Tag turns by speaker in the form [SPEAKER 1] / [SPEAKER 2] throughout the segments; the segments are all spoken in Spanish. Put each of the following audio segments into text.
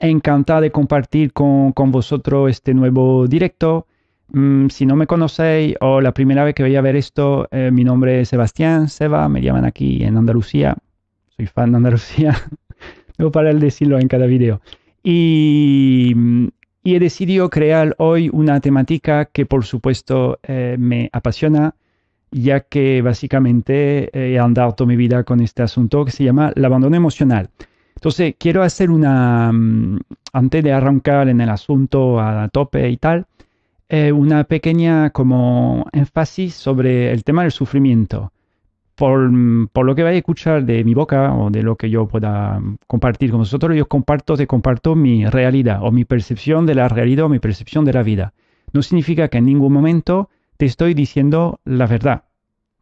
[SPEAKER 1] Encantado de compartir con, con vosotros este nuevo directo. Mm, si no me conocéis o la primera vez que voy a ver esto, eh, mi nombre es Sebastián Seba, me llaman aquí en Andalucía. Soy fan de Andalucía. no para el decirlo en cada video. Y, y, he decidido crear hoy una temática que por supuesto eh, me apasiona, ya que básicamente he andado toda mi vida con este asunto que se llama el abandono emocional. Entonces, quiero hacer una, mm, antes de arrancar en el asunto a tope y tal, eh, una pequeña como énfasis sobre el tema del sufrimiento. Por, mm, por, lo que vais a escuchar de mi boca o de lo que yo pueda mm, compartir con vosotros, yo comparto, te comparto mi realidad o mi percepción de la realidad o mi percepción de la vida. No significa que en ningún momento te estoy diciendo la verdad,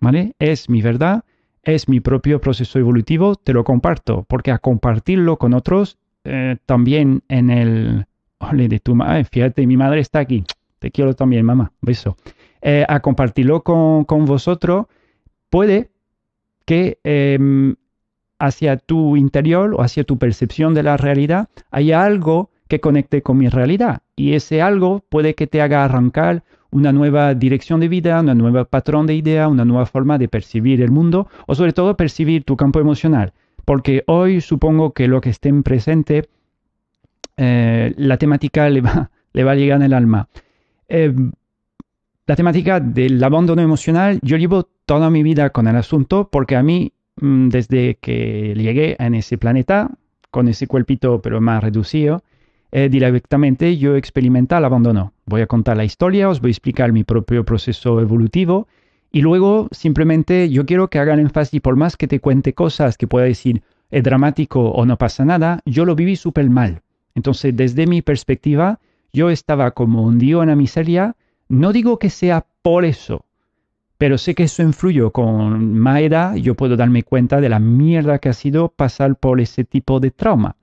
[SPEAKER 1] ¿vale? Es mi verdad es mi propio proceso evolutivo, te lo comparto, porque a compartirlo con otros, eh, también en el... Ole, de tu madre, fíjate, mi madre está aquí, te quiero también, mamá, beso. Eh, a compartirlo con, vosotros, puede que em, hacia tu interior o hacia tu percepción de la realidad haya algo que conecte con mi realidad. Y ese algo puede que te haga arrancar una nueva dirección de vida, una nueva patrón de idea, una nueva forma de percibir el mundo o sobre todo percibir tu campo emocional. Porque hoy supongo que lo que estén presente, eh, la temática le va, le va a llegar en el alma. Eh, la temática del abandono emocional, yo llevo toda mi vida con el asunto porque a mí, mm, desde que llegué en ese planeta, con ese cuerpito pero más reducido, eh, directamente yo experimenté el abandono. Voy a contar la historia, os voy a explicar mi propio proceso evolutivo y luego simplemente yo quiero que hagan énfasis, por más que te cuente cosas que pueda decir es dramático o no pasa nada, yo lo viví súper mal. Entonces, desde mi perspectiva, yo estaba como hundido en la miseria. No digo que sea por eso, pero sé que eso influyó con más edad. Yo puedo darme cuenta de la mierda que ha sido pasar por ese tipo de trauma.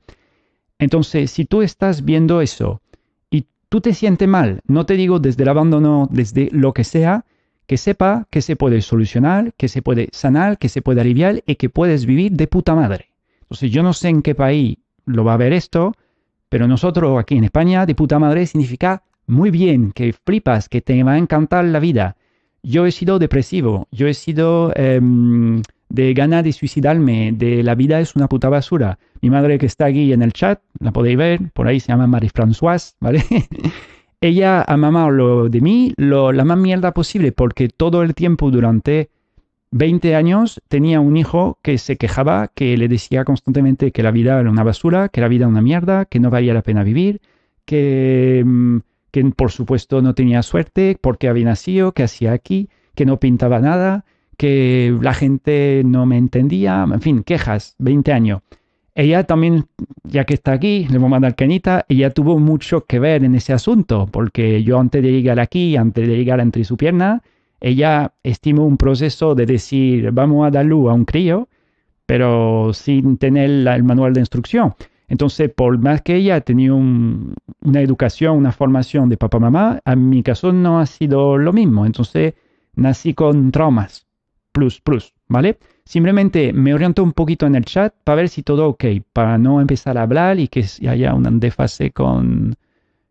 [SPEAKER 1] Entonces, si tú estás viendo eso y tú te sientes mal, no te digo desde el abandono, desde lo que sea, que sepa que se puede solucionar, que se puede sanar, que se puede aliviar y que puedes vivir de puta madre. Entonces, yo no sé en qué país lo va a ver esto, pero nosotros aquí en España, de puta madre significa muy bien, que flipas, que te va a encantar la vida. Yo he sido depresivo, yo he sido em, de ganas de suicidarme, de la vida es una puta basura. Mi madre que está aquí en el chat, la podéis ver, por ahí se llama Marie-Françoise, ¿vale? Ella ha mamado lo de mí lo, la más mierda posible porque todo el tiempo durante 20 años tenía un hijo que se quejaba, que le decía constantemente que la vida era una basura, que la vida era una mierda, que no valía la pena vivir, que, mm, que por supuesto no tenía suerte porque había nacido, que hacía aquí, que no pintaba nada, que la gente no me entendía, en fin, quejas, 20 años. Ella también, ya que está aquí, le voy a mandar canita, ella tuvo mucho que ver en ese asunto, porque yo antes de llegar aquí, antes de llegar entre su pierna, ella estimó un proceso de decir, vamos a dar luz a un crío, pero sin tener el manual de instrucción. Entonces, por más que ella tenía una educación, una formación de papá-mamá, en mi caso no ha sido lo mismo. Entonces, nací con traumas plus, plus, ¿vale? Simplemente me oriento un poquito en el chat para ver si todo ok, para no empezar a hablar y que haya un desfase con,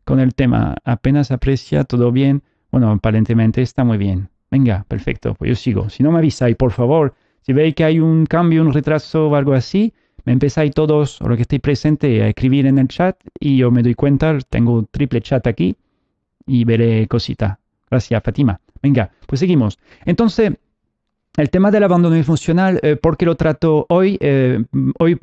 [SPEAKER 1] con el tema. Apenas aprecia, todo bien. Bueno, aparentemente está muy bien. Venga, perfecto, pues yo sigo. Si no me avisáis, por favor, si veis que hay un cambio, un retraso o algo así, me empezáis todos, o lo que estéis presente, a escribir en el chat y yo me doy cuenta, tengo triple chat aquí y veré cosita. Gracias, Fatima. Venga, pues seguimos. Entonces, el tema del abandono funcional, eh, ¿por qué lo trato hoy? Eh, hoy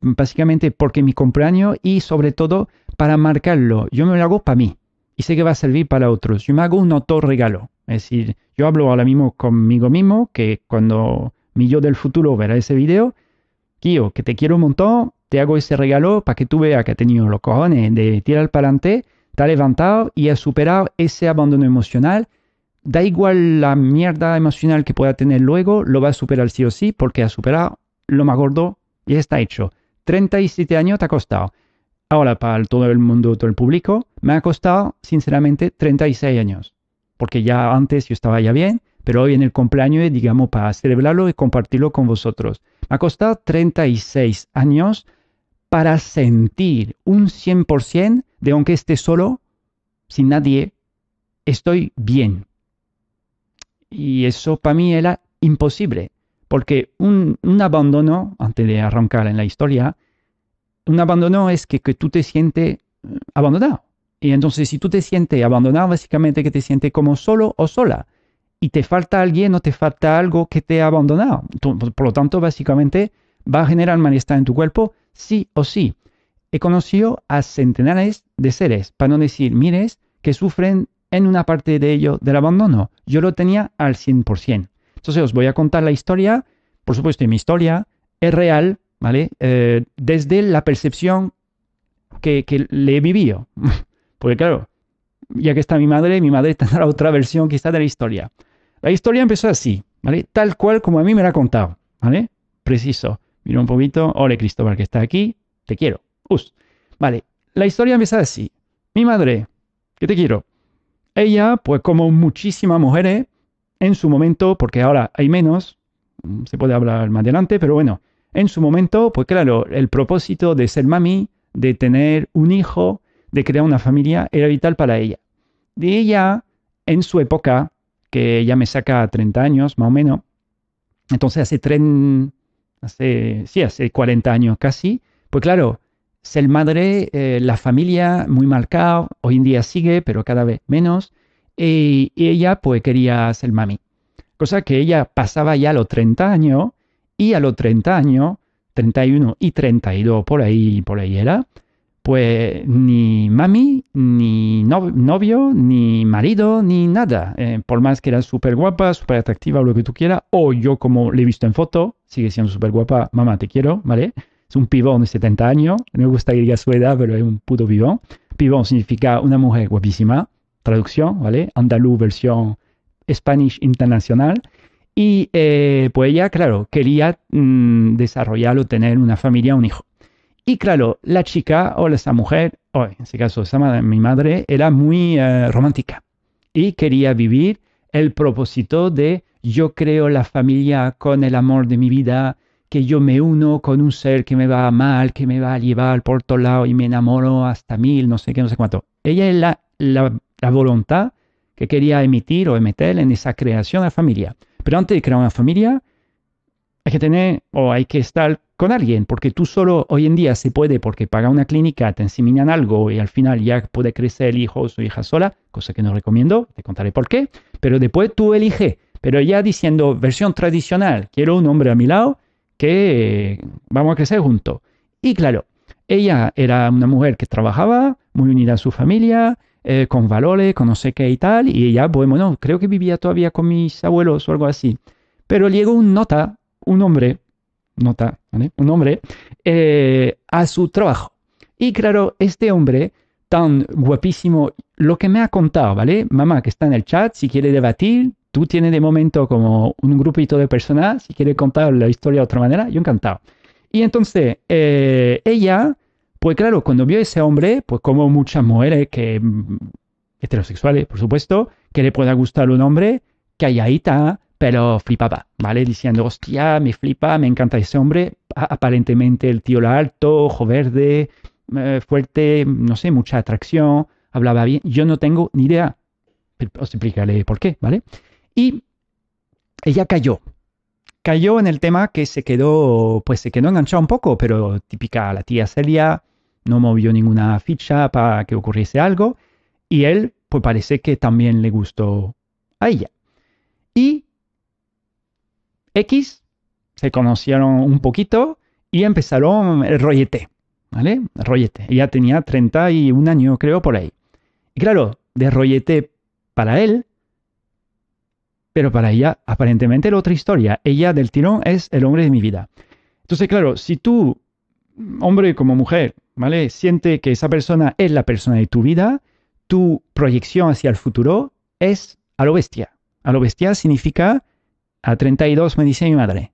[SPEAKER 1] básicamente porque mi cumpleaños y sobre todo para marcarlo. Yo me lo hago para mí y sé que va a servir para otros. Yo me hago un autorregalo. Es decir, yo hablo ahora mismo conmigo mismo, que cuando mi yo del futuro verá ese video, tío, que te quiero un montón, te hago ese regalo para que tú veas que ha tenido los cojones de tirar para adelante, te ha levantado y has superado ese abandono emocional da igual la mierda emocional que pueda tener luego, lo va a superar sí o sí porque ha superado lo más gordo y está hecho. 37 años te ha costado. Ahora, para todo el mundo, todo el público, me ha costado, sinceramente, 36 años. Porque ya antes yo estaba ya bien, pero hoy en el cumpleaños, digamos, para celebrarlo y compartirlo con vosotros. Me ha costado 36 años para sentir un 100% de aunque esté solo, sin nadie, estoy bien. Y eso para mí era imposible, porque un, abandono, antes de arrancar en la historia, un abandono es que, que tú te sientes abandonado. Y entonces si tú te sientes abandonado, básicamente que te sientes como solo o sola. Y te falta alguien o te falta algo que te ha abandonado. Por lo tanto, básicamente va a generar malestar en tu cuerpo, sí o sí. He conocido a centenares de seres, para no decir miles, que sufren en una parte de ello del abandono. Yo lo tenía al 100%. Entonces os voy a contar la historia. Por supuesto, mi historia es real, ¿vale? Eh, desde la percepción que, que le vivido. Porque claro, ya que está mi madre, mi madre tendrá otra versión quizá de la historia. La historia empezó así, ¿vale? Tal cual como a mí me la ha contado, ¿vale? Preciso. Mira un poquito. Hola Cristóbal que está aquí. Te quiero. Us. Vale. La historia empieza así. Mi madre, que te quiero. Ella, pues como muchísimas mujeres, en su momento, porque ahora hay menos, se puede hablar más adelante, pero bueno, en su momento, pues claro, el propósito de ser mami, de tener un hijo, de crear una familia era vital para ella. De ella, en su época, que ella me saca 30 años más o menos, entonces hace, tren, hace, sí, hace 40 años casi, pues claro, ser madre, eh, la familia muy marcada, hoy en día sigue, pero cada vez menos, y, ella pues quería ser mami. Cosa que ella pasaba ya a los 30 años, y a los 30 años, 31 y 32 por ahí, por ahí era, pues ni mami, ni novio, ni marido, ni nada. Eh, por más que era súper guapa, súper atractiva lo que tú quieras, o yo como le he visto en foto, sigue siendo súper guapa, mamá te quiero, ¿vale? Es un pibón de 70 años, no me gusta que diga su edad, pero es un puto pibón. Pibón significa una mujer guapísima, traducción, ¿vale? Andaluz versión Spanish internacional. Y eh, pues ella, claro, quería mm, desarrollar o tener una familia, un hijo. Y claro, la chica o esa mujer, o en este caso esa mi madre, era muy eh, romántica y quería vivir el propósito de yo creo la familia con el amor de mi vida, que yo me uno con un ser que me va amar, que me va a llevar por todo lado y me enamoro hasta mil, no sé qué, no sé cuánto. Ella es la, la, la voluntad que quería emitir o emitir en esa creación de familia. Pero antes de crear una familia, hay que tener o hay que estar con alguien, porque tú solo hoy en día se puede, porque paga una clínica, te enseminan algo y al final ya puede crecer el hijo o su hija sola, cosa que no recomiendo, te contaré por qué, pero después tú elige, pero ya diciendo versión tradicional, quiero un hombre a mi lado que vamos a crecer juntos. Y claro, ella era una mujer que trabajaba, muy unida a su familia, eh, con valores, con no sé qué y tal, y ella, bueno, creo que vivía todavía con mis abuelos o algo así. Pero llegó un nota, un hombre nota, un hombre, eh, a su trabajo. Y claro, este hombre tan guapísimo, lo que me ha contado, ¿vale? Mamá que está en el chat, si quiere debatir, tú tienes de momento como un grupito de personas, si quiere contar la historia de otra manera, yo encantado. Y entonces, eh, ella, pues claro, cuando vio a ese hombre, pues como muchas mujeres que mm, heterosexuales, por supuesto, que le pueda gustar un hombre, está, pero flipaba, ¿vale? Diciendo, hostia, me flipa, me encanta ese hombre. Aparentemente el tío era alto, ojo verde, eh, fuerte, no sé, mucha atracción, hablaba bien. Yo no tengo ni idea. Os explicaré por qué, ¿vale? Y ella cayó. Cayó en el tema que se quedó, pues se quedó enganchado un poco, pero típica la tía Celia, no movió ninguna ficha para que ocurriese algo. Y él, pues parece que también le gustó a ella. Y X, se conocieron un poquito y empezaron el rollete, ¿vale? El rollete. Ella tenía 31 años, creo, por ahí. Y claro, de rollete para él, pero para ella, aparentemente, la otra historia. Ella del tirón es el hombre de mi vida. Entonces, claro, si tú, hombre como mujer, ¿vale? Siente que esa persona es la persona de tu vida, tu proyección hacia el futuro es a lo bestia. A lo bestia significa a 32 me dice mi madre.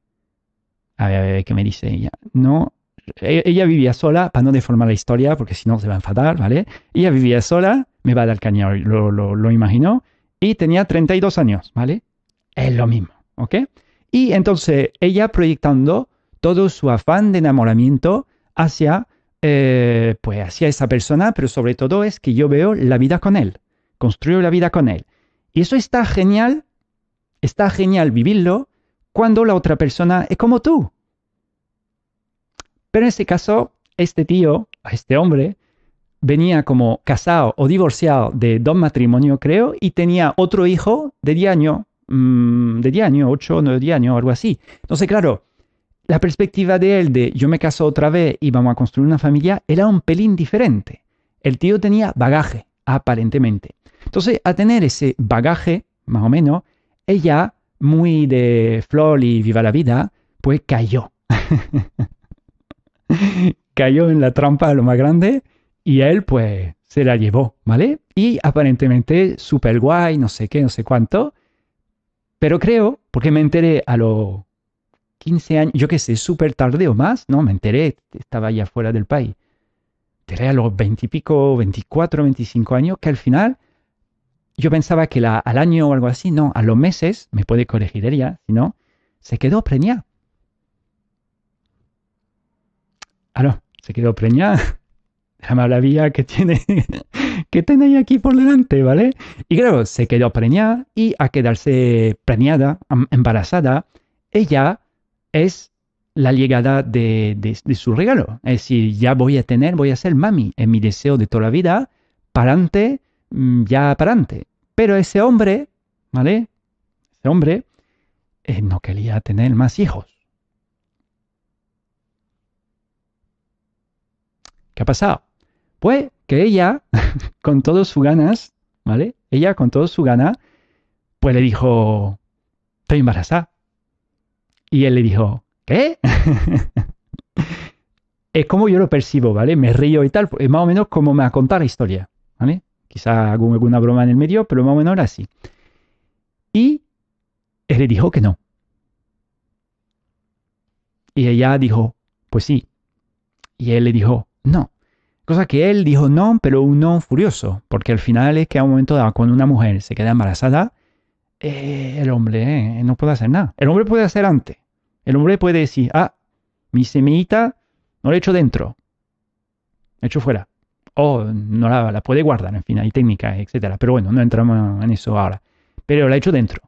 [SPEAKER 1] A ver, a ver, ¿qué me dice ella? No, e-, ella vivía sola, para no deformar la historia, porque si no se va a enfadar, ¿vale? Ella vivía sola, me va a dar caña, lo, lo, lo imaginó, y tenía 32 años, ¿vale? Es lo mismo, ¿ok? Y entonces ella proyectando todo su afán de enamoramiento hacia eh, pues hacia esa persona, pero sobre todo es que yo veo la vida con él, construyo la vida con él. Y eso está genial, está genial vivirlo cuando la otra persona es como tú. Pero en este caso, este tío, este hombre, venía como casado o divorciado de dos matrimonios, creo, y tenía otro hijo de 10 años, mm, de 10 años, 8 o 9 años, algo así. Entonces, claro, la perspectiva de él de yo me caso otra vez y vamos a construir una familia era un pelín diferente. El tío tenía bagaje, aparentemente. Entonces, a tener ese bagaje, más o menos, ella, muy de flor y viva la vida, pues cayó. cayó en la trampa lo más grande y él pues se la llevó, ¿vale? Y aparentemente súper guay, no sé qué, no sé cuánto. Pero creo, porque me enteré a los 15 años, yo qué sé, súper tarde o más, ¿no? Me enteré, estaba ya fuera del país. Enteré a los 20 y pico, 24, 25 años, que al final yo pensaba que la, al año o algo así, no, a los meses, me puede corregir ella, si no, se quedó preñada. Ah, no, se quedó preñada la maravilla que tiene, que tenéis aquí por delante, ¿vale? Y claro, se quedó preñada y a quedarse preñada, embarazada, ella es la llegada de, su regalo. Es decir, ya voy a tener, voy a ser mami, es mi deseo de toda la vida, para adelante, mm, ya para adelante. Pero ese hombre, ¿vale? Ese hombre eh, no quería tener más hijos. ¿Qué ha pasado? Pues que ella, con todas sus ganas, ¿vale? Ella, con todo su gana, pues le dijo, estoy embarazada. Y él le dijo, ¿qué? es como yo lo percibo, ¿vale? Me río y tal, es más o menos como me ha contado la historia, ¿vale? Quizá hago alguna broma en el medio, pero más o menos era así. Y él le dijo que no. Y ella dijo, pues sí. Y él le dijo, no. Cosa que él dijo no, pero un no furioso, porque al final es que a un momento dado, cuando una mujer se queda embarazada, eh, el hombre eh, no puede hacer nada. El hombre puede hacer antes. El hombre puede decir, ah, mi semillita no la he hecho dentro, la he hecho fuera. O no la, la puede guardar, en fin, hay técnicas, etc. Pero bueno, no entramos en eso ahora. Pero la ha hecho dentro.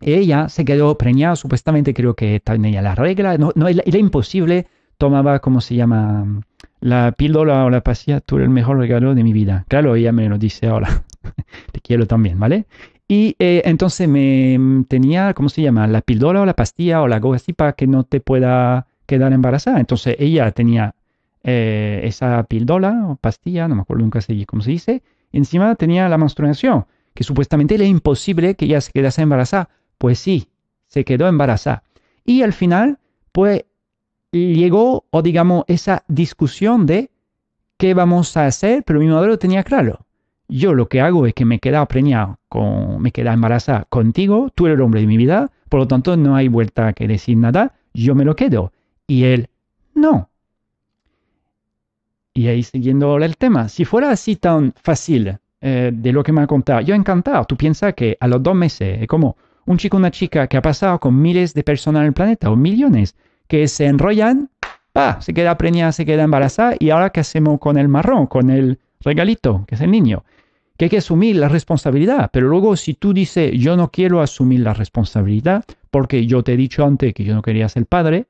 [SPEAKER 1] Ella se quedó preñada, supuestamente creo que tenía la regla, no, no, era imposible, tomaba, ¿cómo se llama? La píldora o la pastilla, tú el mejor regalo de mi vida. Claro, ella me lo dice ahora. Te quiero también, ¿vale? Y eh, entonces me mm, tenía, ¿cómo se llama? La píldora o la pastilla o la algo así para que no te pueda quedar embarazada. Entonces ella tenía eh, esa píldora o pastilla, no me acuerdo nunca cómo se dice, encima tenía la menstruación, que supuestamente era imposible que ella se quedase embarazada. Pues sí, se quedó embarazada. Y al final, pues llegó, o digamos, esa discusión de qué vamos a hacer, pero mi madre lo tenía claro. Yo lo que hago es que me queda preñado, con, me queda embarazada contigo, tú eres el hombre de mi vida, por lo tanto no hay vuelta que decir nada, yo me lo quedo. Y él, no. Y ahí siguiendo el tema, si fuera así tan fácil eh, de lo que me ha contado, yo encantado, tú piensas que a los dos meses es como un chico una chica que ha pasado con miles de personas en el planeta, o millones, que se enrollan, pa, se queda preñada, se queda embarazada y ahora qué hacemos con el marrón, con el regalito, que es el niño. Que hay que asumir la responsabilidad, pero luego si tú dices yo no quiero asumir la responsabilidad porque yo te he dicho antes que yo no quería ser padre,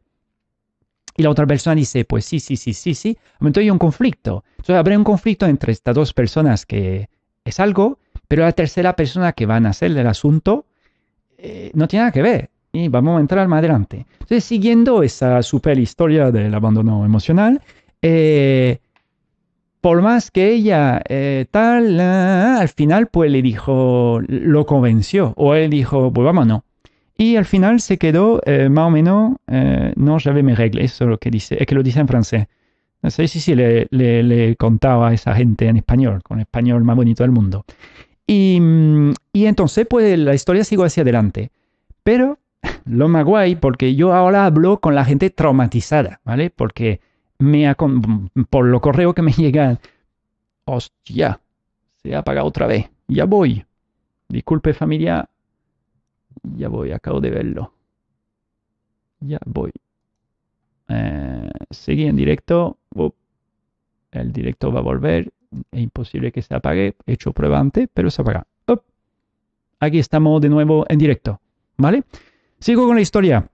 [SPEAKER 1] y la otra persona dice, pues sí, sí, sí, sí, sí. Entonces hay un conflicto. Entonces habrá un conflicto entre estas dos personas que es algo, pero la tercera persona que va a hacer el asunto eh, no tiene nada que ver y vamos a entrar más adelante. Entonces, siguiendo esa super historia del abandono emocional, eh, por más que ella eh, tal, al final pues le dijo, lo convenció, o él dijo, pues vámonos. Y al final se quedó eh, más o menos, no, j'avais mes règles, eso es lo que dice, es que lo dice en francés. No sé si sí, le, le, contaba a esa gente en español, con español más bonito del mundo. Y, mm, y entonces pues la historia sigue hacia adelante. Pero lo más guay porque yo ahora hablo con la gente traumatizada, ¿vale? Porque me por lo correo que me llega, hostia, se ha apagado otra vez, ya voy. Disculpe familia, ya voy, acabo de verlo. Ya voy. Eh, seguí en directo. el directo va a volver, es imposible que se apague, he hecho prueba antes, pero se apaga. Aquí estamos de nuevo en directo, ¿vale? Sigo con la historia.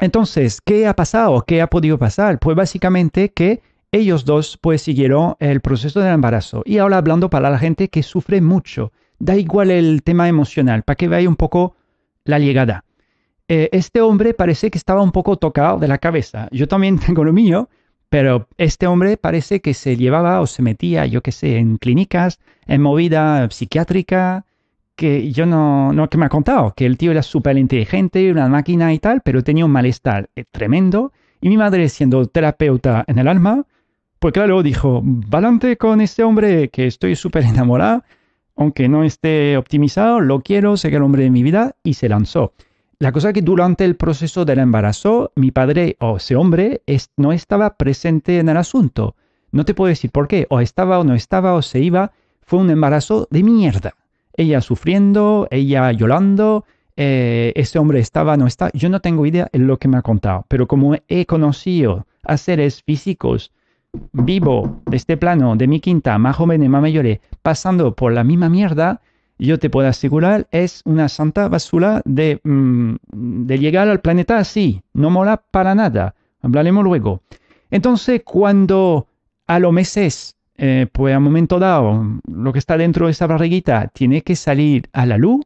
[SPEAKER 1] Entonces, ¿qué ha pasado? ¿Qué ha podido pasar? Pues básicamente que ellos dos pues siguieron el proceso del embarazo. Y ahora hablando para la gente que sufre mucho, da igual el tema emocional, para que veáis un poco la llegada. Eh, este hombre parece que estaba un poco tocado de la cabeza. Yo también tengo lo mío, pero este hombre parece que se llevaba o se metía, yo qué sé, en clínicas, en movida psiquiátrica, que yo no, no, que me ha contado, que el tío era súper inteligente, una máquina y tal, pero tenía un malestar eh, tremendo. Y mi madre, siendo terapeuta en el alma, pues claro, dijo, valante con este hombre que estoy súper enamorada, aunque no esté optimizado, lo quiero, sé que el hombre de mi vida, y se lanzó. La cosa es que durante el proceso del embarazo, mi padre o ese hombre no estaba presente en el asunto. No te puedo decir por qué, o estaba o no estaba, o se iba. Fue un embarazo de mierda ella sufriendo, ella llorando, eh, ese hombre estaba, no está. Yo no tengo idea de lo que me ha contado, pero como he conocido a seres físicos vivo de este plano, de mi quinta, más jóvenes, más mayores, pasando por la misma mierda, yo te puedo asegurar, es una santa basura de, mm, de llegar al planeta así. No mola para nada. Hablaremos luego. Entonces, cuando a los meses eh, pues a momento dado, lo que está dentro de esa barriguita tiene que salir a la luz,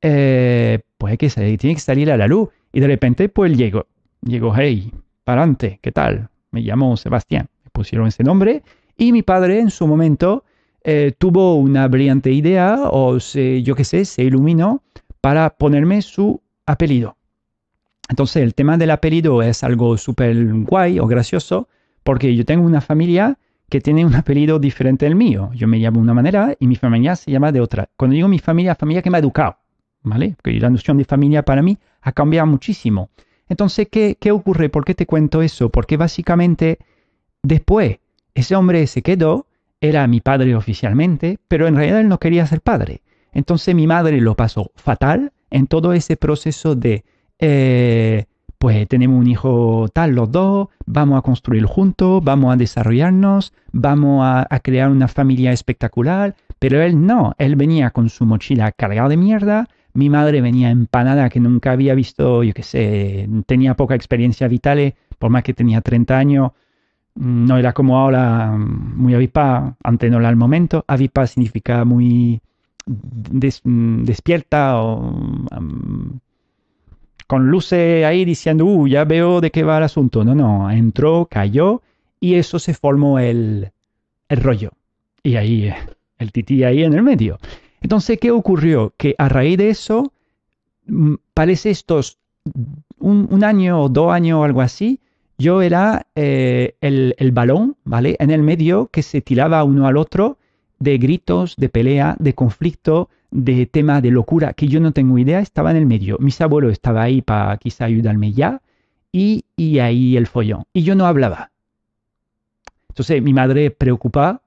[SPEAKER 1] eh, pues tiene que salir a la luz. Y de repente, pues llego, llego, hey, para adelante, ¿qué tal? Me llamo Sebastián, me pusieron ese nombre. Y mi padre en su momento eh, tuvo una brillante idea, o se, yo qué sé, se iluminó para ponerme su apellido. Entonces, el tema del apellido es algo súper guay o gracioso, porque yo tengo una familia que tiene un apellido diferente del mío. Yo me llamo de una manera y mi familia se llama de otra. Cuando digo mi familia, familia que me ha educado, ¿vale? Porque la noción de familia para mí ha cambiado muchísimo. Entonces, ¿qué, qué ocurre? ¿Por qué te cuento eso? Porque básicamente después ese hombre se quedó, era mi padre oficialmente, pero en realidad él no quería ser padre. Entonces mi madre lo pasó fatal en todo ese proceso de eh, pues tenemos un hijo tal los dos, vamos a construir juntos, vamos a desarrollarnos, vamos a, crear una familia espectacular, pero él no, él venía con su mochila cargada de mierda, mi madre venía empanada que nunca había visto, yo qué sé, tenía poca experiencia vital, por más que tenía 30 años, no era como ahora muy avipa, antes no era el momento, avipa significa muy despierta o con luces ahí diciendo, uh, ya veo de qué va el asunto. No, no, entró, cayó y eso se formó el, el rollo. Y ahí, el tití ahí en el medio. Entonces, ¿qué ocurrió? Que a raíz de eso, mm, parece estos un, año o dos años o algo así, yo era eh, el, el, balón, ¿vale? En el medio que se tiraba uno al otro de gritos, de pelea, de conflicto, de tema de locura que yo no tengo idea, estaba en el medio. Mis abuelos estaban ahí para quizá ayudarme ya y, y ahí el follón. Y yo no hablaba. Entonces mi madre preocupada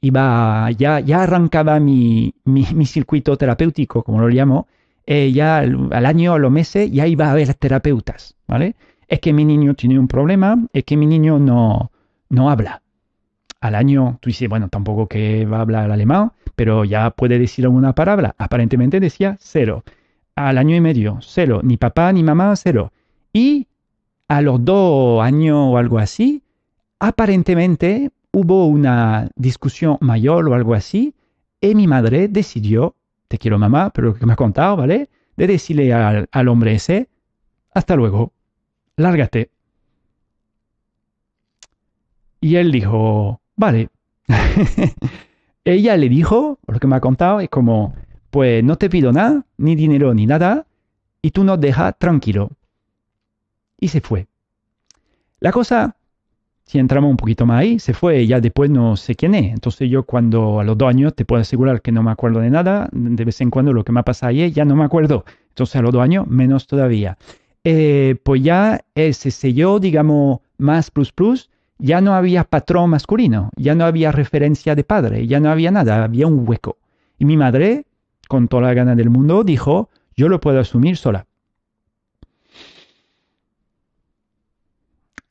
[SPEAKER 1] iba, ya, ya arrancaba mi, mi, circuito terapéutico, como lo llamo, eh, ya al, al, año, a los meses, ya iba a ver terapeutas, ¿vale? Es que mi niño tiene un problema, es que mi niño no, no habla. Al año, tú dices, bueno, tampoco que va a hablar alemán, pero ya puede decir alguna palabra. Aparentemente decía cero. Al año y medio, cero. Ni papá ni mamá, cero. Y a los dos años o algo así, aparentemente hubo una discusión mayor o algo así, y mi madre decidió, te quiero mamá, pero lo que me ha contado, ¿vale? De decirle al, al hombre ese, hasta luego, lárgate. Y él dijo, vale. ella le dijo, lo que me ha contado, es como, pues no te pido nada, ni dinero, ni nada, y tú nos dejas tranquilo. Y se fue. La cosa, si entramos un poquito más ahí, se fue, ya después no sé quién es. Entonces yo cuando a los dos años te puedo asegurar que no me acuerdo de nada, de vez en cuando lo que me ha pasado ayer ya no me acuerdo. Entonces a los dos años menos todavía. Eh, pues ya se selló, digamos, más plus plus, ya no había patrón masculino, ya no había referencia de padre, ya no había nada, había un hueco. Y mi madre, con toda la gana del mundo, dijo, yo lo puedo asumir sola.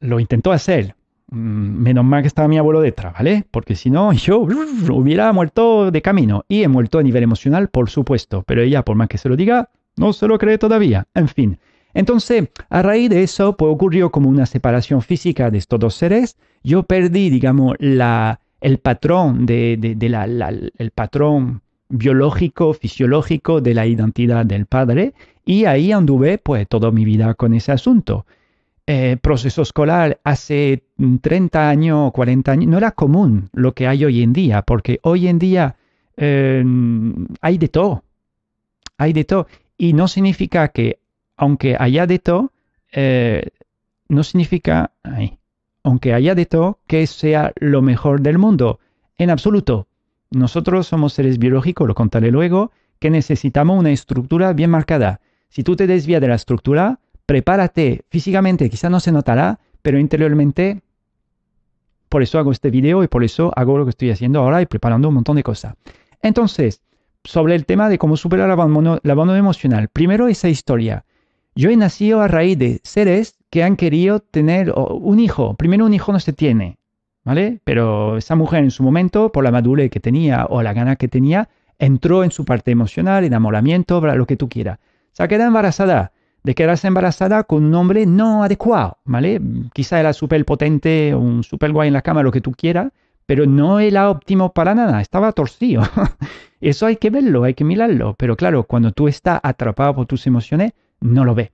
[SPEAKER 1] Lo intentó hacer. Mm, menos mal que estaba mi abuelo detrás, ¿vale? Porque si no, yo hubiera muerto de camino. Y he muerto a nivel emocional, por supuesto. Pero ella, por más que se lo diga, no se lo cree todavía. En fin. Entonces, a raíz de eso, pues ocurrió como una separación física de estos dos seres. Yo perdí, digamos, la, el patrón de, de, la, el patrón biológico, fisiológico de la identidad del padre y ahí anduve pues toda mi vida con ese asunto. Eh, proceso escolar hace 30 años, 40 años, no era común lo que hay hoy en día, porque hoy en día eh, hay de todo, hay de todo. Y no significa que, aunque haya de todo, eh, no significa, aunque haya de todo, que sea lo mejor del mundo. En absoluto. Nosotros somos seres biológicos, lo contaré luego, que necesitamos una estructura bien marcada. Si tú te desvías de la estructura, prepárate físicamente, quizá no se notará, pero interiormente, por eso hago este video y por eso hago lo que estoy haciendo ahora y preparando un montón de cosas. Entonces, sobre el tema de cómo superar el abandono, emocional. Primero esa historia. Yo he nacido a raíz de seres que han querido tener un hijo. Primero un hijo no se tiene, ¿vale? Pero esa mujer en su momento, por la madurez que tenía o la gana que tenía, entró en su parte emocional, enamoramiento, lo que tú quieras. Se ha quedado embarazada, de quedarse embarazada con un hombre no adecuado, ¿vale? Quizá era súper potente, un súper guay en la cama, lo que tú quieras, pero no era óptimo para nada, estaba torcido. Eso hay que verlo, hay que mirarlo, pero claro, cuando tú estás atrapado por tus emociones, no lo ves.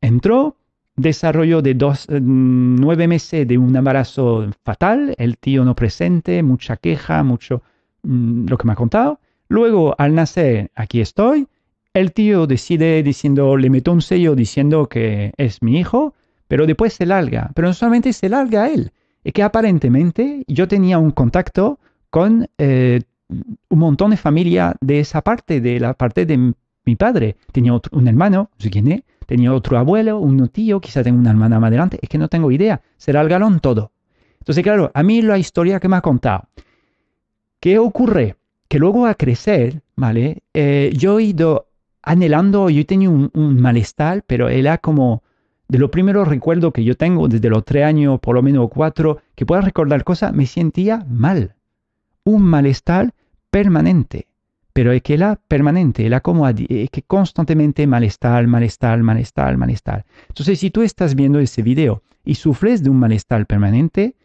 [SPEAKER 1] Entró, desarrollo de dos, eh, nueve meses de un embarazo fatal, el tío no presente, mucha queja, mucho mm, lo que me ha contado. Luego, al nacer, aquí estoy, el tío decide diciendo, le meto un sello diciendo que es mi hijo, pero después se larga. Pero no solamente se larga a él, es que aparentemente yo tenía un contacto con eh, un montón de familia de esa parte, de la parte de mi padre. Tenía otro, un hermano, no sé quién es, tenía otro abuelo, un tío, quizá tengo una hermana más adelante, es que no tengo idea, será el galón todo. Entonces, claro, a mí la historia que me ha contado, ¿qué ocurre? Que luego a crecer, ¿vale? Eh, yo he ido anhelando, yo tenía un, un, malestar, pero era como de los primeros recuerdos que yo tengo desde los tres años, por lo menos cuatro, que pueda recordar cosas, me sentía mal. Un malestar permanente. Pero es que era permanente, era como es que constantemente malestar, malestar, malestar, malestar. Entonces, si tú estás viendo ese video y sufres de un malestar permanente,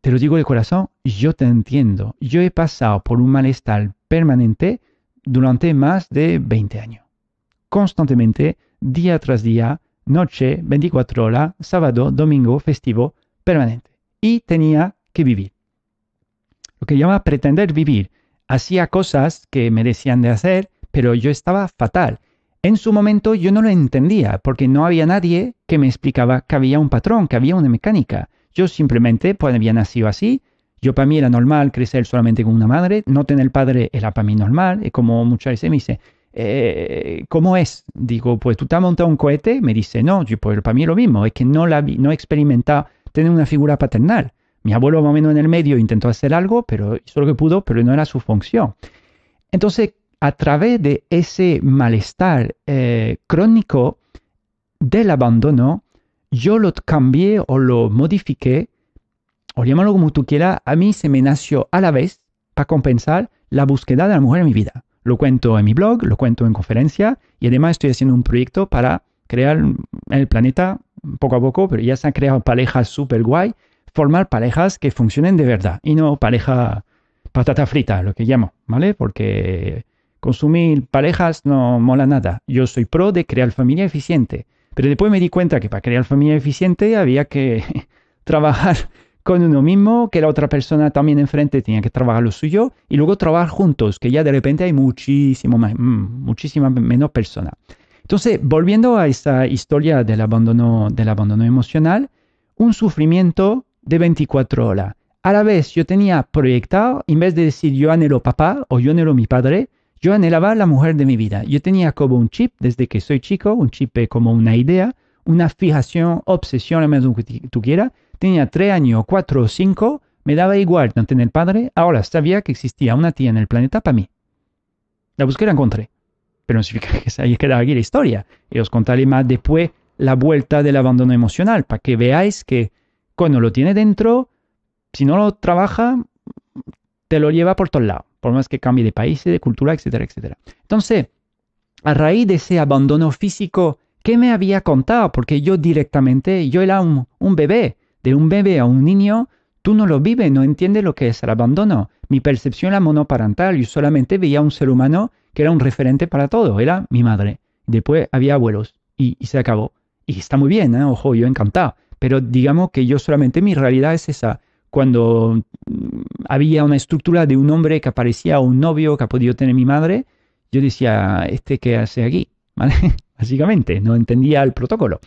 [SPEAKER 1] te lo digo de corazón, yo te entiendo. Yo he pasado por un malestar permanente durante más de 20 años. Constantemente, día tras día, noche, 24 horas, sábado, domingo, festivo, permanente. Y tenía que vivir. Lo que llama pretender vivir. Hacía cosas que me decían de hacer, pero yo estaba fatal. En su momento yo no lo entendía, porque no había nadie que me explicaba que había un patrón, que había una mecánica. Yo simplemente pues, había nacido así, yo para mí era normal crecer solamente con una madre, no tener padre era para mí normal, y como muchas veces me dice, eh, ¿cómo es? Digo, pues tú te has montado un cohete, me dice, no, yo, pues para mí es lo mismo, es que no, la, no he experimentado tener una figura paternal. Mi abuelo más o menos en el medio intentó hacer algo, pero hizo lo que pudo, pero no era su función. Entonces, a través de ese malestar eh, crónico del abandono, yo lo cambié o lo modifiqué o llámalo como tú quieras, a mí se me nació a la vez para compensar la búsqueda de la mujer en mi vida. Lo cuento en mi blog, lo cuento en conferencia y además estoy haciendo un proyecto para crear en el planeta poco a poco, pero ya se han creado parejas súper guay, formar parejas que funcionen de verdad y no pareja patata frita, lo que llamo, ¿vale? Porque consumir parejas no mola nada. Yo soy pro de crear familia eficiente, pero después me di cuenta que para crear familia eficiente había que trabajar con uno mismo, que la otra persona también enfrente tenía que trabajar lo suyo y luego trabajar juntos, que ya de repente hay muchísimo más, mm, muchísima menos personas. Entonces, volviendo a esa historia del abandono, del abandono emocional, un sufrimiento de 24 horas. A la vez yo tenía proyectado, en vez de decir yo anhelo papá o yo anhelo mi padre, yo anhelaba la mujer de mi vida. Yo tenía como un chip desde que soy chico, un chip como una idea, una fijación, obsesión, lo menos que tú quieras, tenía tres años, cuatro o cinco, me daba igual no tener padre, ahora sabía que existía una tía en el planeta para mí. La busqué y la encontré. Pero no significa que se haya quedado aquí la historia. Y os contaré más después la vuelta del abandono emocional, para que veáis que, cuando lo tiene dentro, si no lo trabaja, te lo lleva por todos lados, por más que cambie de país, de cultura, etcétera, etcétera. Entonces, a raíz de ese abandono físico, ¿qué me había contado? Porque yo directamente, yo era un, un bebé, de un bebé a un niño, tú no lo vives, no entiendes lo que es el abandono. Mi percepción era monoparental, yo solamente veía un ser humano que era un referente para todo, era mi madre. Después había abuelos y, se acabó. Y está muy bien, ¿eh? ojo, yo encantado. Pero digamos que yo solamente mi realidad es esa. Cuando mm, había una estructura de un hombre que aparecía, un novio que ha podido tener mi madre, yo decía, ¿este qué hace aquí? Básicamente, no entendía el protocolo.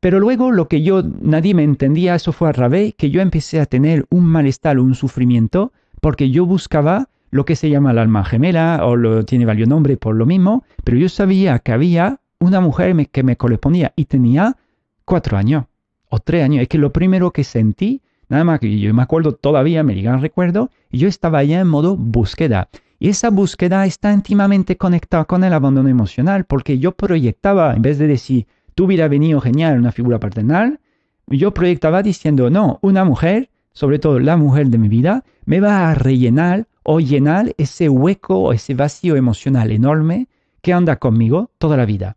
[SPEAKER 1] Pero luego lo que yo, nadie me entendía, eso fue a través que yo empecé a tener un malestar, un sufrimiento, porque yo buscaba lo que se llama el alma gemela, o lo tiene varios nombres por lo mismo, pero yo sabía que había una mujer que me correspondía y tenía cuatro años o tres años. Es que lo primero que sentí, nada más que yo me acuerdo todavía, me digan recuerdo, y yo estaba ya en modo búsqueda. Y esa búsqueda está íntimamente conectada con el abandono emocional, porque yo proyectaba, en vez de decir, tú hubiera venido genial una figura paternal, yo proyectaba diciendo, no, una mujer, sobre todo la mujer de mi vida, me va a rellenar o llenar ese hueco o ese vacío emocional enorme que anda conmigo toda la vida.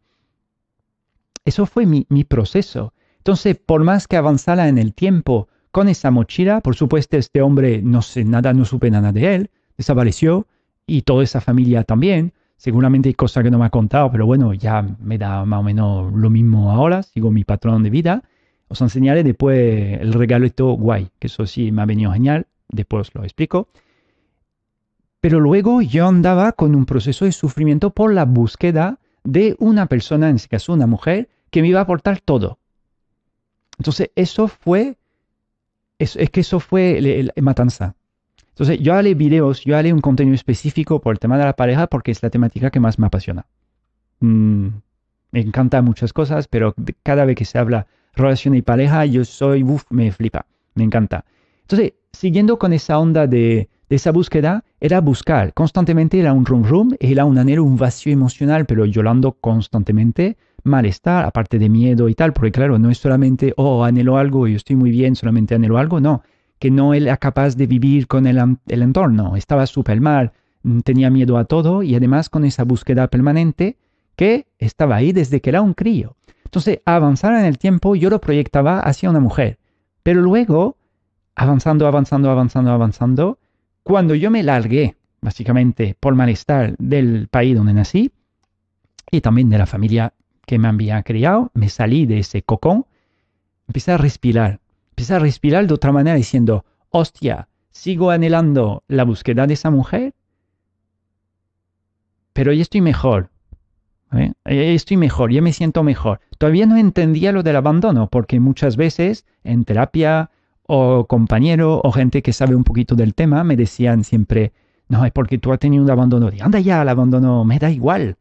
[SPEAKER 1] Eso fue mi, proceso. Entonces, por más que avanzara en el tiempo con esa mochila, por supuesto, este hombre no sé nada, no supe nada de él, desapareció y toda esa familia también. Seguramente hay cosas que no me ha contado, pero bueno, ya me da más o menos lo mismo ahora, sigo mi patrón de vida. Os enseñaré después el regalito guay, que eso sí me ha venido genial, después lo explico. Pero luego yo andaba con un proceso de sufrimiento por la búsqueda de una persona, en este caso una mujer, que me iba a aportar todo. Entonces eso fue, es, es que eso fue la matanza. Entonces yo haré videos, yo haré un contenido específico por el tema de la pareja porque es la temática que más me apasiona. Mm, me encantan muchas cosas, pero cada vez que se habla relación y pareja, yo soy, uff, me flipa, me encanta. Entonces, siguiendo con esa onda de, de esa búsqueda era buscar. Constantemente era un rum rum, era un anhelo, un vacío emocional, pero llorando constantemente, malestar, aparte de miedo y tal, porque claro, no es solamente, oh, anhelo algo, yo estoy muy bien, solamente anhelo algo, no, que no era capaz de vivir con el, el entorno, estaba súper mal, mm, tenía miedo a todo y además con esa búsqueda permanente que estaba ahí desde que era un crío. Entonces, avanzar en el tiempo yo lo proyectaba hacia una mujer, pero luego, avanzando, avanzando, avanzando, avanzando, cuando yo me largué, básicamente por malestar del país donde nací y también de la familia que me había criado, me salí de ese cocón, empecé a respirar, empecé a respirar de otra manera diciendo, hostia, sigo anhelando la búsqueda de esa mujer, pero ya estoy mejor. ¿eh? Estoy mejor, ya me siento mejor. Todavía no entendía lo del abandono, porque muchas veces en terapia o compañero o gente que sabe un poquito del tema me decían siempre, no, es porque tú has tenido un abandono. anda ya, el abandono me da igual.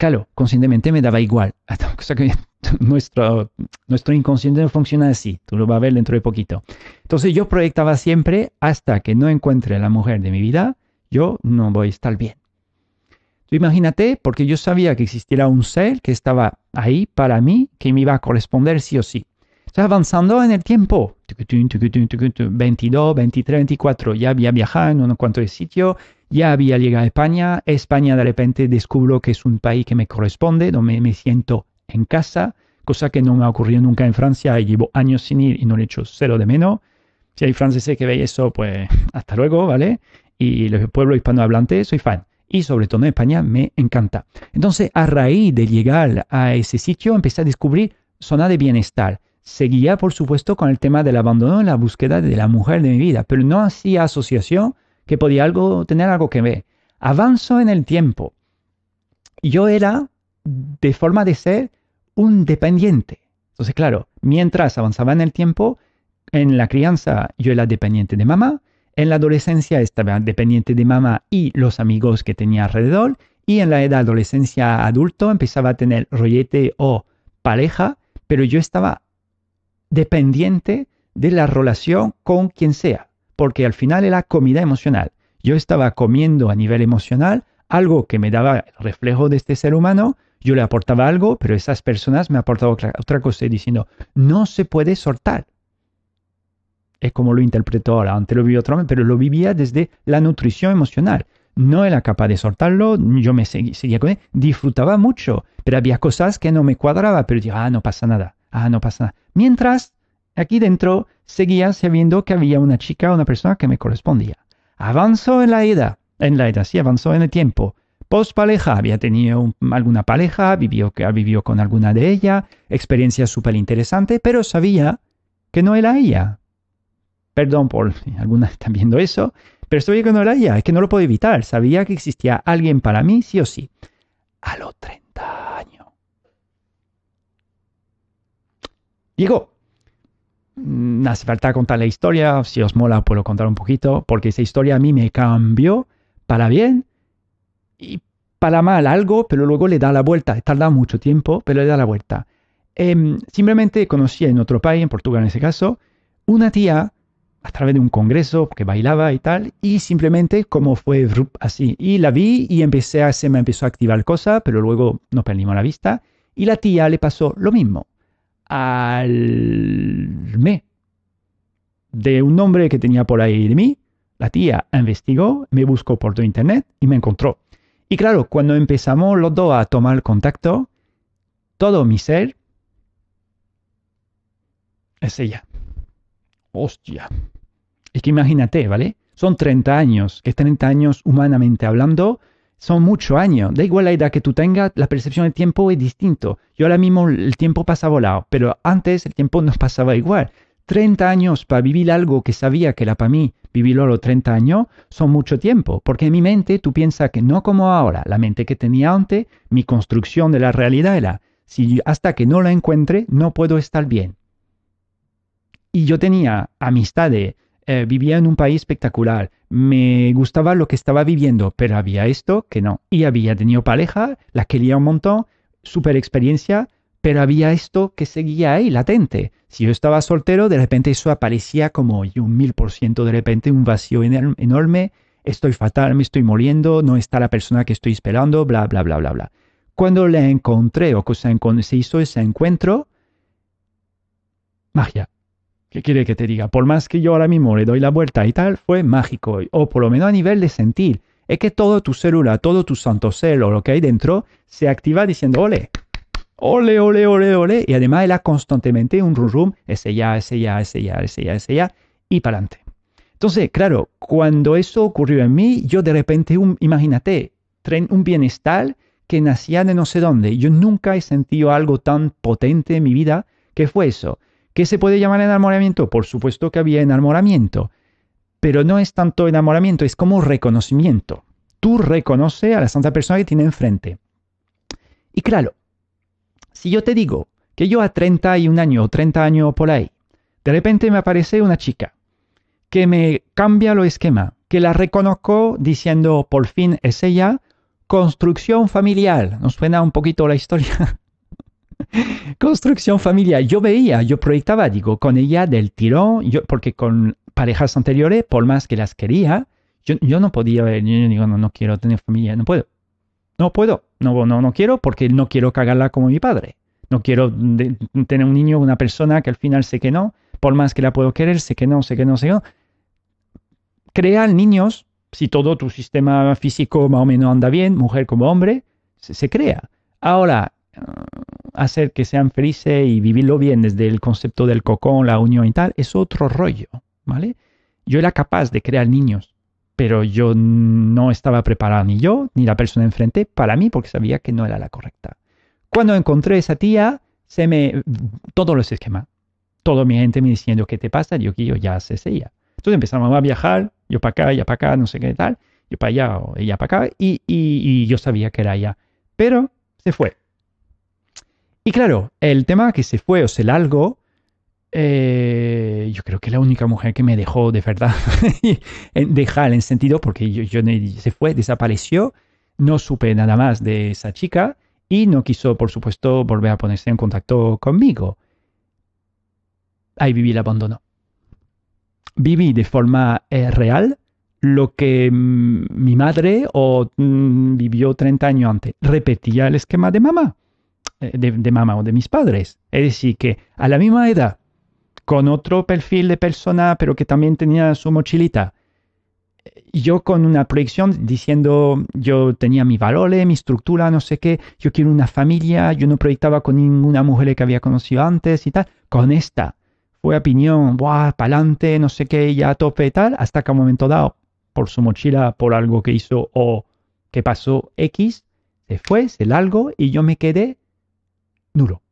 [SPEAKER 1] Claro, conscientemente me daba igual. Que nuestro, nuestro inconsciente funciona así. Tú lo vas a ver dentro de poquito. Entonces yo proyectaba siempre hasta que no encuentre la mujer de mi vida, yo no voy a estar bien. Tú imagínate, porque yo sabía que existiera un ser que estaba ahí para mí, que me iba a corresponder sí o sí. Está avanzando en el tiempo. 22, 23, 24. Ya había viajado en unos cuantos sitios. Ya había llegado a España. España de repente descubro que es un país que me corresponde, donde me siento en casa, cosa que no me ha ocurrido nunca en Francia. Llevo años sin ir y no le echo cero de menos. Si hay franceses que veis eso, pues hasta luego, ¿vale? Y los pueblos hispanohablantes, soy fan. Y sobre todo en España me encanta. Entonces, a raíz de llegar a ese sitio, empecé a descubrir zona de bienestar seguía, por supuesto, con el tema del abandono en la búsqueda de la mujer de mi vida, pero no hacía asociación que podía algo, tener algo que ver. Avanzo en el tiempo. Yo era, de forma de ser, un dependiente. Entonces, claro, mientras avanzaba en el tiempo, en la crianza yo era dependiente de mamá, en la adolescencia estaba dependiente de mamá y los amigos que tenía alrededor, y en la edad adolescencia adulto empezaba a tener rollete o pareja, pero yo estaba dependiente de la relación con quien sea, porque al final era comida emocional. Yo estaba comiendo a nivel emocional algo que me daba reflejo de este ser humano, yo le aportaba algo, pero esas personas me aportaban otra, cosa diciendo, no se puede soltar, es como lo interpreto ahora, antes lo vivía otro pero lo vivía desde la nutrición emocional. No era capaz de soltarlo, yo me seguía con él, disfrutaba mucho, pero había cosas que no me cuadraba, pero digo, ah, no pasa nada, ah, no pasa nada. Mientras, aquí dentro, seguía sabiendo que había una chica, una persona que me correspondía. Avanzó en la edad, en la edad, sí, avanzó en el tiempo. Post pareja, había tenido alguna pareja, vivió, con alguna de ellas, experiencia súper interesante, pero sabía que no era ella. Perdón por si alguna están viendo eso, pero sabía que no era ella, es que no lo puedo evitar. Sabía que existía alguien para mí, sí o sí. A los 30 años. Digo, no mm, hace falta contar la historia, si os mola puedo contar un poquito, porque esa historia a mí me cambió para bien y para mal algo, pero luego le da la vuelta. Tarda mucho tiempo, pero le da la vuelta. Em, simplemente conocí en otro país, en Portugal en ese caso, una tía a través de un congreso que bailaba y tal, y simplemente como fue así. Y la vi y empecé a, se me empezó a activar cosa, pero luego nos perdimos la vista. Y la tía le pasó lo mismo. Al me de un nombre que tenía por ahí de mí, la tía investigó, me buscó por todo internet y me encontró. Y claro, cuando empezamos los dos a tomar contacto, todo mi ser es ella. Hostia. Es que imagínate, ¿vale? Son 30 años, que 30 años humanamente hablando son muchos años. Da igual la edad que tú tengas, la percepción del tiempo es distinto. Yo ahora mismo el tiempo pasa volado, pero antes el tiempo no pasaba igual. 30 años para vivir algo que sabía que era para mí, vivirlo a los 30 años, son mucho tiempo, porque en mi mente tú piensas que no como ahora, la mente que tenía antes, mi construcción de la realidad era, si hasta que no la encuentre, no puedo estar bien. Y yo tenía amistades, eh, vivía en un país espectacular, me gustaba lo que estaba viviendo, pero había esto que no. Y había tenido pareja, la quería un montón, super experiencia, pero había esto que seguía ahí, latente. Si yo estaba soltero, de repente eso aparecía como un mil por ciento, de repente un vacío enorme, estoy fatal, me estoy muriendo, no está la persona que estoy esperando, bla, bla, bla, bla, bla. Cuando le encontré o cuando se hizo ese encuentro, magia. ¿Qué quiere que te diga? Por más que yo ahora mismo le doy la vuelta y tal, fue mágico. O por lo menos a nivel de sentir. Es que todo tu célula, todo tu santo ser o lo que hay dentro se activa diciendo ole. Ole, ole, ole, ole. Y además era constantemente un rum rum. Ese ya, ese ya, ese ya, ese ya, ese ya. Y para adelante. Entonces, claro, cuando eso ocurrió en mí, yo de repente, un, imagínate, un bienestar que nacía de no sé dónde. Yo nunca he sentido algo tan potente en mi vida que fue eso ¿Qué se puede llamar enamoramiento? Por supuesto que había enamoramiento, pero no es tanto enamoramiento, es como reconocimiento. Tú reconoces a la santa persona que tiene enfrente. Y claro, si yo te digo que yo a 31 años o 30 años por ahí, de repente me aparece una chica que me cambia lo esquema, que la reconozco diciendo por fin es ella, construcción familiar. ¿Nos suena un poquito la historia? Construcción familiar. Yo veía, yo proyectaba, digo, con ella del tirón, yo, porque con parejas anteriores, por más que las quería, yo, yo no podía yo digo, no, no quiero tener familia, no puedo. No puedo, no, no, no quiero porque no quiero cagarla como mi padre. No quiero tener un niño, una persona que al final sé que no, por más que la puedo querer, sé que no, sé que no, sé que no. Crear niños, si todo tu sistema físico más o menos anda bien, mujer como hombre, se, se crea. Ahora, hacer que sean felices y vivirlo bien desde el concepto del cocón, la unión y tal, es otro rollo, ¿vale? Yo era capaz de crear niños, pero yo no estaba preparado ni yo ni la persona enfrente para mí porque sabía que no era la correcta. Cuando encontré esa tía, se me todos los esquemas, todo mi gente me diciendo qué te pasa, yo que yo ya sé ella. Entonces empezamos a viajar, yo para acá, ella para acá, no sé qué tal, yo para allá o ella para acá, y, y yo sabía que era ella. Pero se fue. Y claro, el tema que se fue o se largó, eh, yo creo que la única mujer que me dejó de verdad dejar en sentido, porque yo, se fue, desapareció, no supe nada más de esa chica y no quiso, por supuesto, volver a ponerse en contacto conmigo. Ahí viví el abandono. Viví de forma eh, real lo que mm, mi madre o mm, vivió 30 años antes. Repetía el esquema de mamá. Eh, de, mamá o de mis padres. Es decir, que a la misma edad, con otro perfil de persona, pero que también tenía su mochilita. Yo con una proyección diciendo, yo tenía mi valores, mi estructura, no sé qué, yo quiero una familia, yo no proyectaba con ninguna mujer que había conocido antes y tal. Con esta fue opinión, buah, pa'lante, no sé qué, ya a tope y tal, hasta que a un momento dado, por su mochila, por algo que hizo o que pasó X, se fue, se largó y yo me quedé nulo,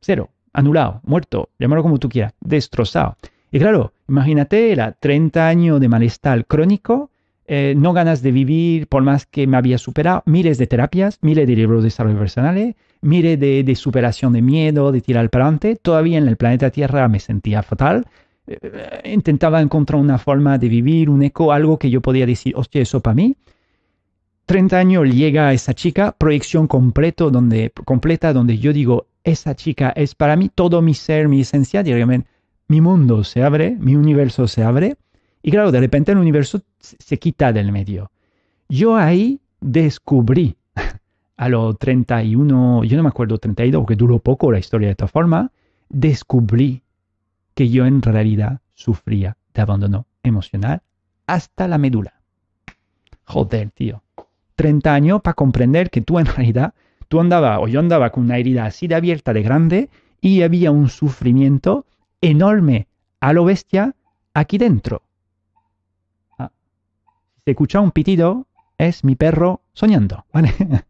[SPEAKER 1] cero, anulado, muerto, llámalo como tú quieras, destrozado. Y claro, imagínate, era 30 años de malestar crónico, eh, no ganas de vivir por más que me había superado, miles de terapias, miles de libros de desarrollo personal, miles de, superación de miedo, de tirar para adelante. Todavía en el planeta Tierra me sentía fatal. Eh, intentaba encontrar una forma de vivir, un eco, algo que yo podía decir, hostia, eso para mí. 30 años llega esa chica, proyección completo donde, completa donde yo digo, esa chica es para mí todo mi ser, mi esencia, directamente, mi mundo se abre, mi universo se abre, y claro, de repente el universo se quita del medio. Yo ahí descubrí a los 31, yo no me acuerdo 32, porque duró poco la historia de esta forma, descubrí que yo en realidad sufría de abandono emocional hasta la médula. Joder, tío. 30 años para comprender que tú en realidad, tú andabas, o yo andaba con una herida así de abierta, de grande, y había un sufrimiento enorme a lo bestia aquí dentro. Ah. Si se escucha un pitido, es mi perro soñando, ¿vale?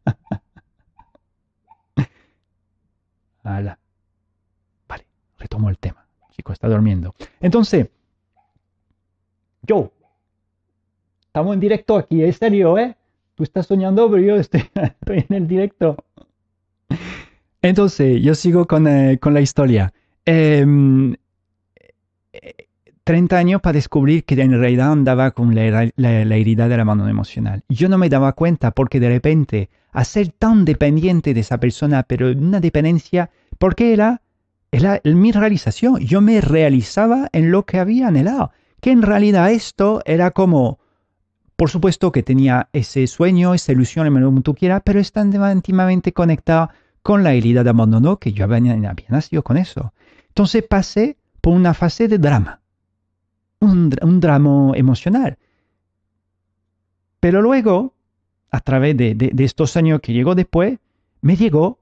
[SPEAKER 1] Vale, retomo el tema. chico está durmiendo. Entonces, yo, estamos en directo aquí, es serio, ¿eh? Tú estás soñando, pero yo estoy, en el directo. Entonces, yo sigo con, eh, la historia. 30 em, años para descubrir que en realidad andaba con la, la, herida de la mano emocional. Yo no me daba cuenta porque de repente, a ser tan dependiente de esa persona, pero una dependencia, porque era, era mi realización. Yo me realizaba en lo que había anhelado. Que en realidad esto era como por supuesto que tenía ese sueño, esa ilusión, en como tú quieras, pero está íntimamente conectado con la herida de abandono que yo había, nacido con eso. Entonces pasé por una fase de drama, un, drama emocional. Pero luego, a través de, estos años que llegó después, me llegó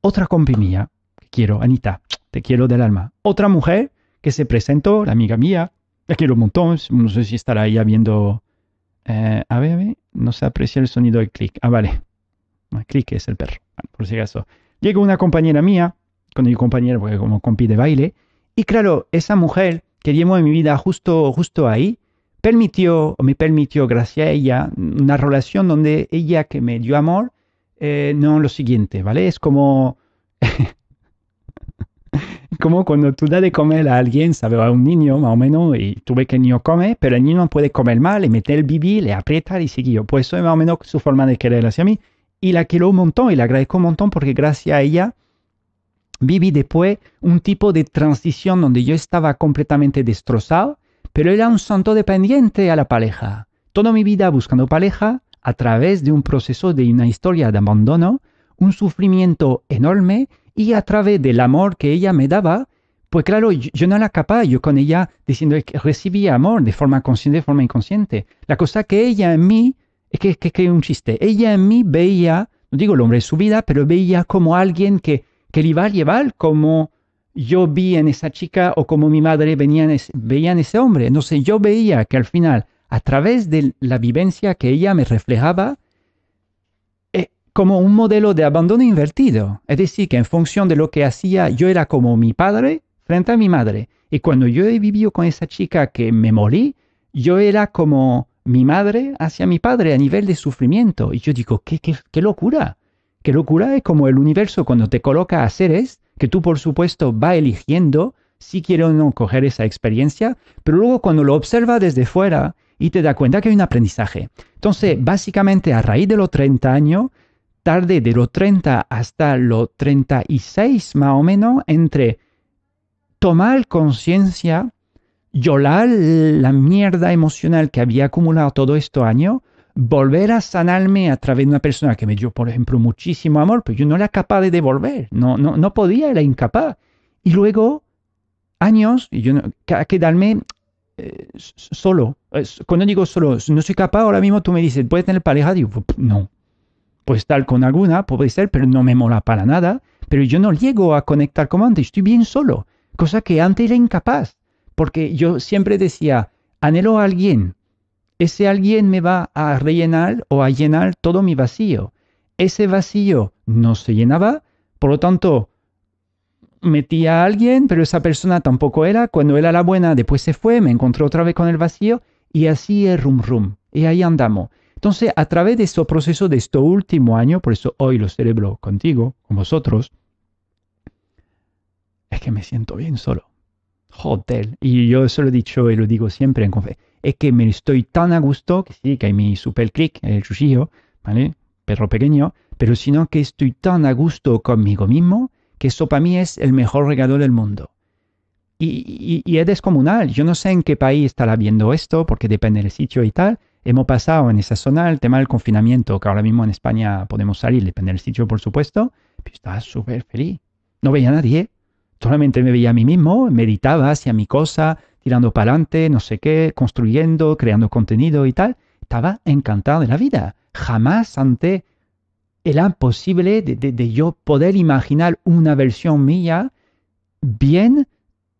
[SPEAKER 1] otra compañía que quiero, Anita, te quiero del alma. Otra mujer que se presentó, la amiga mía, la quiero un montón, no sé si estará ahí viendo eh, a, ver, a ver, no se aprecia el sonido del clic. Ah, vale. El clic es el perro, por si acaso. Llega una compañera mía, con mi compañero, porque como compi de baile, y claro, esa mujer que llevo en mi vida justo, justo ahí, permitió, o me permitió, gracias a ella, una relación donde ella que me dio amor, eh, no lo siguiente, ¿vale? Es como como cuando tú das de comer a alguien, ¿sabes? A un niño, más o menos, y tú ves que el niño come, pero el niño no puede comer mal, le mete el bibi, le aprieta y sigue. Pues eso es más o menos su forma de querer hacia mí. Y la quiero un montón y la agradezco un montón porque gracias a ella viví después un tipo de transición donde yo estaba completamente destrozado, pero era un santo dependiente a la pareja. Toda mi vida buscando pareja a través de un proceso de una historia de abandono, un sufrimiento enorme y a través del amor que ella me daba, pues claro, yo, no era capaz, yo con ella diciendo que recibía amor de forma consciente, de forma inconsciente. La cosa que ella en mí, es que, que, que un chiste, ella en mí veía, no digo el hombre de su vida, pero veía como alguien que, que le iba a llevar, como yo vi en esa chica o como mi madre venía en veía en ese hombre. Entonces yo veía que al final, a través de la vivencia que ella me reflejaba, como un modelo de abandono invertido. Es decir, que en función de lo que hacía, yo era como mi padre frente a mi madre. Y cuando yo he vivido con esa chica que me morí, yo era como mi madre hacia mi padre a nivel de sufrimiento. Y yo digo, qué, qué, locura. Qué locura es como el universo cuando te coloca a seres que tú por supuesto va eligiendo si quiere o no coger esa experiencia, pero luego cuando lo observa desde fuera y te da cuenta que hay un aprendizaje. Entonces, básicamente a raíz de los 30 años, tarde de los 30 hasta los 36 más o menos, entre tomar conciencia, llorar la mierda emocional que había acumulado todo este año, volver a sanarme a través de una persona que me dio, por ejemplo, muchísimo amor, pero yo no era capaz de devolver, no, no, no podía, era incapaz. Y luego años y yo no, quedarme eh, solo. Cuando digo solo, no soy capaz, ahora mismo tú me dices, ¿puedes tener pareja? Digo, no. Puedes estar con alguna, puede ser, pero no me mola para nada. Pero yo no llego a conectar como antes, estoy bien solo. Cosa que antes era incapaz. Porque yo siempre decía, anhelo a alguien. Ese alguien me va a rellenar o a llenar todo mi vacío. Ese vacío no se llenaba, por lo tanto, metía a alguien, pero esa persona tampoco era. Cuando era la buena, después se fue, me encontré otra vez con el vacío y así es rum rum. Y ahí andamos. Entonces, a través de este proceso de este último año, por eso hoy lo celebro contigo, con vosotros, es que me siento bien solo. Joder. Y yo eso lo he dicho y lo digo siempre en confe. Es que me estoy tan a gusto, que sí, que hay mi super click, el chuchillo, ¿vale? Perro pequeño, pero sino que estoy tan a gusto conmigo mismo que eso para mí es el mejor regalo del mundo. Y, es descomunal. Yo no sé en qué país estará viendo esto, porque depende del sitio y tal. Hemos pasado en esa zona el tema del confinamiento, que ahora mismo en España podemos salir, depende del sitio, por supuesto. Pero estaba súper feliz. No veía a nadie. Solamente me veía a mí mismo, meditaba, hacía mi cosa, tirando para adelante, no sé qué, construyendo, creando contenido y tal. Estaba encantado de la vida. Jamás ante era posible de, yo poder imaginar una versión mía bien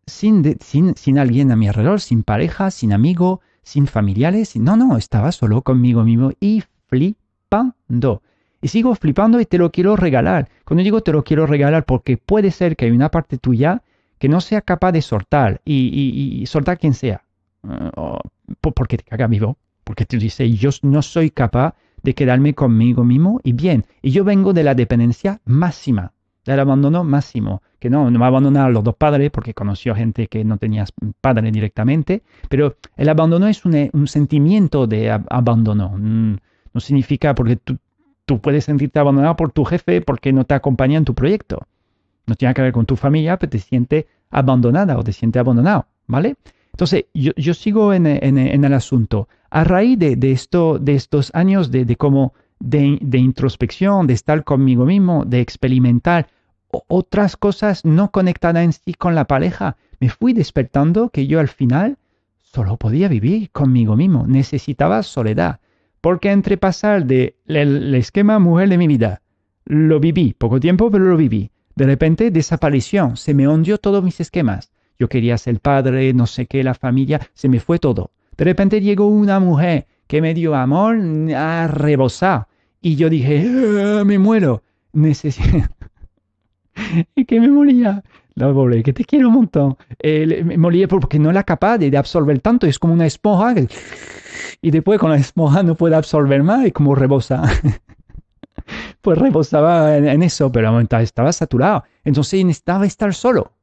[SPEAKER 1] sin, sin, sin, alguien a mi alrededor, sin pareja, sin amigo, sin familiares. No, no, estaba solo conmigo mismo y flipando. Y sigo flipando y te lo quiero regalar. Cuando digo te lo quiero regalar porque puede ser que hay una parte tuya que no sea capaz de soltar y, y, soltar quien sea. Uh, porque te caga vivo. Porque te dice, yo no soy capaz de quedarme conmigo mismo y bien. Y yo vengo de la dependencia máxima, del abandono máximo, que no, no me abandonaron los dos padres porque conoció gente que no tenía padre directamente, pero el abandono es un, un sentimiento de abandono. Mm, no significa porque tú, tú puedes sentirte abandonado por tu jefe porque no te acompaña en tu proyecto. No tiene que ver con tu familia, pero te sientes abandonada o te sientes abandonado, ¿vale? Entonces, yo, sigo en, el asunto. A raíz de, esto, de estos años de, de como de, introspección, de estar conmigo mismo, de experimentar otras cosas no conectadas en sí con la pareja, me fui despertando que yo al final solo podía vivir conmigo mismo, necesitaba soledad, porque entre pasar del el esquema mujer de mi vida, lo viví, poco tiempo, pero lo viví, de repente desapareció, se me hundió todos mis esquemas, yo quería ser padre, no sé qué, la familia, se me fue todo. De repente llegó una mujer que me dio amor a rebosar. Y yo dije, ah, me muero. Necesito... y que me moría. No, pobre, que te quiero un montón. Eh, me moría porque no era capaz de, absorber tanto. Es como una esponja. y después con la esponja no puede absorber más. Es como rebosa. pues rebosaba en, en, eso, pero estaba saturado. Entonces necesitaba estar solo.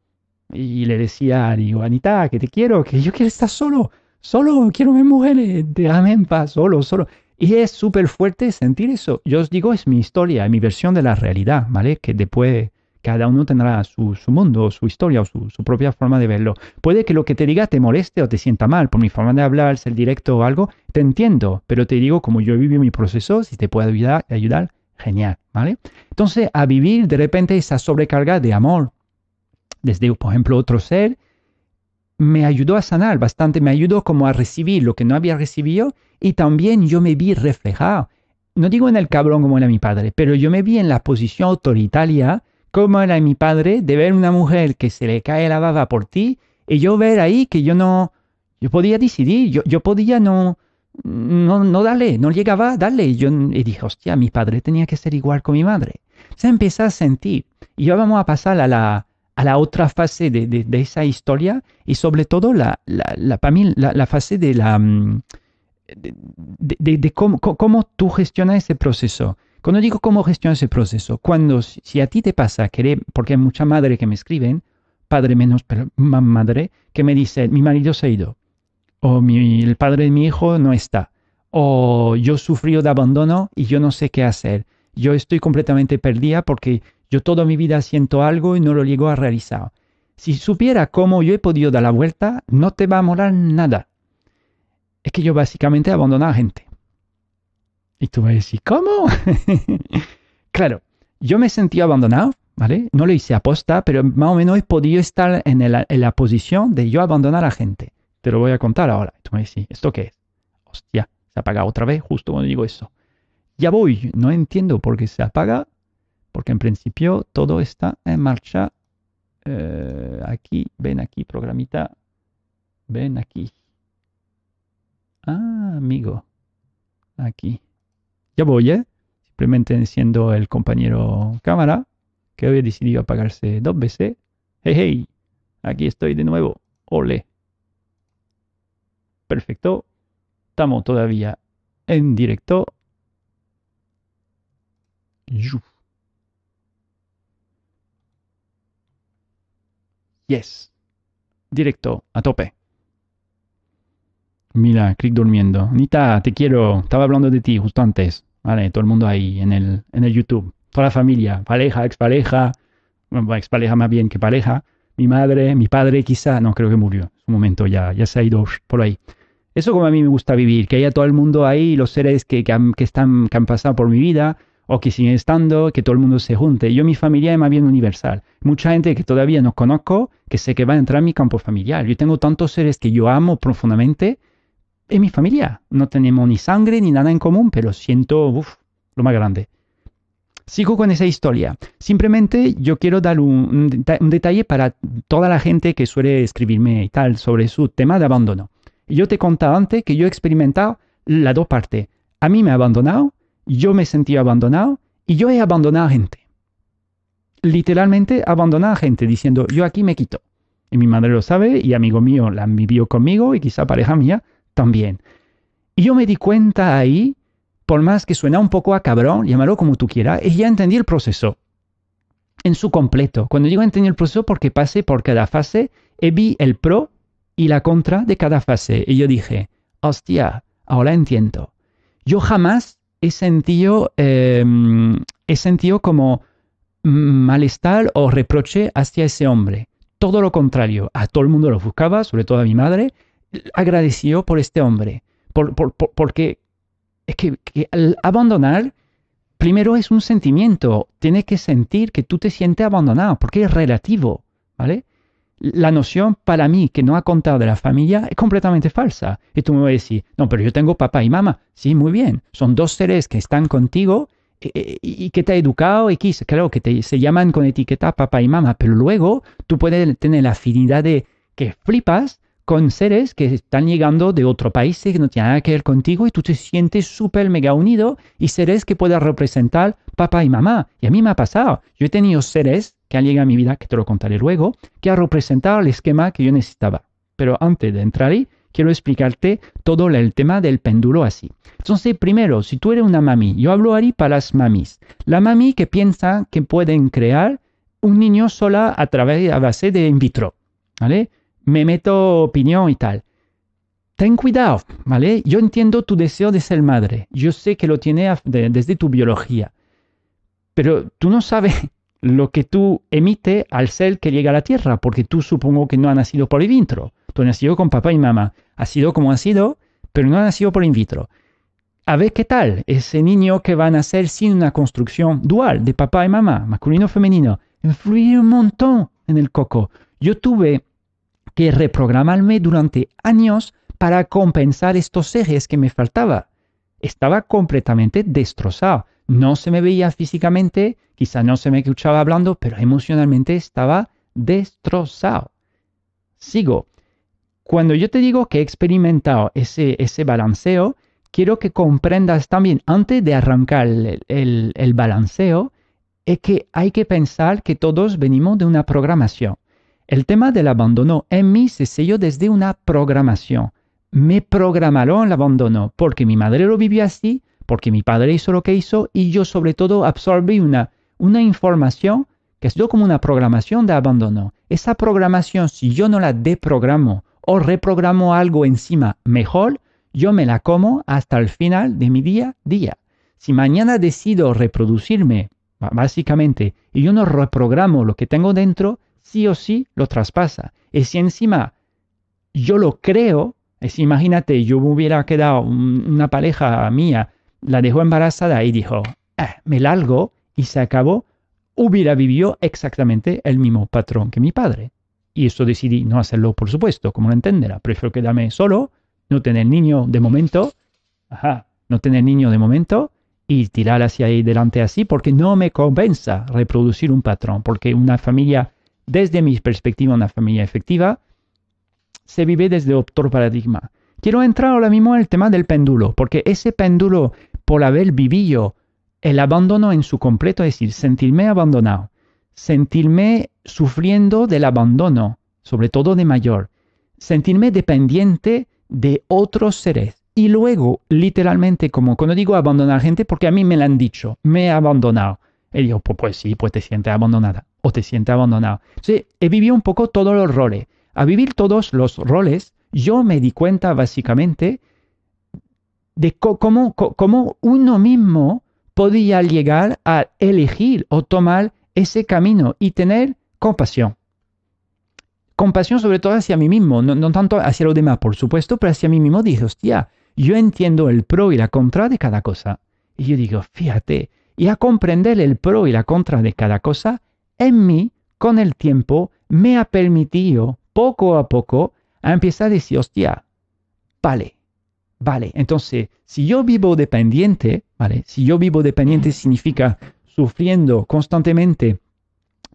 [SPEAKER 1] Y le decía, digo, Anita, que te quiero, que yo quiero estar solo, solo, quiero ver mujeres, déjame en paz, solo, solo. Y es súper fuerte sentir eso. Yo os digo, es mi historia, mi versión de la realidad, ¿vale? Que después cada uno tendrá su, mundo, su historia o su, propia forma de verlo. Puede que lo que te diga te moleste o te sienta mal por mi forma de hablar, ser directo o algo, te entiendo, pero te digo, como yo he vivido mi proceso, si te puedo ayudar, ayudar genial, ¿vale? Entonces, a vivir de repente esa sobrecarga de amor, desde, por ejemplo, otro ser, me ayudó a sanar bastante, me ayudó como a recibir lo que no había recibido y también yo me vi reflejado. No digo en el cabrón como era mi padre, pero yo me vi en la posición autoritaria como era mi padre de ver una mujer que se le cae la baba por ti y yo ver ahí que yo no, yo podía decidir, yo, yo podía no, no, no darle, no llegaba a darle. Y yo y dije, hostia, mi padre tenía que ser igual con mi madre. Se empezó a sentir. Y ya vamos a pasar a la, a la otra fase de, de, esa historia y sobre todo la, la, la, la fase de la... Mm, de, de cómo, cómo, tú gestionas ese proceso. Cuando digo cómo gestionas ese proceso, cuando si a ti te pasa, que, porque hay mucha madre que me escriben, padre menos, pero madre, que me dice, mi marido se ha ido, o mi, el padre de mi hijo no está, o yo sufrí de abandono y yo no sé qué hacer. Yo estoy completamente perdida porque yo toda mi vida siento algo y no lo llego a realizar. Si supiera cómo yo he podido dar la vuelta, no te va a molar nada. Es que yo básicamente abandono a gente. Y tú vas a decir, ¿cómo? claro, yo me sentí abandonado ¿vale? No lo hice aposta, pero más o menos he podido estar en, la posición de yo abandonar a gente. Te lo voy a contar ahora. Tú me dices, ¿esto qué es? Hostia, se apaga otra vez justo cuando digo eso. Ya voy, no entiendo por qué se apaga, porque en principio todo está en marcha. Eh, aquí, ven aquí, programita. Ven aquí. Ah, amigo. Aquí. Voy, ¿eh? Simplemente siendo el compañero cámara, que he decidido apagarse dos veces. Hey, hey, aquí estoy de nuevo. Ole. Perfecto. Estamos todavía en directo. Yes. Directo, a tope. Mira, clic durmiendo. Nita, te quiero. Estaba hablando de ti justo antes. Vale, todo el mundo ahí en el, en el YouTube. Toda la familia, pareja, expareja. Bueno, expareja más bien que pareja. Mi madre, mi padre quizá, no creo que murió. Es un momento ya, ya se ha ido por ahí. Eso como a mí me gusta vivir, que haya todo el mundo ahí, los seres que, que, han, que están, que han pasado por mi vida o que siguen estando, que todo el mundo se junte. Yo mi familia es más bien universal. Mucha gente que todavía no conozco, que sé que va a entrar en mi campo familiar. Yo tengo tantos seres que yo amo profundamente en mi familia. No tenemos ni sangre ni nada en común, pero siento uf, lo más grande. Sigo con esa historia. Simplemente yo quiero dar un, un, detalle para toda la gente que suele escribirme y tal sobre su tema de abandono. Yo te contaba antes que yo he experimentado las dos partes. A mí me ha abandonado, yo me sentí abandonado y yo he abandonado a gente. Literalmente abandonado a gente diciendo, yo aquí me quito. Y mi madre lo sabe y amigo mío la vivió conmigo y quizá pareja mía también. Y yo me di cuenta ahí, por más que suena un poco a cabrón, llámalo como tú quieras, y ya entendí el proceso en su completo. Cuando digo entendí el proceso, porque pasé por cada fase, y vi el pro y la contra de cada fase. Y yo dije, hostia, ahora entiendo. Yo jamás he sentido, eh, he sentido como malestar o reproche hacia ese hombre. Todo lo contrario, a todo el mundo lo buscaba, sobre todo a mi madre, agradeció por este hombre. Por, por, por, porque es que, que al abandonar, primero es un sentimiento. Tienes que sentir que tú te sientes abandonado, porque es relativo, ¿vale? la noción para mí que no ha contado de la familia es completamente falsa. Y tú me vas a decir, no, pero yo tengo papá y mamá. Sí, muy bien. Son dos seres que están contigo eh, y, que te ha educado que, claro, que te, se llaman con etiqueta papá y mamá, pero luego tú puedes tener la afinidad de que flipas con seres que están llegando de otro país que no tienen nada que ver contigo y tú te sientes súper mega unido y seres que puedan representar papá y mamá. Y a mí me ha pasado. Yo he tenido seres que han llegado a mi vida, que te lo contaré luego, que ha representado el esquema que yo necesitaba. Pero antes de entrar ahí, quiero explicarte todo el tema del péndulo así. Entonces, primero, si tú eres una mami, yo hablo ahí para las mamis. La mami que piensa que pueden crear un niño sola a través a base de in vitro, ¿vale? Me meto opinión y tal. Ten cuidado, ¿vale? Yo entiendo tu deseo de ser madre. Yo sé que lo tienes desde tu biología. Pero tú no sabes lo que tú emites al ser que llega a la Tierra, porque tú supongo que no has nacido por in vitro. Tú has nacido con papá y mamá. Ha sido como ha sido, pero no has nacido por in vitro. A ver qué tal ese niño que va a nacer sin una construcción dual de papá y mamá, masculino-femenino. Influye un montón en el coco. Yo tuve que reprogramarme durante años para compensar estos ejes que me faltaba. Estaba completamente destrozado. No se me veía físicamente, quizá no se me escuchaba hablando, pero emocionalmente estaba destrozado. Sigo. Cuando yo te digo que he experimentado ese, ese balanceo, quiero que comprendas también, antes de arrancar el, el, el balanceo, es que hay que pensar que todos venimos de una programación. El tema del abandono en mí se selló desde una programación. Me programaron el abandono porque mi madre lo vivió así, porque mi padre hizo lo que hizo y yo sobre todo absorbí una, una información que es como una programación de abandono. Esa programación, si yo no la deprogramo o reprogramo algo encima mejor, yo me la como hasta el final de mi día a día. Si mañana decido reproducirme, básicamente, y yo no reprogramo lo que tengo dentro, sí o sí lo traspasa. Y si encima yo lo creo, es imagínate, yo me hubiera quedado una pareja mía, la dejó embarazada y dijo, eh, me largo y se acabó. hubiera vivido exactamente el mismo patrón que mi padre. Y eso decidí no hacerlo, por supuesto, como lo entenderá. Prefiero quedarme solo, no tener niño de momento, ajá, no tener niño de momento y tirar hacia ahí delante así, porque no me compensa reproducir un patrón, porque una familia, desde mi perspectiva, una familia efectiva, se vive desde otro paradigma. Quiero entrar ahora mismo en el tema del péndulo, porque ese péndulo, por haber vivido el abandono en su completo, es decir, sentirme abandonado, sentirme sufriendo del abandono, sobre todo de mayor, sentirme dependiente de otros seres. Y luego, literalmente, como cuando digo abandonar gente, porque a mí me lo han dicho, me he abandonado. Y pues, pues sí, pues te sientes abandonada o te sientes abandonado. Entonces, he vivido un poco todos los roles. A vivir todos los roles, yo me di cuenta básicamente de cómo, uno mismo podía llegar a elegir o tomar ese camino y tener compasión. Compasión sobre todo hacia mí mismo, no, tanto hacia los demás, por supuesto, pero hacia mí mismo dije, hostia, yo entiendo el pro y la contra de cada cosa. Y yo digo, fíjate, y a comprender el pro y la contra de cada cosa, en mí, con el tiempo, me ha permitido, poco a poco, a empezar a decir, hostia, vale, vale. Entonces, si yo vivo dependiente, vale, si yo vivo dependiente significa sufriendo constantemente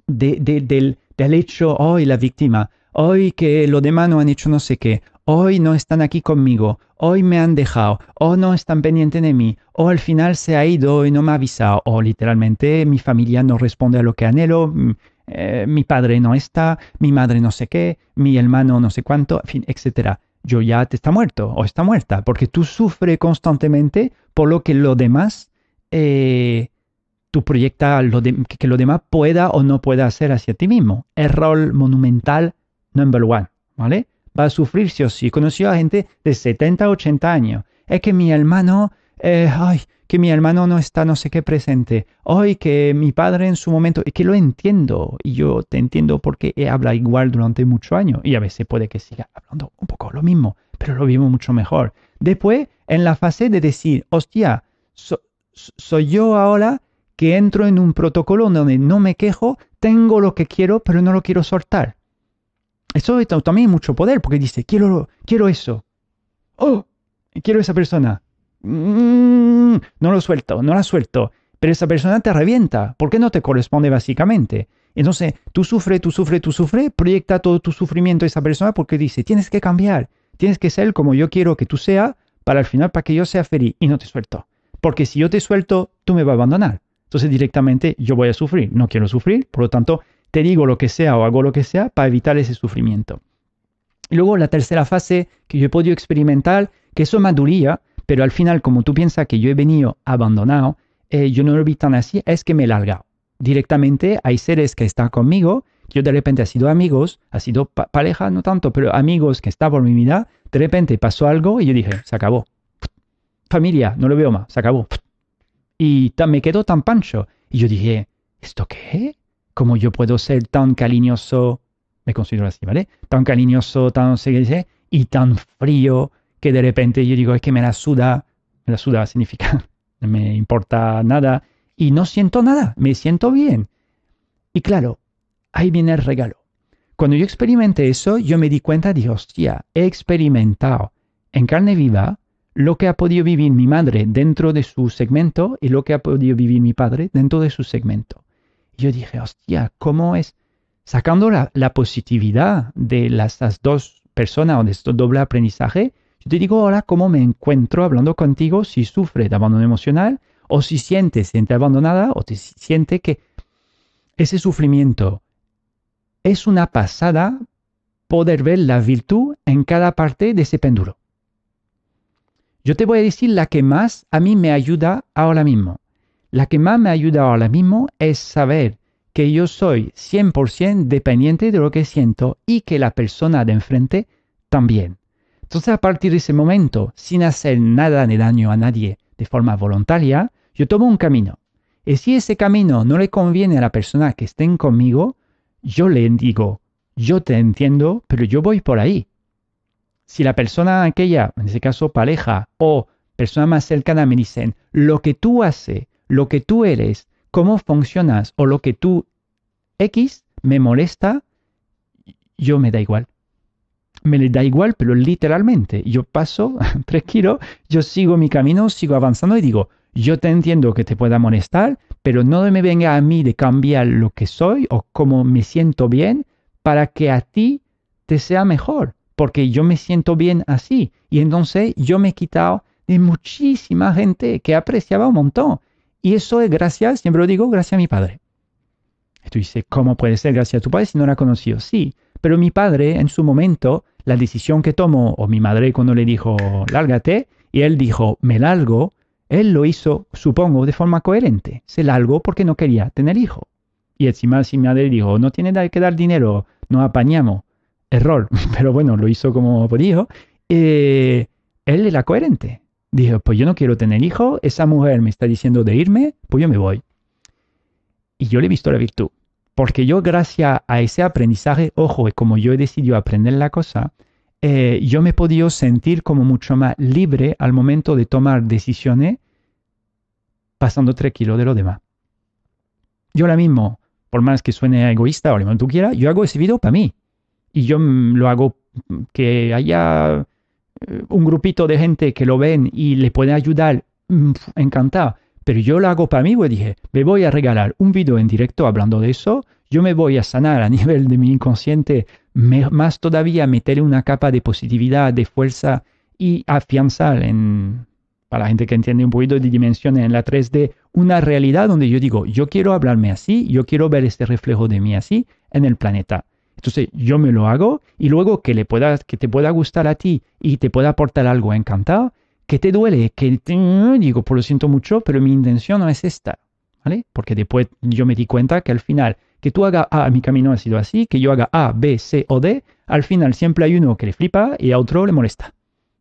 [SPEAKER 1] del, hecho, hoy la víctima, hoy que los demás no han hecho no sé qué, hoy no están aquí conmigo, hoy me han dejado, o no están pendientes de mí, o al final se ha ido y no me ha avisado, o literalmente mi familia no responde a lo que anhelo, mm, eh, mi padre no está, mi madre no sé qué, mi hermano no sé cuánto, en fin, etc. Yo ya te está muerto o está muerta, porque tú sufres constantemente por lo que lo demás eh, tú proyectas lo que lo demás pueda o no pueda hacer hacia ti mismo. Error monumental number one, ¿vale? Va a sufrir sí o sí. Conoció a gente de 70, 80 años. Es que mi hermano, eh, ay, que mi hermano no está no sé qué presente. Ay, que mi padre en su momento, es que lo entiendo. Y yo te entiendo porque he hablado igual durante muchos años. Y a veces puede que siga hablando un poco lo mismo, pero lo vivo mucho mejor. Después, en la fase de decir, hostia, soy yo ahora que entro en un protocolo donde no me quejo, tengo lo que quiero, pero no lo quiero soltar. Eso también mucho poder, porque dice, quiero, quiero eso. Oh, quiero esa persona. Mm, no lo suelto, no la suelto. Pero esa persona te revienta, porque no te corresponde básicamente. Entonces, tú sufres, tú sufres, tú sufres, proyecta todo tu sufrimiento a esa persona porque dice, tienes que cambiar, tienes que ser como yo quiero que tú seas para al final, para que yo sea feliz y no te suelto. Porque si yo te suelto, tú me vas a abandonar. Entonces directamente yo voy a sufrir, no quiero sufrir, por lo tanto te digo lo que sea o hago lo que sea para evitar ese sufrimiento. Luego la tercera fase que yo he podido experimentar, que eso maduría, pero al final como tú piensas que yo he venido abandonado, eh, yo no lo vi tan así, es que me he largado. Directamente hay seres que están conmigo, yo de repente ha sido amigos, ha sido pareja, no tanto, pero amigos que están por mi vida, de repente pasó algo y yo dije, se acabó. Familia, no lo veo más, se acabó y me quedó tan pancho. Y yo dije, ¿esto qué? ¿Cómo yo puedo ser tan cariñoso? Me considero así, ¿vale? Tan cariñoso, tan, dice? Y tan frío que de repente yo digo, es que me la suda. Me la suda significa, no me importa nada. Y no siento nada, me siento bien. Y claro, ahí viene el regalo. Cuando yo experimenté eso, yo me di cuenta, dije, hostia, he experimentado en carne viva lo que ha podido vivir mi madre dentro de su segmento y lo que ha podido vivir mi padre dentro de su segmento. Yo dije, hostia, ¿cómo es? Sacando la, positividad de las, dos personas o de este doble aprendizaje, yo te digo ahora cómo me encuentro hablando contigo si sufre de abandono emocional o si siente, siente abandonada o te siente que ese sufrimiento es una pasada poder ver la virtud en cada parte de ese péndulo. Yo te voy a decir la que más a mí me ayuda ahora mismo. La que más me ayuda ahora mismo es saber que yo soy 100% dependiente de lo que siento y que la persona de enfrente también. Entonces a partir de ese momento, sin hacer nada de daño a nadie de forma voluntaria, yo tomo un camino. Y si ese camino no le conviene a la persona que estén conmigo, yo le digo, yo te entiendo, pero yo voy por ahí si la persona aquella, en ese caso pareja o persona más cercana me dicen, lo que tú haces, lo que tú eres, cómo funcionas o lo que tú X me molesta, yo me da igual. Me le da igual, pero literalmente. Yo paso tranquilo, yo sigo mi camino, sigo avanzando y digo, yo te entiendo que te pueda molestar, pero no me venga a mí de cambiar lo que soy o cómo me siento bien para que a ti te sea mejor, porque yo me siento bien así. Y entonces yo me he quitado de muchísima gente que apreciaba un montón. Y eso es gracias, siempre lo digo, gracias a mi padre. Y tú ¿cómo puede ser gracias a tu padre si no la ha conocido? Sí, pero mi padre en su momento, la decisión que tomó, o mi madre cuando le dijo, lárgate, y él dijo, me largo, él lo hizo, supongo, de forma coherente. Se largó porque no quería tener hijo. Y encima si mi madre dijo, no tiene que dar dinero, no apañamos. Error, pero bueno, lo hizo como podía. Eh, él era coherente. Dijo, pues yo no quiero tener hijo, esa mujer me está diciendo de irme, pues yo me voy. Y yo le he visto la virtud. Porque yo gracias a ese aprendizaje, ojo, como yo he decidido aprender la cosa, eh, yo me he podido sentir como mucho más libre al momento de tomar decisiones pasando tres kilos de lo demás. Yo ahora mismo, por más que suene egoísta o lo que tú quieras, yo hago ese video para mí. Y yo lo hago que haya un grupito de gente que lo ven y le puede ayudar, mm, encantado. Pero yo lo hago para mí, pues dije, me voy a regalar un video en directo hablando de eso, yo me voy a sanar a nivel de mi inconsciente, más todavía meter una capa de positividad, de fuerza y afianzar en, para la gente que entiende un poquito de dimensiones en la 3D, una realidad donde yo digo, yo quiero hablarme así, yo quiero ver este reflejo de mí así en el planeta. Entonces yo me lo hago y luego que, le pueda, que te pueda gustar a ti y te pueda aportar algo encantado, que te duele, que te, digo, por pues lo siento mucho, pero mi intención no es esta, ¿vale? Porque después yo me di cuenta que al final, que tú hagas A, mi camino ha sido así, que yo haga A, B, C o D, al final siempre hay uno que le flipa y a otro le molesta.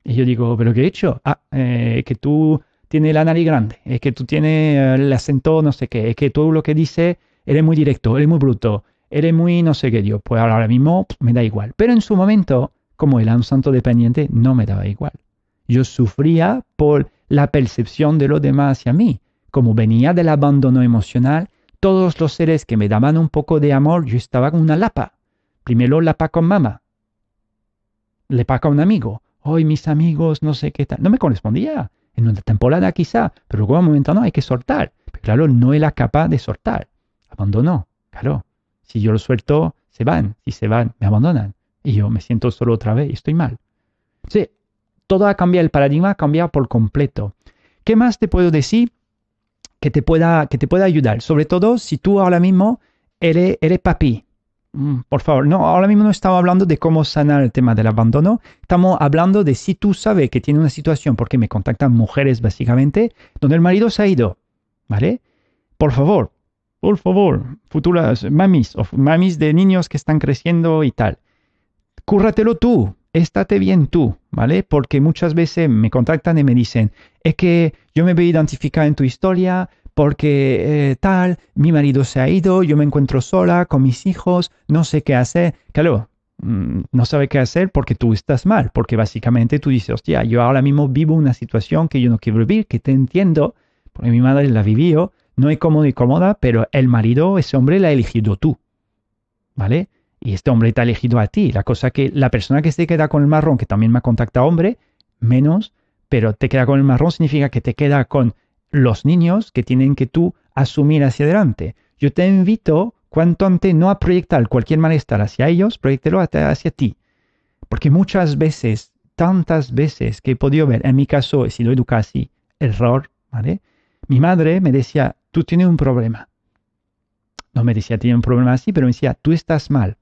[SPEAKER 1] Y yo digo, ¿pero qué he hecho? Ah, eh, que tú tienes la nariz grande, es que tú tienes el acento no sé qué, es que tú lo que dices, eres muy directo, eres muy bruto, eres muy no sé qué, Dios. Pues ahora mismo me da igual. Pero en su momento, como era un santo dependiente, no me daba igual. Yo sufría por la percepción de los demás hacia mí. Como venía del abandono emocional, todos los seres que me daban un poco de amor, yo estaba con una lapa. Primero lapa con mamá, lepa con un amigo. Hoy mis amigos, no sé qué tal. No me correspondía. En una temporada quizá, pero luego en un momento no, hay que soltar. Pero claro, no era capaz de soltar. Abandonó, claro. Si yo lo suelto, se van. Si se van, me abandonan. Y yo me siento solo otra vez y estoy mal. Sí, todo ha cambiado, el paradigma ha cambiado por completo. ¿Qué más te puedo decir que te pueda, que te pueda ayudar? Sobre todo si tú ahora mismo eres, eres papi. Mm, por favor, no, ahora mismo no estamos hablando de cómo sanar el tema del abandono. Estamos hablando de si tú sabes que tiene una situación, porque me contactan mujeres básicamente, donde el marido se ha ido. ¿Vale? Por favor, por favor, futuras mamis o mamis de niños que están creciendo y tal. Cúrratelo tú, estate bien tú, ¿vale? Porque muchas veces me contactan y me dicen, es que yo me veo identificado en tu historia porque eh, tal, mi marido se ha ido, yo me encuentro sola con mis hijos, no sé qué hacer. Claro, mm, no sabe qué hacer porque tú estás mal, porque básicamente tú dices, hostia, yo ahora mismo vivo una situación que yo no quiero vivir, que te entiendo, porque mi madre la vivió, no es cómodo y cómoda, pero el marido, ese hombre, la ha elegido tú, ¿vale? y este hombre te ha elegido a ti. La cosa que la persona que se queda con el marrón, que también me ha contactado hombre, menos, pero te queda con el marrón significa que te queda con los niños que tienen que tú asumir hacia adelante. Yo te invito, cuanto antes, no a proyectar cualquier malestar hacia ellos, proyectelo hacia ti. Porque muchas veces, tantas veces que he podido ver, en mi caso he sido educado así, error, ¿vale? Mi madre me decía, tú tienes un problema. No me decía, tiene un problema así, pero me decía, tú estás mal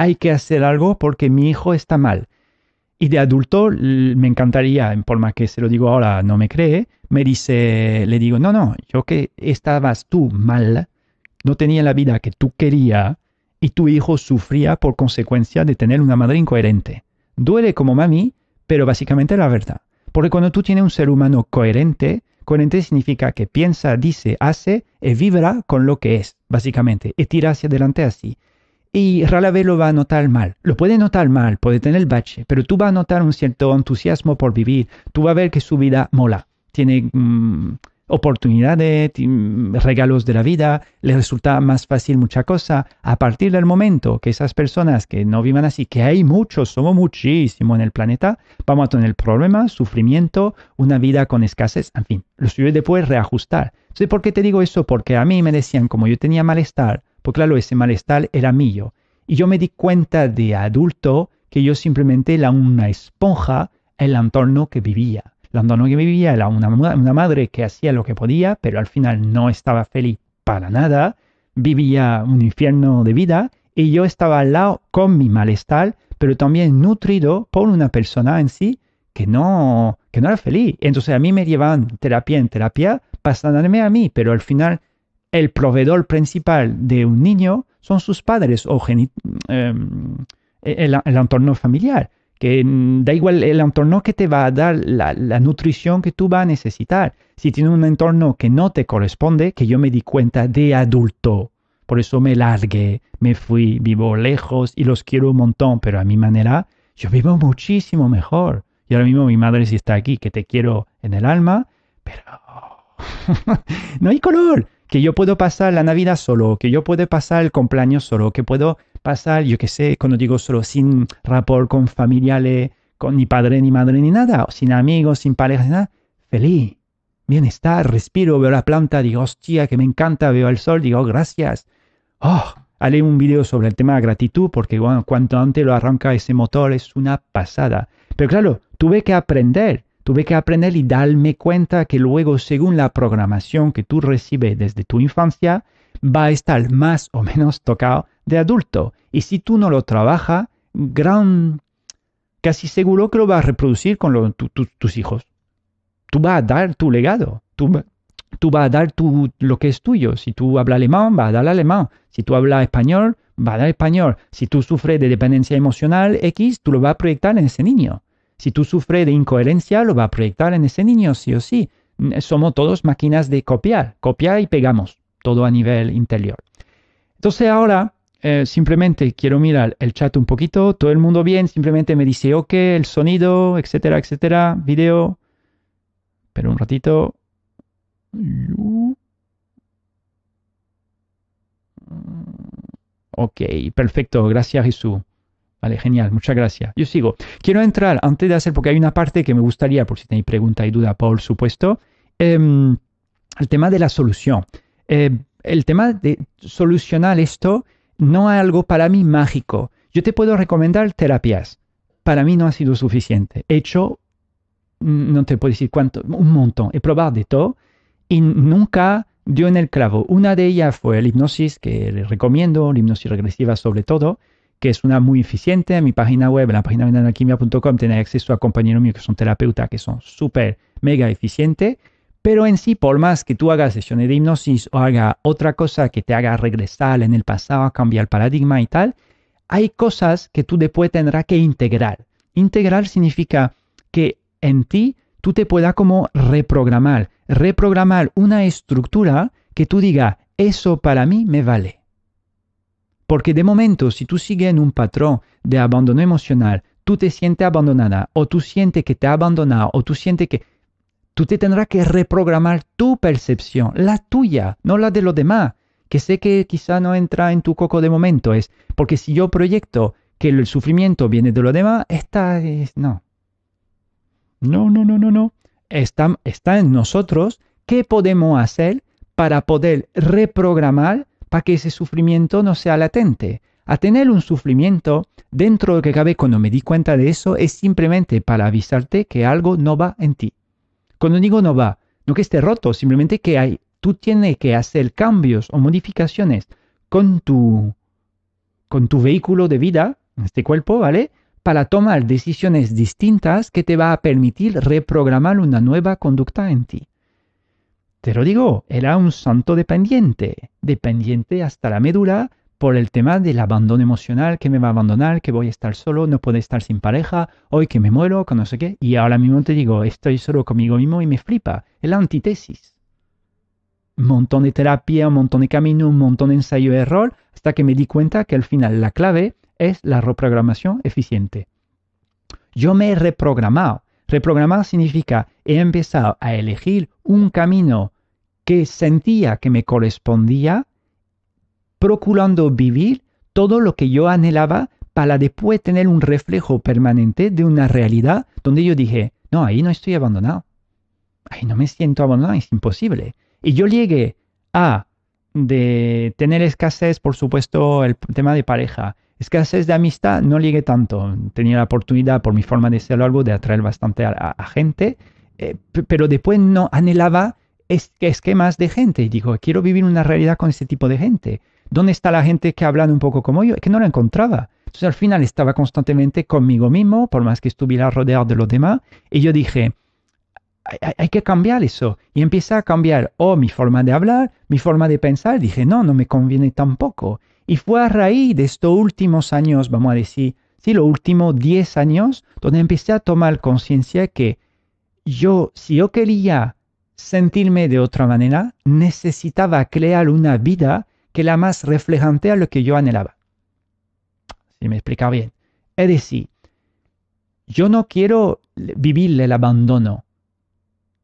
[SPEAKER 1] hay que hacer algo porque mi hijo está mal. Y de adulto me encantaría, en forma que se lo digo ahora, no me cree, me dice, le digo, no, no, yo que estabas tú mal, no tenía la vida que tú querías y tu hijo sufría por consecuencia de tener una madre incoherente. Duele como mami, pero básicamente la verdad. Porque cuando tú tienes un ser humano coherente, coherente significa que piensa, dice, hace y vibra con lo que es, básicamente, y tira hacia adelante así y rara vez lo va a notar mal. Lo puede notar mal, puede tener bache, pero tú vas a notar un cierto entusiasmo por vivir. Tú vas a ver que su vida mola. Tiene mm, oportunidades, regalos de la vida, les resulta más fácil mucha cosa. A partir del momento que esas personas que no vivan así, que hay muchos, somos muchísimos en el planeta, vamos a tener problemas, sufrimiento, una vida con escasez, en fin, lo suyo después reajustar. Entonces, ¿por qué te digo eso? Porque a mí me decían, como yo tenía malestar, pues claro, ese malestar era mío. Y yo me di cuenta de adulto que yo simplemente era una esponja el entorno que vivía. Entorno que vivía era una, madre que hacía lo que podía, pero al final no estaba feliz para nada, vivía un infierno de vida y yo estaba al lado con mi malestar, pero también nutrido por una persona en sí que no, que no era feliz. Entonces a mí me llevaban terapia en terapia pasándome a mí, pero al final el proveedor principal de un niño son sus padres o em, el, entorno familiar que da igual el entorno que te va a dar la, nutrición que tú vas a necesitar. Si tiene un entorno que no te corresponde, que yo me di cuenta de adulto, por eso me largué, me fui, vivo lejos y los quiero un montón, pero a mi manera yo vivo muchísimo mejor. Y ahora mismo mi madre sí está aquí, que te quiero en el alma, pero no hay color. Que yo puedo pasar la Navidad solo, que yo puedo pasar el cumpleaños solo, que puedo pasar, yo qué sé, cuando digo solo, sin rapport con familiares, con ni padre ni madre ni nada, sin amigos, sin pareja, nada, feliz, bienestar, respiro, veo la planta, digo, hostia, que me encanta, veo el sol, digo, gracias. Oh, haré un video sobre el tema de gratitud porque cuanto antes lo arranca ese motor es una pasada. Pero claro, tuve que aprender, tuve que aprender y darme cuenta que luego, según la programación que tú recibes desde tu infancia, va a estar más o menos tocado de adulto. Y si tú no lo trabajas, gran, casi seguro que lo vas a reproducir con tus hijos. Tú vas a dar tu legado. Tú, tú vas a dar tu, lo que es tuyo. Si tú hablas alemán, vas a dar alemán. Si tú hablas español, vas a dar español. Si tú sufres de dependencia emocional X, tú lo vas a proyectar en ese niño. Si tú sufres de incoherencia, lo vas a proyectar en ese niño, sí o sí. Somos todos máquinas de copiar, copiar y pegamos, todo a nivel interior. Entonces ahora eh, simplemente quiero mirar el chat un poquito, todo el mundo bien, simplemente me dice ok, el sonido, etcétera, etcétera, video. Pero un ratito. Ok, perfecto, gracias Jesús. Vale, genial, muchas gracias. Yo sigo. Quiero entrar antes de hacer, porque hay una parte que me gustaría, por si tenéis pregunta y duda, por supuesto, em, el tema de la solución. Eh, el tema de solucionar esto no hay algo para mí mágico. Yo te puedo recomendar terapias. Para mí no ha sido suficiente. He hecho, mm, no te puedo decir cuánto, un montón. He probado de todo y nunca dio en el clavo. Una de ellas fue la hipnosis, que les recomiendo, la hipnosis regresiva sobre todo, que es una muy eficiente. En mi página web, en la página de alquimia.com, tenéis acceso a compañeros míos que son terapeutas, que son súper, mega eficientes. Pero en sí, por más que tú hagas sesiones de hipnosis o haga otra cosa que te haga regresar en el pasado, cambiar el paradigma y tal, hay cosas que tú después tendrás que integrar. Integrar significa que en ti tú te puedas como reprogramar, reprogramar una estructura que tú digas, eso para mí me vale. Porque de momento, si tú sigues en un patrón de abandono emocional, tú te sientes abandonada, o tú sientes que te ha abandonado, o tú sientes que Tú te tendrás que reprogramar tu percepción, la tuya, no la de los demás, que sé que quizá no entra en tu coco de momento, es porque si yo proyecto que el sufrimiento viene de los demás, esta es... no. No, no, no, no, no. Está, está en nosotros qué podemos hacer para poder reprogramar para que ese sufrimiento no sea latente. A tener un sufrimiento dentro de que cabe cuando me di cuenta de eso es simplemente para avisarte que algo no va en ti. Cuando digo no va, no que esté roto, simplemente que hay, tú tienes que hacer cambios o modificaciones con tu, con tu vehículo de vida, este cuerpo, ¿vale? Para tomar decisiones distintas que te va a permitir reprogramar una nueva conducta en ti. Te lo digo, era un santo dependiente, dependiente hasta la médula por el tema del abandono emocional, que me va a abandonar, que voy a estar solo, no puedo estar sin pareja, hoy que me muero, que no sé qué. Y ahora mismo te digo, estoy solo conmigo mismo y me flipa. Es la antítesis. Un montón de terapia, un montón de camino, un montón de ensayo y error, hasta que me di cuenta que al final la clave es la reprogramación eficiente. Yo me he reprogramado. Reprogramar significa he empezado a elegir un camino que sentía que me correspondía, procurando vivir todo lo que yo anhelaba para después tener un reflejo permanente de una realidad donde yo dije, no, ahí no estoy abandonado. Ahí no me siento abandonado, es imposible. Y yo llegué a de tener escasez, por supuesto, el tema de pareja. Escasez de amistad no llegué tanto. Tenía la oportunidad, por mi forma de ser algo, de atraer bastante a, gente, eh, pero después no anhelaba esquemas de gente. Digo, quiero vivir una realidad con ese tipo de gente. ¿Dónde está la gente que hablan un poco como yo? Es que no la encontraba. Entonces al final estaba constantemente conmigo mismo, por más que estuviera rodeado de los demás, y yo dije, hay, que cambiar eso. Y empecé a cambiar o mi forma de hablar, mi forma de pensar. Dije, no, no me conviene tampoco. Y fue a raíz de estos últimos años, vamos a decir, sí, los últimos 10 años, donde empecé a tomar conciencia que yo, si yo quería sentirme de otra manera, necesitaba crear una vida que la más reflejante a lo que yo anhelaba. Si me explica bien. Es decir, yo no quiero vivir el abandono.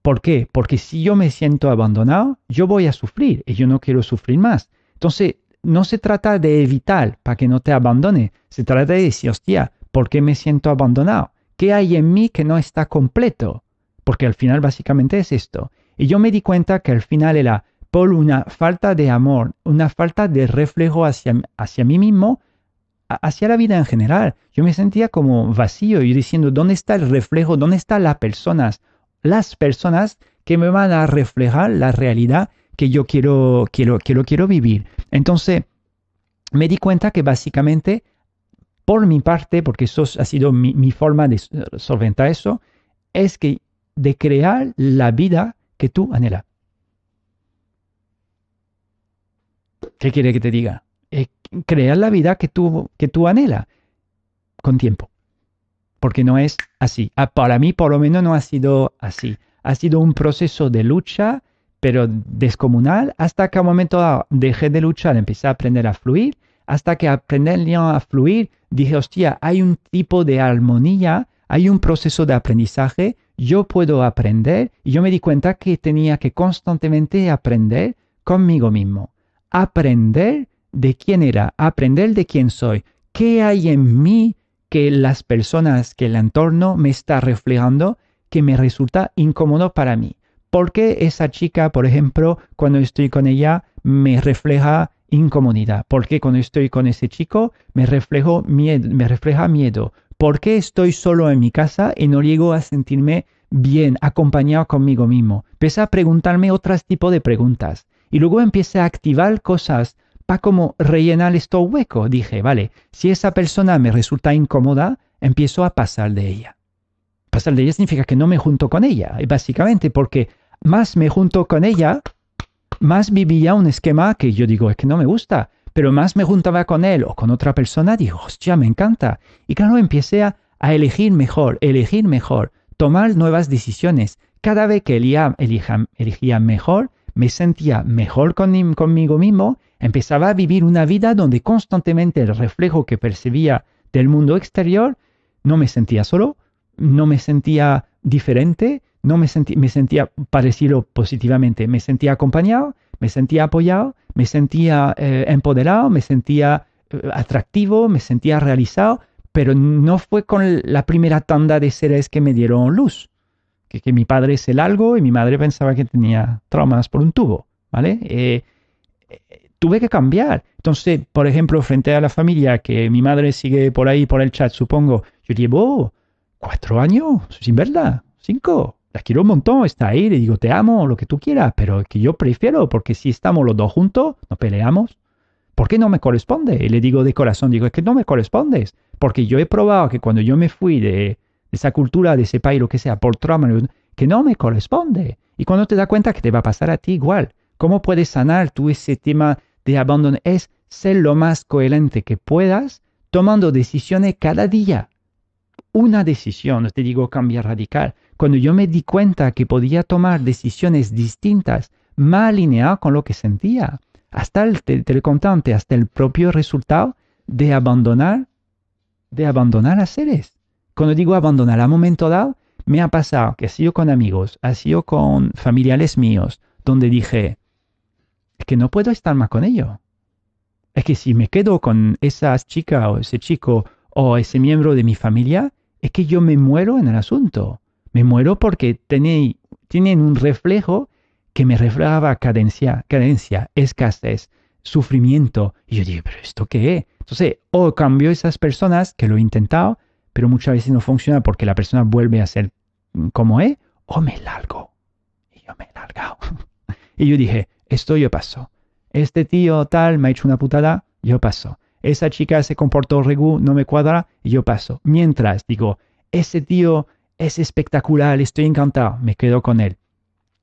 [SPEAKER 1] ¿Por qué? Porque si yo me siento abandonado, yo voy a sufrir y yo no quiero sufrir más. Entonces, no se trata de evitar para que no te abandone, se trata de decir, hostia, ¿por qué me siento abandonado? ¿Qué hay en mí que no está completo? Porque al final básicamente es esto. Y yo me di cuenta que al final era por una falta de amor, una falta de reflejo hacia, hacia mí mismo, hacia la vida en general. Yo me sentía como vacío y diciendo, ¿dónde está el reflejo? ¿Dónde están las personas? Las personas que me van a reflejar la realidad que yo quiero, quiero, quiero, quiero vivir. Entonces, me di cuenta que básicamente, por mi parte, porque eso ha sido mi, mi forma de solventar eso, es que de crear la vida que tú anhelas. ¿Qué quiere que te diga? Eh, crear la vida que tú, que tú anhelas con tiempo. Porque no es así. Ah, para mí, por lo menos, no ha sido así. Ha sido un proceso de lucha, pero descomunal, hasta que a un momento dejé de luchar, empecé a aprender a fluir. Hasta que aprendí a fluir, dije, hostia, hay un tipo de armonía, hay un proceso de aprendizaje, yo puedo aprender. Y yo me di cuenta que tenía que constantemente aprender conmigo mismo aprender de quién era, aprender de quién soy, qué hay en mí que las personas, que el entorno me está reflejando que me resulta incómodo para mí. ¿Por qué esa chica, por ejemplo, cuando estoy con ella, me refleja incomodidad? ¿Por qué cuando estoy con ese chico me, reflejo miedo, refleja miedo? ¿Por qué estoy solo en mi casa y no llego a sentirme bien, acompañado conmigo mismo? Empecé a preguntarme otros tipos de preguntas y luego empecé a activar cosas para como rellenar esto hueco. Dije, vale, si esa persona me resulta incómoda, empiezo a pasar de ella. Pasar de ella significa que no me junto con ella, básicamente porque más me junto con ella, más vivía un esquema que yo digo, es que no me gusta, pero más me juntaba con él o con otra persona, digo, hostia, me encanta. Y claro, empecé a, elegir mejor, elegir mejor, tomar nuevas decisiones. Cada vez que elegía mejor, me sentía mejor conmigo mismo, empezaba a vivir una vida donde constantemente el reflejo que percibía del mundo exterior, no me sentía solo, no me sentía diferente, no me, sentía, me sentía parecido positivamente, me sentía acompañado, me sentía apoyado, me sentía eh, empoderado, me sentía eh, atractivo, me sentía realizado, pero no fue con la primera tanda de seres que me dieron luz que, mi padre es el algo y mi madre pensaba que tenía traumas por un tubo, ¿vale? Eh, tuve que cambiar. Entonces, por ejemplo, frente a la familia que mi madre sigue por ahí, por el chat, supongo, yo llevo cuatro años sin verla, cinco. La quiero un montón, está ahí, le digo, te amo, lo que tú quieras, pero que yo prefiero, porque si estamos los dos juntos, nos peleamos. ¿Por qué no me corresponde? Y le digo de corazón, digo, es que no me correspondes, porque yo he probado que cuando yo me fui de, esa cultura, de ese país, lo que sea, por trauma, que no me corresponde. Y cuando te das cuenta que te va a pasar a ti igual, ¿cómo puedes sanar tú ese tema de abandono? Es ser lo más coherente que puedas, tomando decisiones cada día. Una decisión, no te digo cambio radical. Cuando yo me di cuenta que podía tomar decisiones distintas, más alineadas con lo que sentía, hasta el, te, hasta el propio resultado de abandonar, de abandonar a seres. Cuando digo abandonar a momento dado, me ha pasado que ha sido con amigos, ha sido con familiares míos, donde dije, es que no puedo estar más con ellos. Es que si me quedo con esa chica o ese chico o ese miembro de mi familia, es que yo me muero en el asunto. Me muero porque tienen, tienen un reflejo que me reflejaba cadencia, cadencia, escasez, sufrimiento. Y yo dije, ¿pero esto qué es? Entonces, o cambio esas personas que lo he intentado, pero muchas veces no funciona porque la persona vuelve a ser como es, o me largo. Y yo me he largado. y yo dije, esto yo paso. Este tío tal me ha hecho una putada, yo paso. Esa chica se comportó regu, no me cuadra, yo paso. Mientras digo, ese tío es espectacular, estoy encantado, me quedo con él.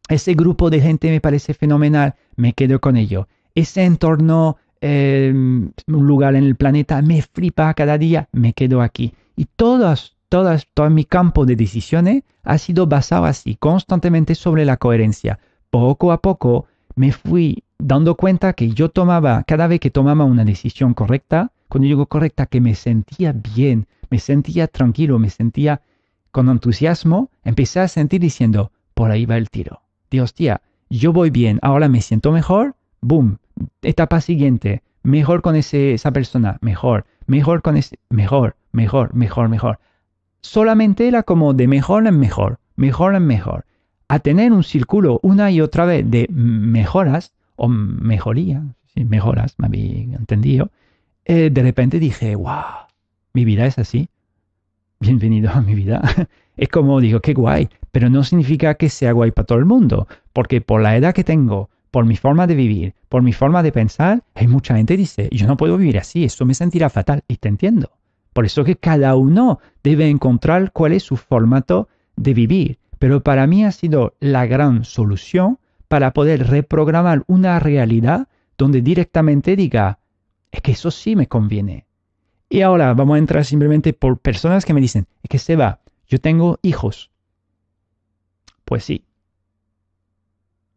[SPEAKER 1] Ese grupo de gente me parece fenomenal, me quedo con ello. Ese entorno, em, un lugar en el planeta, me flipa cada día, me quedo aquí. Y todas, todas, todo mi campo de decisiones ha sido basado así, constantemente sobre la coherencia. Poco a poco me fui dando cuenta que yo tomaba, cada vez que tomaba una decisión correcta, cuando digo correcta, que me sentía bien, me sentía tranquilo, me sentía con entusiasmo, empecé a sentir diciendo, por ahí va el tiro. Dios, tía, yo voy bien, ahora me siento mejor, boom, etapa siguiente, mejor con ese, esa persona, mejor, mejor con ese, mejor, mejor, mejor, mejor. Solamente era como de mejor en mejor, mejor en mejor. A tener un círculo una y otra vez de mejoras o mejoría, mejoras, me había entendido, eh, de repente dije, wow, mi vida es así bienvenido a mi vida. es como digo, qué guay, pero no significa que sea guay para todo el mundo, porque por la edad que tengo, por mi forma de vivir, por mi forma de pensar, hay mucha gente que dice, yo no puedo vivir así, eso me sentirá fatal, y te entiendo. Por eso que cada uno debe encontrar cuál es su formato de vivir, pero para mí ha sido la gran solución para poder reprogramar una realidad donde directamente diga, es que eso sí me conviene, y ahora vamos a entrar simplemente por personas que me dicen, es que se va, yo tengo hijos. Pues sí,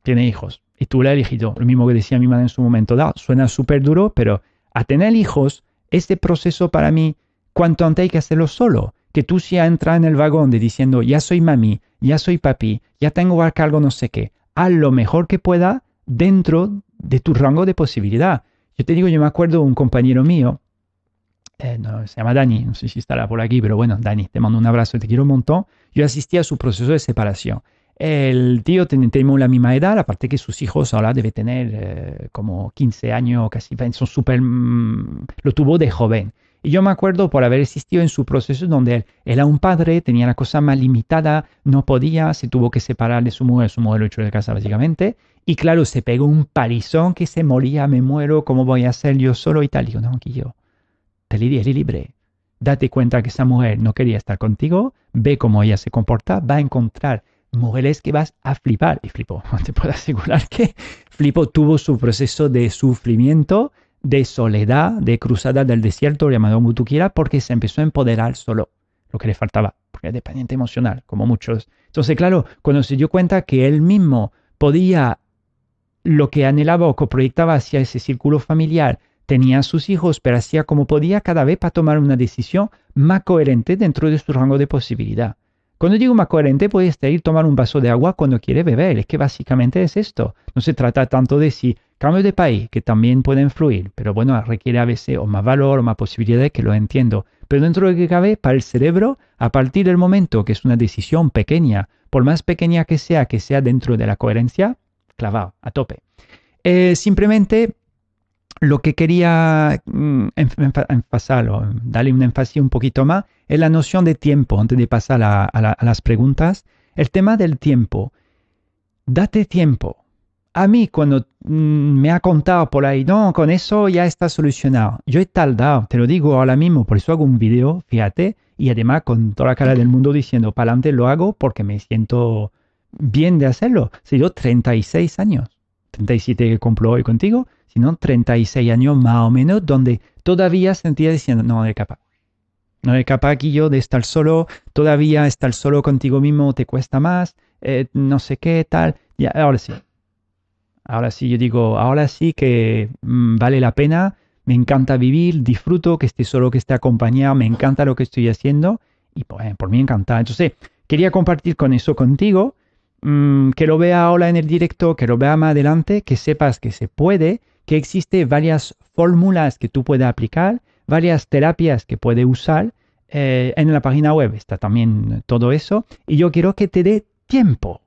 [SPEAKER 1] tiene hijos. Y tú le has elegido, lo mismo que decía mi madre en su momento dado. Suena súper duro, pero a tener hijos, este proceso para mí, cuanto antes hay que hacerlo solo. Que tú ya entras en el vagón de diciendo, ya soy mami, ya soy papi, ya tengo a cargo no sé qué. Haz lo mejor que pueda dentro de tu rango de posibilidad. Yo te digo, yo me acuerdo un compañero mío eh, no, se llama Dani, no sé si estará por aquí, pero bueno, Dani, te mando un abrazo, te quiero un montón. Yo asistí a su proceso de separación. El tío tenemos la misma edad, aparte que sus hijos ahora debe tener eh, como 15 años, casi, son súper, mm, lo tuvo de joven. Y yo me acuerdo por haber existido en su proceso donde él era un padre, tenía la cosa más limitada, no podía, se tuvo que separar de su mujer, su mujer lo echó de casa básicamente. Y claro, se pegó un parizón que se moría, me muero, ¿cómo voy a ser yo solo y tal? Y yo, no, yo, te le libre. Date cuenta que esa mujer no quería estar contigo, ve cómo ella se comporta, va a encontrar mujeres que vas a flipar. Y flipo, te puedo asegurar que flipo tuvo su proceso de sufrimiento, de soledad, de cruzada del desierto, llamado como porque se empezó a empoderar solo, lo que le faltaba, porque es dependiente emocional, como muchos. Entonces, claro, cuando se dio cuenta que él mismo podía lo que anhelaba o que proyectaba hacia ese círculo familiar, tenía sus hijos, pero hacía como podía cada vez para tomar una decisión más coherente dentro de su rango de posibilidad. Cuando digo más coherente, puede ir tomar un vaso de agua cuando quiere beber. Es que básicamente es esto. No se trata tanto de si cambio de país, que también puede influir, pero bueno, requiere a veces o más valor o más posibilidades, que lo entiendo. Pero dentro de lo que cabe, para el cerebro, a partir del momento que es una decisión pequeña, por más pequeña que sea, que sea dentro de la coherencia, clavado, a tope. Eh, simplemente lo que quería mm, enfasar o darle un énfasis un poquito más es la noción de tiempo antes de pasar a, las preguntas. El tema del tiempo. Date tiempo. A mí cuando mm, me ha contado por ahí, no, con eso ya está solucionado. Yo he tardado, te lo digo ahora mismo, por eso hago un video, fíjate, y además con toda la cara del mundo diciendo, para adelante lo hago porque me siento bien de hacerlo. Se dio 36 años, 37 que cumplo hoy contigo, sino 36 años más o menos, donde todavía sentía diciendo, no, no capaz. No eres capaz aquí yo de estar solo, todavía estar solo contigo mismo te cuesta más, eh, no sé qué, tal. Ya, ahora sí. Ahora sí, yo digo, ahora sí que mm, vale la pena, me encanta vivir, disfruto que esté solo, que esté acompañado, me encanta lo que estoy haciendo y pues, por mí encanta. Entonces, quería compartir con eso contigo mm, que lo vea ahora en el directo, que lo vea más adelante, que sepas que se puede, que existe varias fórmulas que tú puedes aplicar, varias terapias que puedes usar. Eh, en la página web está también todo eso. Y yo quiero que te dé tiempo.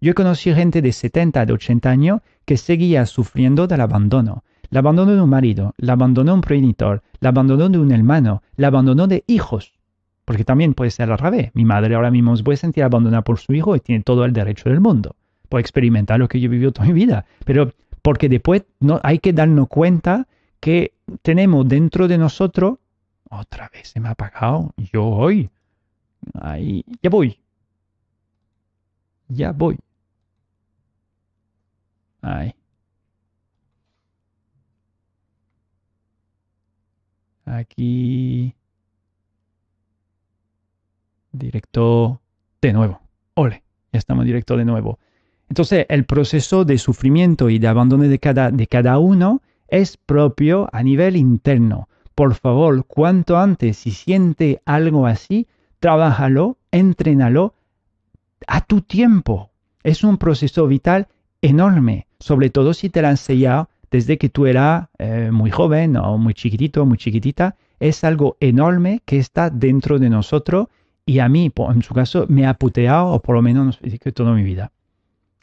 [SPEAKER 1] Yo conocí gente de 70, de 80 años que seguía sufriendo del abandono. El abandono de un marido, el abandono de un progenitor, el abandono de un hermano, el abandono de hijos. Porque también puede ser al revés. Mi madre ahora mismo se puede sentir abandonada por su hijo y tiene todo el derecho del mundo. Puede experimentar lo que yo he vivido toda mi vida. Pero porque después no, hay que darnos cuenta que tenemos dentro de nosotros, otra vez se me ha apagado, yo voy, ahí, ya voy, ya voy. Ahí. Aquí. Directo de nuevo. Ole, ya estamos directo de nuevo. Entonces, el proceso de sufrimiento y de abandono de cada, de cada uno es propio a nivel interno. Por favor, cuanto antes, si siente algo así, trabájalo, entrénalo a tu tiempo. Es un proceso vital enorme, sobre todo si te lo han desde que tú eras eh, muy joven o muy chiquitito, muy chiquitita. Es algo enorme que está dentro de nosotros y a mí, en su caso, me ha puteado, o por lo menos que toda mi vida.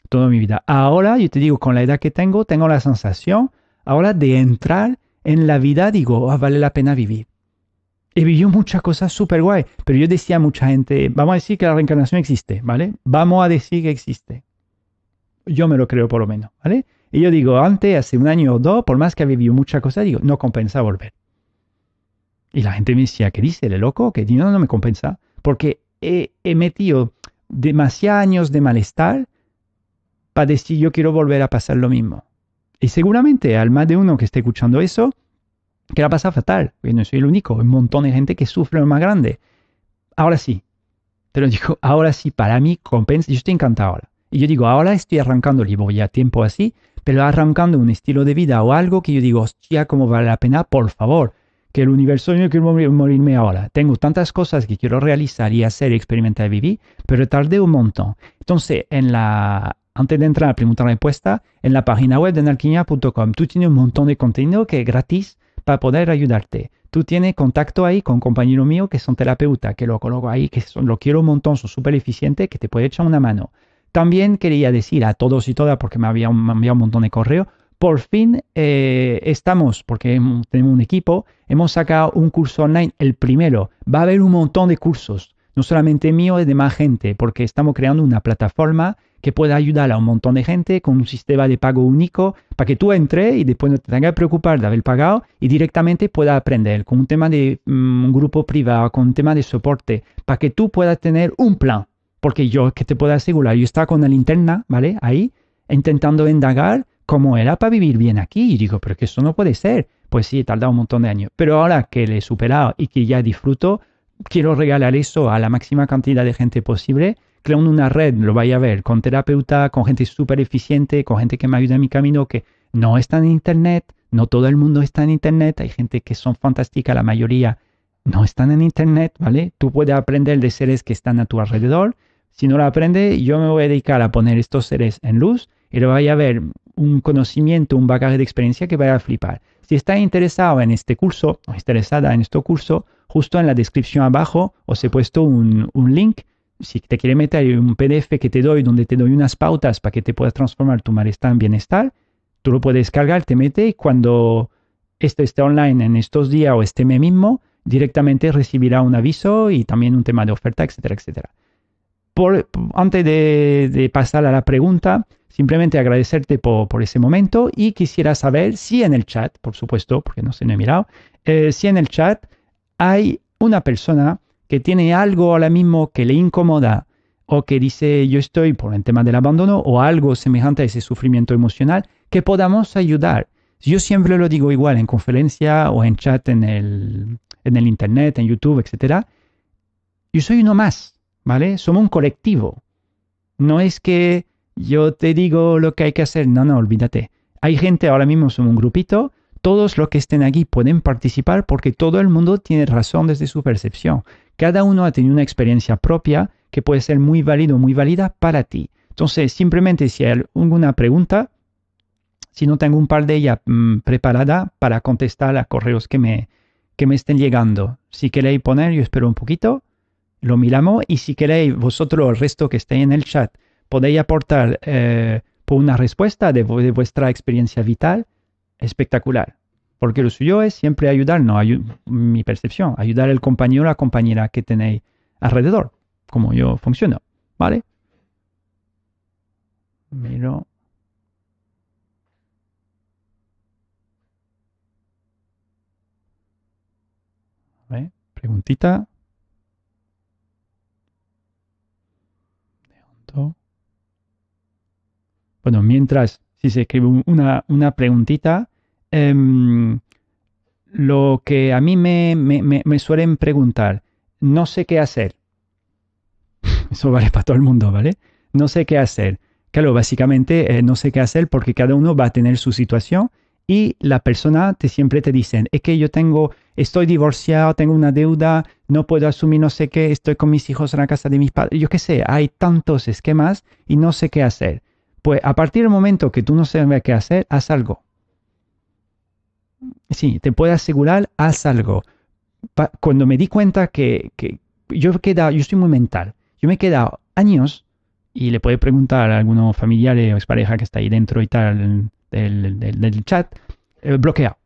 [SPEAKER 1] Toda mi vida. Ahora, yo te digo, con la edad que tengo, tengo la sensación ahora de entrar en la vida, digo, ah, vale la pena vivir. He vivido muchas cosas súper guay, pero yo decía a mucha gente, vamos a decir que la reencarnación existe, ¿vale? Vamos a decir que existe. Yo me lo creo por lo menos, ¿vale? Y yo digo, antes, hace un año o dos, por más que había vivido muchas cosas, digo, no compensa volver. Y la gente me decía, ¿qué dice? ¿Le loco? Que no, no me compensa porque he, metido demasiados años de malestar para decir yo quiero volver a pasar lo mismo. Y seguramente al más de uno que esté escuchando eso, que la pasa fatal, porque no soy el único, hay un montón de gente que sufre lo más grande. Ahora sí, te lo digo, ahora sí, para mí compensa, yo estoy encantado. Y yo digo, ahora estoy arrancando, llevo ya tiempo así, pero arrancando un estilo de vida o algo que yo digo, hostia, ¿cómo vale la pena? Por favor, que el universo yo quiero morirme ahora. Tengo tantas cosas que quiero realizar y hacer experimentar y vivir, pero tardé un montón. Entonces, antes de entrar a la pregunta respuesta, en la página web de narquinia.com, tú tienes un montón de contenido que es gratis para poder ayudarte. Tú tienes contacto ahí con compañero mío que son terapeutas, que lo coloco ahí, que lo quiero un montón, son súper eficientes, que te puede echar una mano. También quería decir a todos y todas, porque me había enviado un montón de correo, por fin eh, estamos, porque tenemos un equipo, hemos sacado un curso online, el primero. Va a haber un montón de cursos, no solamente mío, de más gente, porque estamos creando una plataforma que pueda ayudar a un montón de gente con un sistema de pago único para que tú entres y después no te tengas que preocupar de haber pagado y directamente puedas aprender con un tema de mm, un grupo privado, con un tema de soporte, para que tú puedas tener un plan. Porque yo que te puedo asegurar, yo estaba con la linterna, ¿vale? Ahí, intentando indagar cómo era para vivir bien aquí. Y digo, pero que eso no puede ser. Pues sí, he tardado un montón de años. Pero ahora que le he superado y que ya disfruto, quiero regalar eso a la máxima cantidad de gente posible. Creo una red, lo vaya a ver, con terapeuta, con gente súper eficiente, con gente que me ayuda en mi camino, que no está en Internet, no todo el mundo está en Internet, hay gente que son fantásticas, la mayoría no están en Internet, ¿vale? Tú puedes aprender de seres que están a tu alrededor. Si no lo aprendes, yo me voy a dedicar a poner estos seres en luz lo vaya a ver un conocimiento, un bagaje de experiencia que vaya a flipar. Si está interesado en este curso o interesada en este curso, justo en la descripción abajo os he puesto un, link. Si te quiere meter un PDF que te doy, donde te doy unas pautas para que te puedas transformar tu malestar en bienestar, tú lo puedes descargar, te mete y cuando esto esté online en estos días o mes mismo, directamente recibirá un aviso y también un tema de oferta, etcétera, etcétera. Por, antes de, de pasar a la pregunta, Simplemente agradecerte por, ese momento y quisiera saber si en el chat, por supuesto, porque no se me he mirado, eh, si en el chat hay una persona que tiene algo ahora mismo que le incomoda o que dice yo estoy por el tema del abandono o algo semejante a ese sufrimiento emocional, que podamos ayudar. Yo siempre lo digo igual en conferencia o en chat en el, en el internet, en YouTube, etc. Yo soy uno más, ¿vale? Somos un colectivo. No es que yo te digo lo que hay que hacer. No, no, olvídate. Hay gente, ahora mismo somos un grupito, todos los que estén aquí pueden participar porque todo el mundo tiene razón desde su percepción. Cada uno ha tenido una experiencia propia que puede ser muy válido, muy válida para ti. Entonces, simplemente si hay alguna pregunta, si no tengo un par de ellas mm, preparada para contestar a correos que me, que me estén llegando. Si queréis poner, yo espero un poquito, lo miramos y si queréis vosotros, el resto que esté en el chat, podéis aportar eh, por una respuesta de, vuestra experiencia vital, espectacular. Porque lo suyo es siempre ayudarnos, mi percepción, ayudar al compañero o la compañera que tenéis alrededor, como yo funciono, ¿vale? Miro. Preguntita. Bueno, mientras, si se escribe una, una preguntita, em, lo que a mí me, me, suelen preguntar, no sé qué hacer. Eso vale para todo el mundo, ¿vale? No sé qué hacer. Claro, básicamente eh, no sé qué hacer porque cada uno va a tener su situación y la persona te siempre te dice, es que yo tengo, estoy divorciado, tengo una deuda, no puedo asumir no sé qué, estoy con mis hijos en la casa de mis padres, yo qué sé, hay tantos esquemas y no sé qué hacer. Pues a partir del momento que tú no sabes qué hacer, haz algo. Sí, te puedo asegurar, haz algo. cuando me di cuenta que, yo he quedado, yo estoy muy mental, yo me he quedado años, y le puede preguntar a algunos familiares o expareja que está ahí dentro y tal del, chat, eh, bloqueado.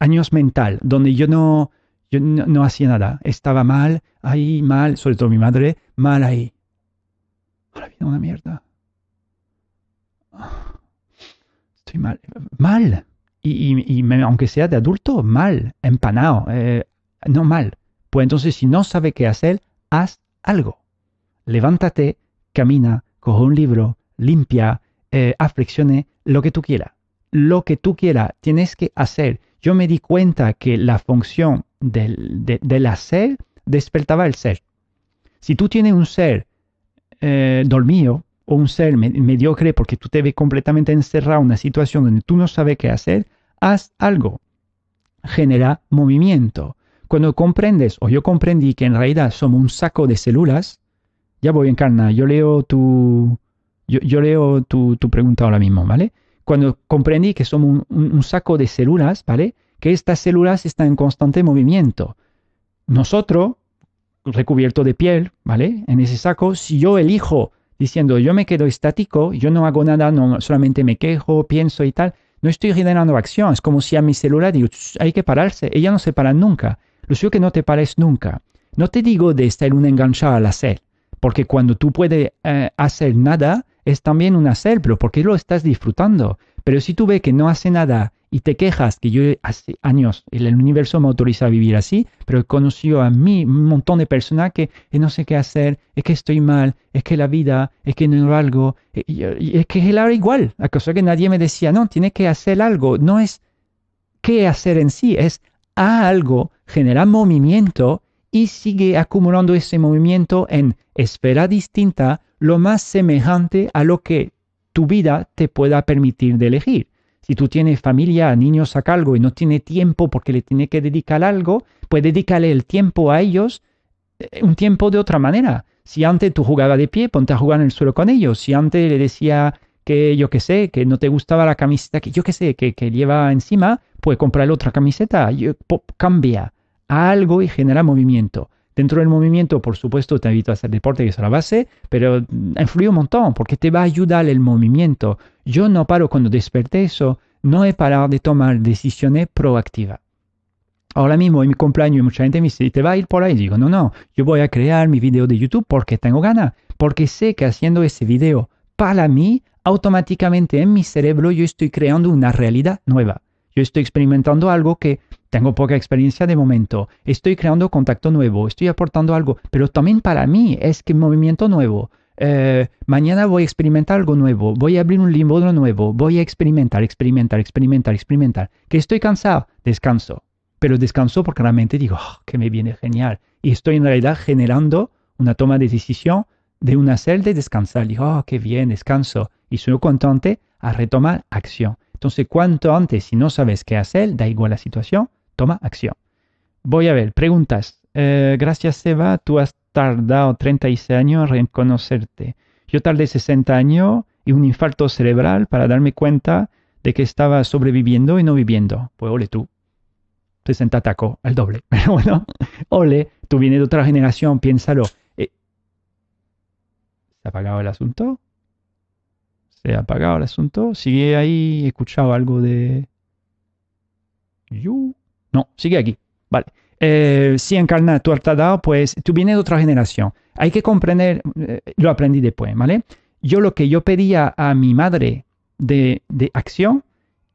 [SPEAKER 1] Años mental, donde yo no, yo no, hacía nada. Estaba mal, ahí mal, sobre todo mi madre, mal ahí. Ahora viene una mierda. Estoy mal. Mal. Y, aunque sea de adulto, mal, empanado, eh, no mal. Pues entonces, si no sabe qué hacer, haz algo. Levántate, camina, coge un libro, limpia, eh, lo que tú quieras. Lo que tú quieras, tienes que hacer. Yo me di cuenta que la función del, del hacer despertaba el ser. Si tú tienes un ser eh, dormido o un ser mediocre porque tú te ves completamente encerrado en una situación donde tú no sabes qué hacer, haz algo. Genera movimiento. Cuando comprendes, o yo comprendí que en realidad somos un saco de células, ya voy, Encarna, yo leo tu, yo, leo tu, pregunta ahora mismo, ¿vale? Cuando comprendí que somos un, saco de células, ¿vale? Que estas células están en constante movimiento. Nosotros, recubierto de piel, ¿vale? En ese saco, si yo elijo diciendo yo me quedo estático, yo no hago nada, no, solamente me quejo, pienso y tal, no estoy generando acción. Es como si a mi célula digo, hay que pararse. Ella no se para nunca. Lo suyo que no te pares nunca. No te digo de estar un enganchado al hacer, porque cuando tú puedes eh, hacer nada, es también un hacer, pero porque lo estás disfrutando. Pero si tú ves que no hace nada y te quejas, que yo hace años el universo me autoriza a vivir así, pero he conocido a mí un montón de personas que no sé qué hacer, es que estoy mal, es que la vida, es que no algo, es que era igual, a cosa que nadie me decía, no, tiene que hacer algo, no es qué hacer en sí, es a algo, genera movimiento y sigue acumulando ese movimiento en esfera distinta lo más semejante a lo que tu vida te pueda permitir de elegir. Si tú tienes familia, niños a cargo y no tiene tiempo porque le tiene que dedicar algo, pues dedicarle el tiempo a ellos eh, un tiempo de otra manera. Si antes tú jugabas de pie, ponte a jugar en el suelo con ellos. Si antes le decía que yo qué sé, que no te gustaba la camiseta que yo qué sé, que, que lleva encima, pues comprarle otra camiseta. cambia a algo y genera movimiento. Dentro del movimiento, por supuesto, te invito a hacer deporte, que es la base, pero influye un montón porque te va a ayudar el movimiento. Yo no paro cuando desperté eso, no he parado de tomar decisiones proactivas. Ahora mismo en mi cumpleaños mucha gente me dice, ¿te va a ir por ahí? Digo, no, no, yo voy a crear mi video de YouTube porque tengo ganas, porque sé que haciendo ese video para mí, automáticamente en mi cerebro yo estoy creando una realidad nueva. Yo estoy experimentando algo que tengo poca experiencia de momento, estoy creando contacto nuevo, estoy aportando algo, pero también para mí es que movimiento nuevo. Eh, mañana voy a experimentar algo nuevo, voy a abrir un libro nuevo, voy a experimentar, experimentar, experimentar, experimentar. Que estoy cansado, descanso. Pero descanso porque realmente digo, oh, que me viene genial. Y estoy en realidad generando una toma de decisión de una hacer de descansar. Digo, oh, qué bien, descanso. Y soy contente a retomar acción. Entonces, cuanto antes, si no sabes qué hacer, da igual la situación, toma acción. Voy a ver, preguntas. Eh, gracias, Seba. Tú has tardado 36 años en reconocerte. Yo tardé 60 años y un infarto cerebral para darme cuenta de que estaba sobreviviendo y no viviendo. Pues ole tú. 60 tacos, el doble. Pero bueno, ole, tú vienes de otra generación, piénsalo. Eh, ¿Se ha apagado el asunto? ¿Se ha apagado el asunto? ¿Sigue ahí? ¿He escuchado algo de... No, sigue aquí. Vale. Eh, si encarna tu dado, pues tú vienes de otra generación. Hay que comprender, eh, lo aprendí después, ¿vale? Yo lo que yo pedía a mi madre de, acción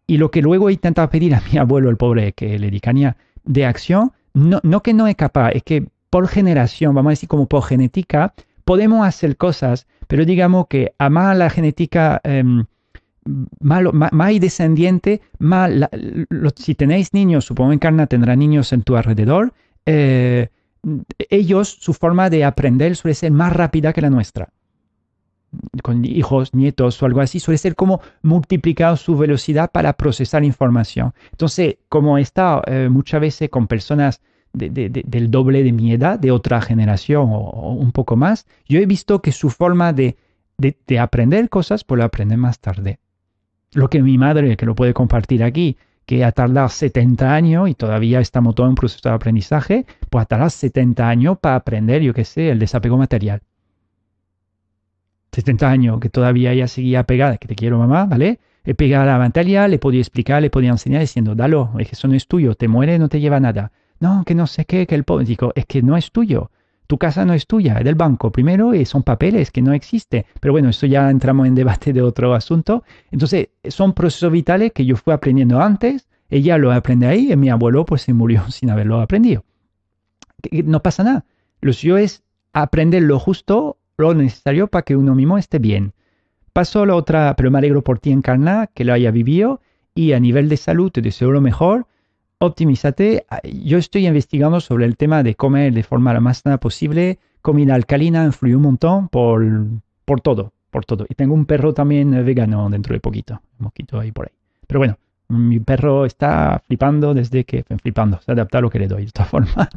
[SPEAKER 1] y lo que luego intentaba pedir a mi abuelo, el pobre, que le dedicaría de acción, no, no que no es capaz, es que por generación, vamos a decir como por genética, podemos hacer cosas, pero digamos que a más la genética em, más, descendiente, más si tenéis niños, supongo que Encarna tendrá niños en tu alrededor, eh, ellos, su forma de aprender suele ser más rápida que la nuestra. Con hijos, nietos o algo así, suele ser como multiplicar su velocidad para procesar información. Entonces, como he estado eh, muchas veces con personas del doble de mi edad, de otra generación o, un poco más, yo he visto que su forma de, aprender cosas, pues lo aprende más tarde. Lo que mi madre, que lo puede compartir aquí, que ha tardado 70 años y todavía estamos todos en proceso de aprendizaje, pues ha tardado 70 años para aprender, yo qué sé, el desapego material. 70 años que todavía ella seguía pegada, que te quiero mamá, ¿vale? He pegado la materia, le podía explicar, le podía enseñar diciendo, dalo, es que eso no es tuyo, te muere, no te lleva nada. No, que no sé qué, que el pobre, digo, es que no es tuyo. Tu casa no es tuya, es del banco primero y son papeles que no existen. Pero bueno, esto ya entramos en debate de otro asunto. Entonces, son procesos vitales que yo fui aprendiendo antes, ella lo aprende ahí y mi abuelo pues se murió sin haberlo aprendido. No pasa nada. Lo suyo es aprender lo justo, lo necesario para que uno mismo esté bien. Pasó la otra, pero me alegro por ti encarna, que lo haya vivido y a nivel de salud te deseo lo mejor optimízate. Yo estoy investigando sobre el tema de comer de forma la más sana posible. Comida alcalina influye un montón por, por todo, por todo. Y tengo un perro también vegano dentro de poquito, un poquito ahí por ahí. Pero bueno, mi perro está flipando desde que, flipando, se adapta a lo que le doy de esta forma.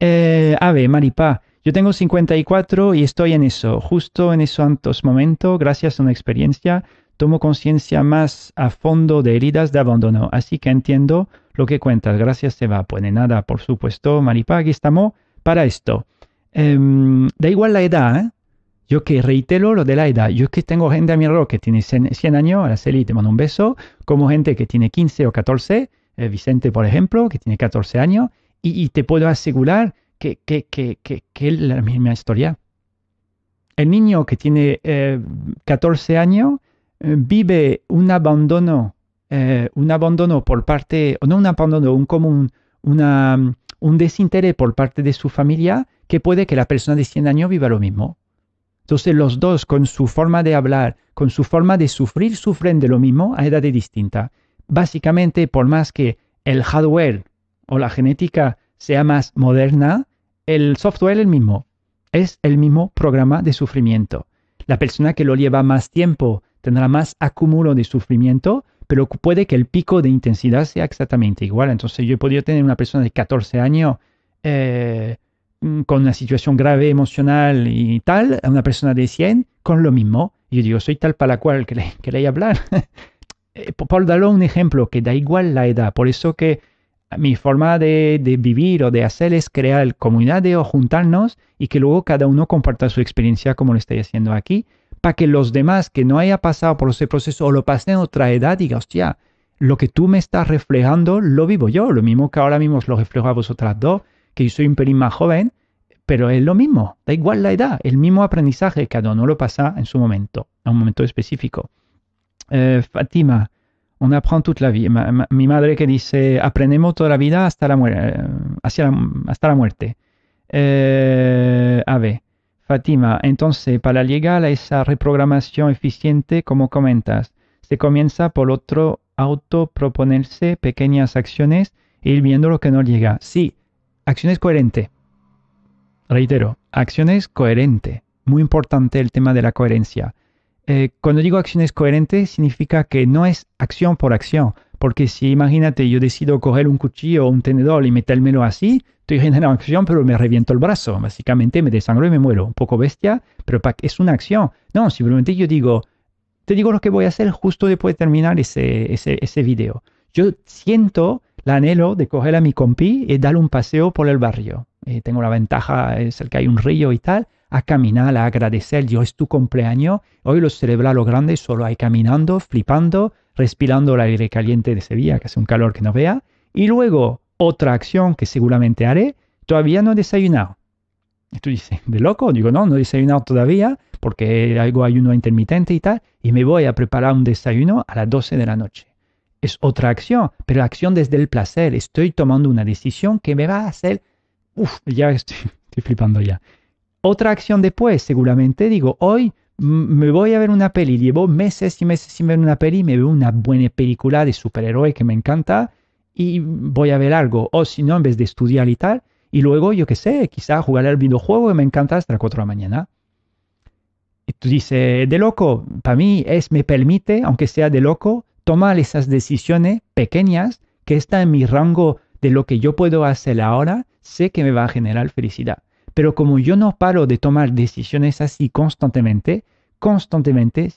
[SPEAKER 1] Eh, ave, Maripá, yo tengo 54 y estoy en eso, justo en esos momentos, gracias a una experiencia, tomo conciencia más a fondo de heridas de abandono, así que entiendo lo que cuentas. Gracias, Seba. Pues de nada, por supuesto, Maripá, aquí estamos para esto. Em, da igual la edad, ¿eh? Yo que reitero lo de la edad. Yo que tengo gente a mi alrededor que tiene 100 años, a la Celi te mando un beso, como gente que tiene 15 o 14, eh, Vicente, por ejemplo, que tiene 14 años, y, te puedo asegurar que, que, que, que, es la misma historia. El niño que tiene 14 eh, años vive un abandono eh, un abandono por parte, no un abandono, un común, un desinterés por parte de su familia que puede que la persona de 100 años viva lo mismo. Entonces los dos, con su forma de hablar, con su forma de sufrir, sufren de lo mismo a edades distintas. Básicamente, por más que el hardware o la genética sea más moderna, el software es el mismo. Es el mismo programa de sufrimiento. La persona que lo lleva más tiempo tendrá más acúmulo de sufrimiento, pero puede que el pico de intensidad sea exactamente igual. Entonces yo podido tener una persona de 14 años eh, mm, con una situación grave emocional y tal, a una persona de 100 con lo mismo. Y yo digo, soy tal para la cual que le, hablar. Eh, por darle un ejemplo, que da igual la edad. Por eso que mi forma de, de, vivir o de hacer es crear comunidades o juntarnos y que luego cada uno comparta su experiencia como lo estoy haciendo aquí para que los demás que no haya pasado por ese proceso o lo pasen en otra edad digan, hostia, lo que tú me estás reflejando lo vivo yo, lo mismo que ahora mismo os lo reflejo a vosotras dos, que yo soy un pelín más joven, pero es lo mismo, da igual la edad, el mismo aprendizaje, cada uno lo pasa en su momento, en un momento específico. Eh, Fátima, on apprend toute la vie. mi madre que dice, aprendemos toda la vida hasta la, muerte hasta la muerte. Eh, a ver, Fátima, entonces, para llegar a esa reprogramación eficiente, como comentas, se comienza por otro autoproponerse pequeñas acciones e ir viendo lo que no llega. Sí, acciones coherentes. Reitero, acciones coherentes. Muy importante el tema de la coherencia. Eh, cuando digo acciones coherentes, significa que no es acción por acción. Porque si imagínate, yo decido coger un cuchillo o un tenedor y metérmelo así, estoy generando acción, pero me reviento el brazo. Básicamente me desangro y me muero. Un poco bestia, pero es una acción. No, simplemente yo digo, te digo lo que voy a hacer justo después de terminar ese, ese, ese video. Yo siento el anhelo de coger a mi compi y darle un paseo por el barrio. Eh, tengo la ventaja, es el que hay un río y tal, a caminar, a agradecer, yo es tu cumpleaños, hoy lo celebra lo grande, solo hay caminando, flipando, respirando el aire caliente de Sevilla, que hace un calor que no vea, y luego otra acción que seguramente haré, todavía no he desayunado. Y tú dices, ¿de loco? Digo, no, no he desayunado todavía, porque algo ayuno intermitente y tal, y me voy a preparar un desayuno a las 12 de la noche. Es otra acción, pero acción desde el placer. Estoy tomando una decisión que me va a hacer... Uf, ya estoy, estoy flipando ya. Otra acción después, seguramente digo, hoy me voy a ver una peli. Llevo meses y meses sin ver una peli, me veo una buena película de superhéroe que me encanta y voy a ver algo. O si no, en vez de estudiar y tal, y luego, yo qué sé, quizá jugar al videojuego que me encanta hasta las 4 de la mañana. Y tú dices, de loco, para mí es, me permite, aunque sea de loco, tomar esas decisiones pequeñas que están en mi rango de lo que yo puedo hacer ahora, sé que me va a generar felicidad. Pero como yo no paro de tomar decisiones así constantemente, constantemente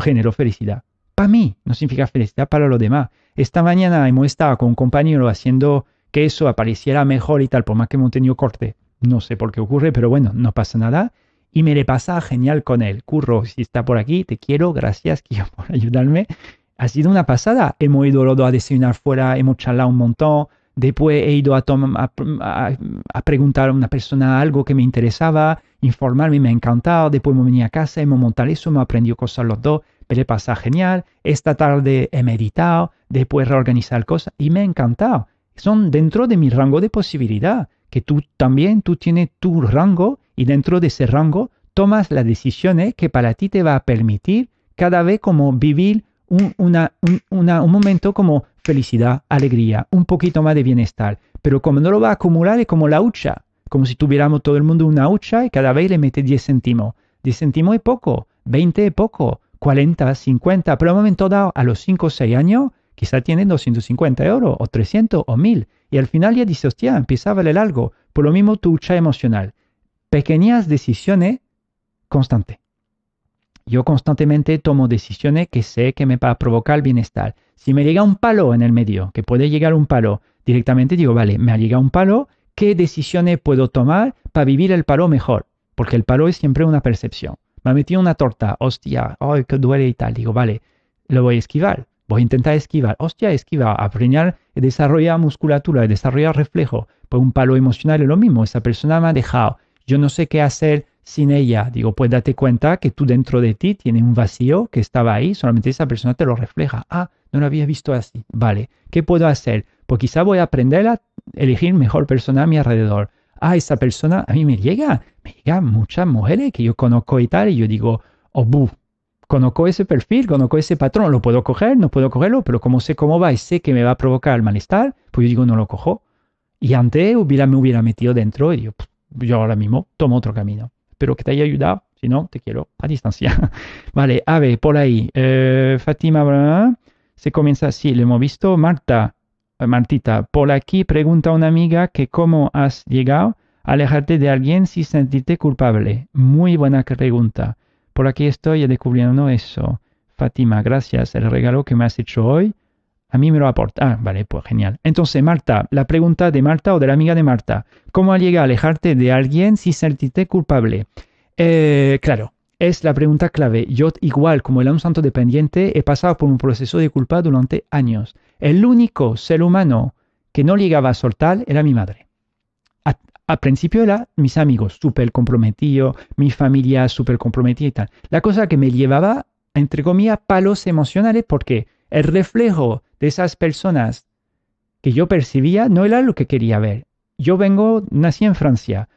[SPEAKER 1] genero felicidad. Para mí, no significa felicidad para los demás. Esta mañana hemos estado con un compañero haciendo que eso apareciera mejor y tal, por más que hemos tenido corte. No sé por qué ocurre, pero bueno, no pasa nada. Y me le pasa genial con él. Curro, si está por aquí, te quiero, gracias por ayudarme. Ha sido una pasada. Hemos ido los dos a desayunar fuera, hemos charlado un montón. Después he ido a, a, preguntar a una persona algo que me interesaba, informarme, me ha encantado. Después hemos venido a casa, hemos montado eso, hemos aprendido cosas los dos, me pasa genial. Esta tarde he meditado, después reorganizar cosas y me ha encantado son dentro de mi rango de posibilidad, que tú también, tú tienes tu rango y dentro de ese rango tomas las decisiones que para ti te va a permitir cada vez como vivir un, una, un, momento como felicidad, alegría, un poquito más de bienestar. Pero como no lo va a acumular es como la hucha, como si tuviéramos todo el mundo una hucha y cada vez le mete 10 céntimos. 10 céntimos es poco, 20 es poco, 40, 50, pero a un momento dado, a los 5 o 6 años, quizá tiene 250 euros o 300 o 1000 y al final ya dice, hostia, empieza a valer algo. Por lo mismo tu lucha emocional. Pequeñas decisiones constantes. Yo constantemente tomo decisiones que sé que me va a provocar bienestar. Si me llega un palo en el medio, que puede llegar un palo, directamente digo, vale, me ha llegado un palo, ¿qué decisiones puedo tomar para vivir el palo mejor? Porque el palo es siempre una percepción. Me metido una torta, hostia, ay, que duele y tal. Digo, vale, lo voy a esquivar. Voy a intentar esquivar. Hostia, esquiva, aprender y desarrollar musculatura, desarrollar reflejo. Pues un palo emocional es lo mismo. Esa persona me ha dejado. Yo no sé qué hacer sin ella. Digo, pues date cuenta que tú dentro de ti tienes un vacío que estaba ahí, solamente esa persona te lo refleja. Ah, no lo había visto así. Vale, ¿qué puedo hacer? Pues quizá voy a aprender a elegir mejor persona a mi alrededor. Ah, esa persona a mí me llega, muchas mujeres que yo conozco y tal, y yo digo, oh, bu, conozco ese perfil, conozco ese patrón, lo puedo coger, no puedo cogerlo, pero como sé cómo va y sé que me va a provocar malestar, pues yo digo, no lo cojo. Y antes hubiera, me hubiera metido dentro y yo ahora mismo tomo otro camino. Espero que te haya ayudado. Si no, te quiero a distancia. vale, a ver, por ahí. Eh, se comienza así, lo hemos visto. Marta, eh, Martita, por aquí pregunta una amiga que cómo has llegado a alejarte de alguien sin sentirte culpable. Muy buena pregunta. Por aquí estoy descubriendo eso. Fátima, gracias. El regalo que me has hecho hoy, a mí me lo aporta. Ah, vale, pues genial. Entonces, Marta, la pregunta de Marta o de la amiga de Marta. ¿Cómo llega a alejarte de alguien sin sentirte culpable? Eh, claro, es la pregunta clave. Yo, igual como el un santo dependiente, he pasado por un proceso de culpa durante años. El único ser humano que no llegaba a soltar era mi madre al principio era mis amigos súper comprometidos, mi familia súper comprometida y tal. La cosa que me llevaba, entre comillas, palos emocionales porque el reflejo de esas personas que yo percibía no era lo que quería ver. Yo vengo, nací en Francia.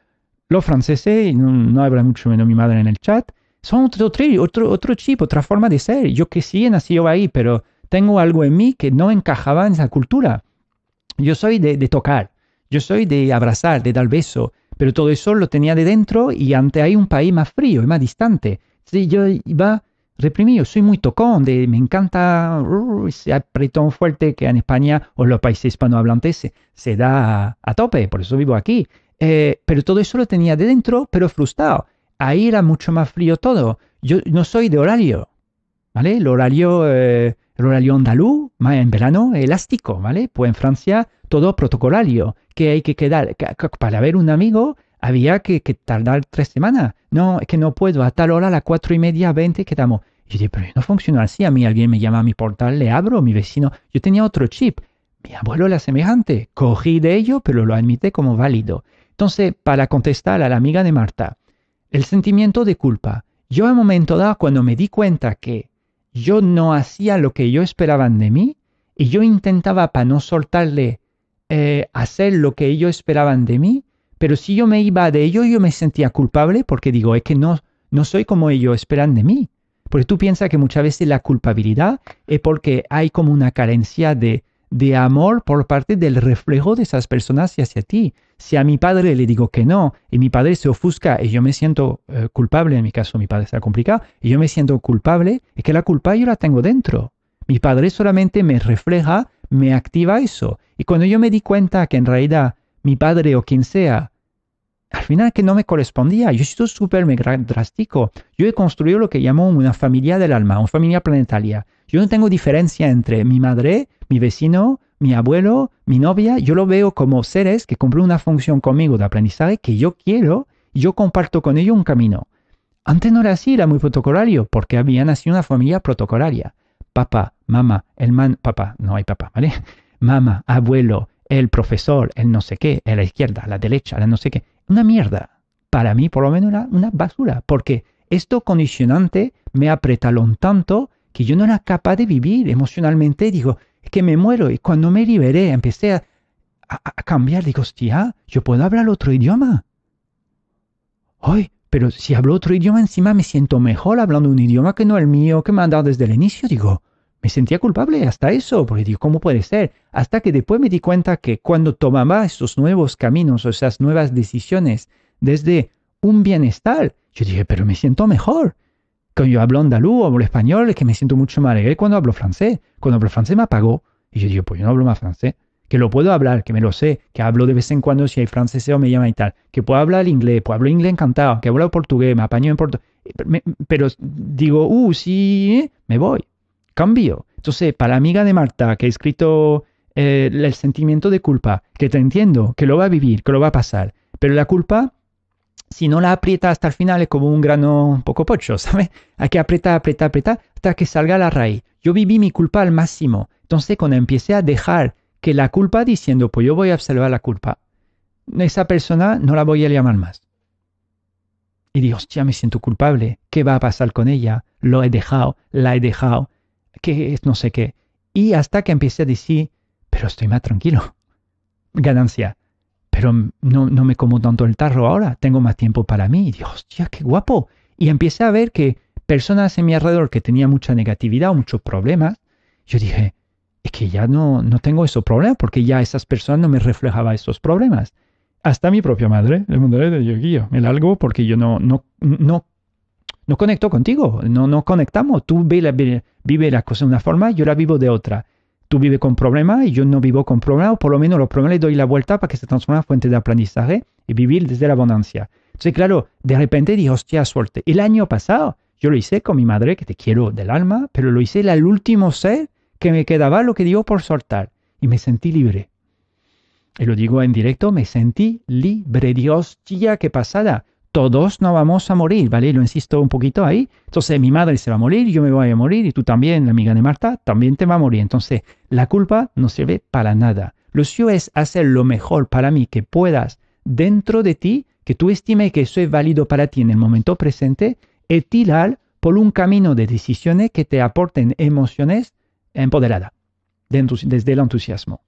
[SPEAKER 1] Los franceses, no, no habla mucho menos mi madre en el chat, son otro, otro, otro chip, otra forma de ser. Yo que sí he nacido ahí, pero tengo algo en mí que no encajaba en esa cultura. Yo soy de, de tocar. Yo soy de abrazar, de dar beso, pero todo eso lo tenía de dentro y ante ahí un país más frío y más distante. Sí, yo iba reprimido. Soy muy tocón, de, me encanta uh, ese apretón fuerte que en España o en los países hispanohablantes se, da a, tope, por eso vivo aquí. Eh, pero todo eso lo tenía de dentro, pero frustrado. Ahí era mucho más frío todo. Yo no soy de horario, ¿vale? El horario, eh, el horario andaluz, en verano, elástico, ¿vale? Pues en Francia todo protocolario, que hay que quedar, para ver un amigo había que, tardar tres semanas. No, es que no puedo, a tal hora, a las cuatro y media, veinte, quedamos. Yo dije, pero no funciona así. A mí alguien me llama a mi portal, le abro, mi vecino. Yo tenía otro chip. Mi abuelo era semejante. Cogí de ello, pero lo admité como válido. Entonces, para contestar a la amiga de Marta, el sentimiento de culpa. Yo en momento dado, cuando me di cuenta que yo no hacía lo que yo esperaban de mí, y yo intentaba para no soltarle eh, hacer lo que ellos esperaban de mí, pero si yo me iba de ello, yo me sentía culpable porque digo, es que no, no soy como ellos esperan de mí. Porque tú piensas que muchas veces la culpabilidad es porque hay como una carencia de, de amor por parte del reflejo de esas personas hacia ti. Si a mi padre le digo que no y mi padre se ofusca y yo me siento eh, culpable, en mi caso mi padre está complicado, y yo me siento culpable, es que la culpa yo la tengo dentro. Mi padre solamente me refleja, me activa eso. Y cuando yo me di cuenta que en realidad mi padre o quien sea al final que no me correspondía. Yo sido súper drástico. Yo he construido lo que llamo una familia del alma, una familia planetaria. Yo no tengo diferencia entre mi madre, mi vecino, mi abuelo, mi novia. Yo lo veo como seres que cumplen una función conmigo de aprendizaje que yo quiero y yo comparto con ellos un camino. Antes no era así, era muy protocolario, porque había nacido una familia protocolaria. Papá, mamá, el man, papá, no hay papá, ¿vale? Mamá, abuelo, el profesor, el no sé qué, a la izquierda, a la derecha, a la no sé qué una mierda. Para mí, por lo menos, una basura, porque esto condicionante me apretaló tanto que yo no era capaz de vivir emocionalmente. Digo, es que me muero. Y cuando me liberé, empecé a, cambiar. Digo, hostia, yo puedo hablar otro idioma. Ay, pero si hablo otro idioma encima me siento mejor hablando un idioma que no el mío que me han dado desde el inicio. Digo, me sentía culpable hasta eso, porque digo, ¿cómo puede ser? Hasta que después me di cuenta que cuando tomaba esos nuevos caminos o esas nuevas decisiones desde un bienestar, yo dije, pero me siento mejor. Cuando yo hablo andaluz o hablo español, es que me siento mucho más alegre cuando hablo francés. Cuando hablo francés me apagó. Y yo digo, pues yo no hablo más francés. Que lo puedo hablar, que me lo sé, que hablo de vez en cuando si hay francés o me llama y tal. Que puedo hablar inglés, puedo hablar inglés encantado, que hablo portugués, me apaño en portugués. Pero digo, uh, sí, me voy cambio. Entonces, para la amiga de Marta que ha escrito eh, el sentimiento de culpa, que te entiendo, que lo va a vivir, que lo va a pasar, pero la culpa, si no la aprieta hasta el final, es como un grano un poco pocho, ¿sabes? Hay que apretar, apretar, apretar hasta que salga la raíz. Yo viví mi culpa al máximo. Entonces, cuando empecé a dejar que la culpa diciendo, pues yo voy a observar la culpa, esa persona no la voy a llamar más. Y digo, hostia, me siento culpable. ¿Qué va a pasar con ella? Lo he dejado, la he dejado que es no sé qué. Y hasta que empecé a decir, pero estoy más tranquilo. Ganancia. Pero no, no me como tanto el tarro ahora, tengo más tiempo para mí. Dios, hostia, qué guapo. Y empecé a ver que personas en mi alrededor que tenían mucha negatividad o muchos problemas, yo dije, es que ya no, no tengo esos problemas porque ya esas personas no me reflejaban esos problemas. Hasta mi propia madre, el mundo de yo, me largo porque yo no, no, no no conecto contigo, no, no conectamos. Tú vives vive la cosa de una forma, yo la vivo de otra. Tú vives con problemas y yo no vivo con problemas, o por lo menos los problemas le doy la vuelta para que se transforme en fuente de aprendizaje y vivir desde la abundancia. Entonces, claro, de repente dije, hostia, suerte. El año pasado yo lo hice con mi madre, que te quiero del alma, pero lo hice el último ser que me quedaba lo que digo por soltar. Y me sentí libre. Y lo digo en directo, me sentí libre. Dios, tía, qué pasada todos no vamos a morir, ¿vale? Lo insisto un poquito ahí. Entonces mi madre se va a morir, yo me voy a morir y tú también, la amiga de Marta, también te va a morir. Entonces la culpa no sirve para nada. Lo suyo es hacer lo mejor para mí que puedas dentro de ti, que tú estimes que eso es válido para ti en el momento presente, y tirar por un camino de decisiones que te aporten emociones empoderadas desde el entusiasmo.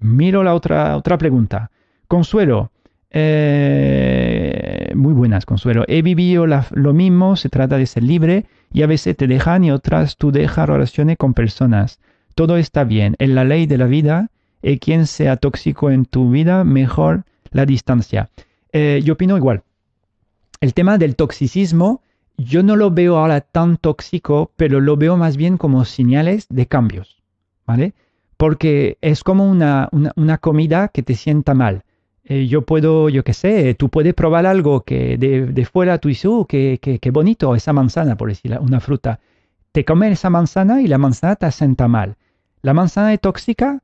[SPEAKER 1] Miro la otra, otra pregunta. Consuelo, eh, muy buenas, Consuelo. He vivido lo mismo, se trata de ser libre y a veces te dejan y otras tú dejas relaciones con personas. Todo está bien. En la ley de la vida, y quien sea tóxico en tu vida, mejor la distancia. Eh, yo opino igual. El tema del toxicismo yo no lo veo ahora tan tóxico, pero lo veo más bien como señales de cambios, ¿vale? Porque es como una, una, comida que te sienta mal. Eh, yo puedo, yo qué sé, tú puedes probar algo que de, de fuera tú dices, oh, qué, qué, bonito esa manzana, por decir una fruta. Te comes esa manzana y la manzana te sienta mal. La manzana es tóxica,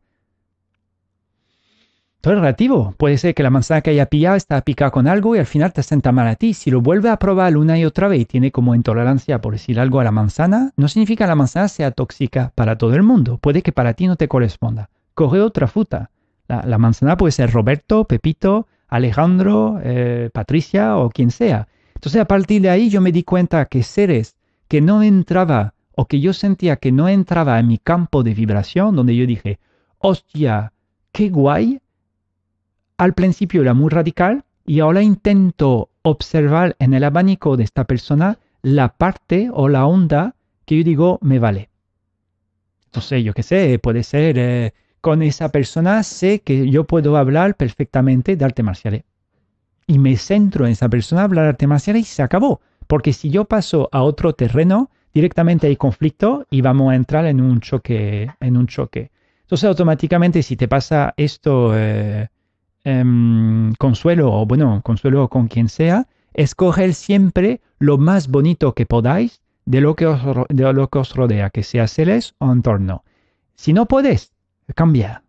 [SPEAKER 1] todo es relativo. Puede ser que la manzana que haya pillado está picada con algo y al final te sienta mal a ti. Si lo vuelve a probar una y otra vez y tiene como intolerancia, por decir algo, a la manzana, no significa que la manzana sea tóxica para todo el mundo. Puede que para ti no te corresponda. Coge otra fruta. La, manzana puede ser Roberto, Pepito, Alejandro, eh, Patricia o quien sea. Entonces a partir de ahí yo me di cuenta que seres que no entraba o que yo sentía que no entraba en mi campo de vibración, donde yo dije, hostia, qué guay, al principio era muy radical y ahora intento observar en el abanico de esta persona la parte o la onda que yo digo me vale. Entonces, yo qué sé, puede ser eh, con esa persona sé que yo puedo hablar perfectamente de arte marcial. Y me centro en esa persona, hablar arte marcial y se acabó. Porque si yo paso a otro terreno, directamente hay conflicto y vamos a entrar en un choque. En un choque. Entonces, automáticamente, si te pasa esto eh, Em, consuelo, o bueno, consuelo con quien sea, escoger siempre lo más bonito que podáis de lo que os, de lo que os rodea, que sea seres o entorno. Si no puedes, cambia.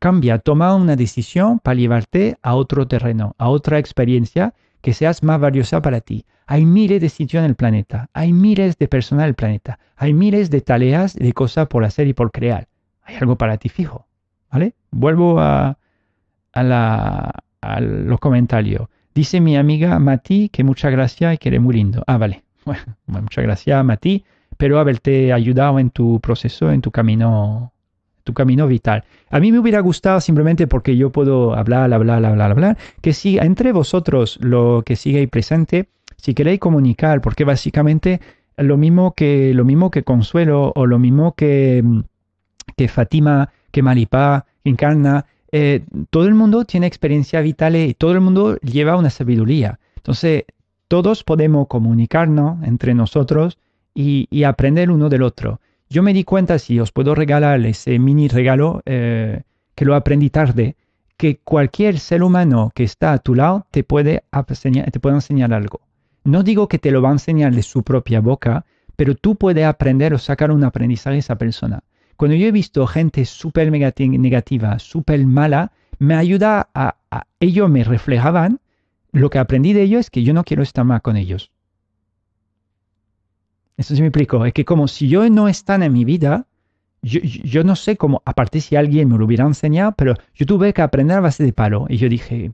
[SPEAKER 1] Cambia, toma una decisión para llevarte a otro terreno, a otra experiencia que seas más valiosa para ti. Hay miles de sitios en el planeta, hay miles de personas en el planeta, hay miles de tareas, de cosas por hacer y por crear. Hay algo para ti fijo, ¿vale? Vuelvo a, a, los comentarios. Dice mi amiga Mati que muchas gracias y que eres muy lindo. Ah, vale. Bueno, muchas gracias Mati, pero haberte ayudado en tu proceso, en tu camino, tu camino vital. A mí me hubiera gustado simplemente porque yo puedo hablar, hablar, hablar, hablar, que si entre vosotros lo que sigue presente, si queréis comunicar, porque básicamente lo mismo que lo mismo que Consuelo o lo mismo que, que Fatima, que Malipá, Encarna, eh, todo el mundo tiene experiencia vital y todo el mundo lleva una sabiduría. Entonces, todos podemos comunicarnos entre nosotros y, aprender uno del otro. Yo me di cuenta, si os puedo regalar ese mini regalo, eh, que lo aprendí tarde, que cualquier ser humano que está a tu lado te puede, te puede enseñar algo. No digo que te lo va a enseñar de su propia boca, pero tú puedes aprender o sacar un aprendizaje de esa persona. Cuando yo he visto gente súper negativa, súper mala, me ayuda a, Ellos me reflejaban. Lo que aprendí de ellos es que yo no quiero estar más con ellos. Eso sí me explico. Es que como si yo no están en mi vida, yo, no sé cómo, aparte si alguien me lo hubiera enseñado, pero yo tuve que aprender a base de palo. Y yo dije,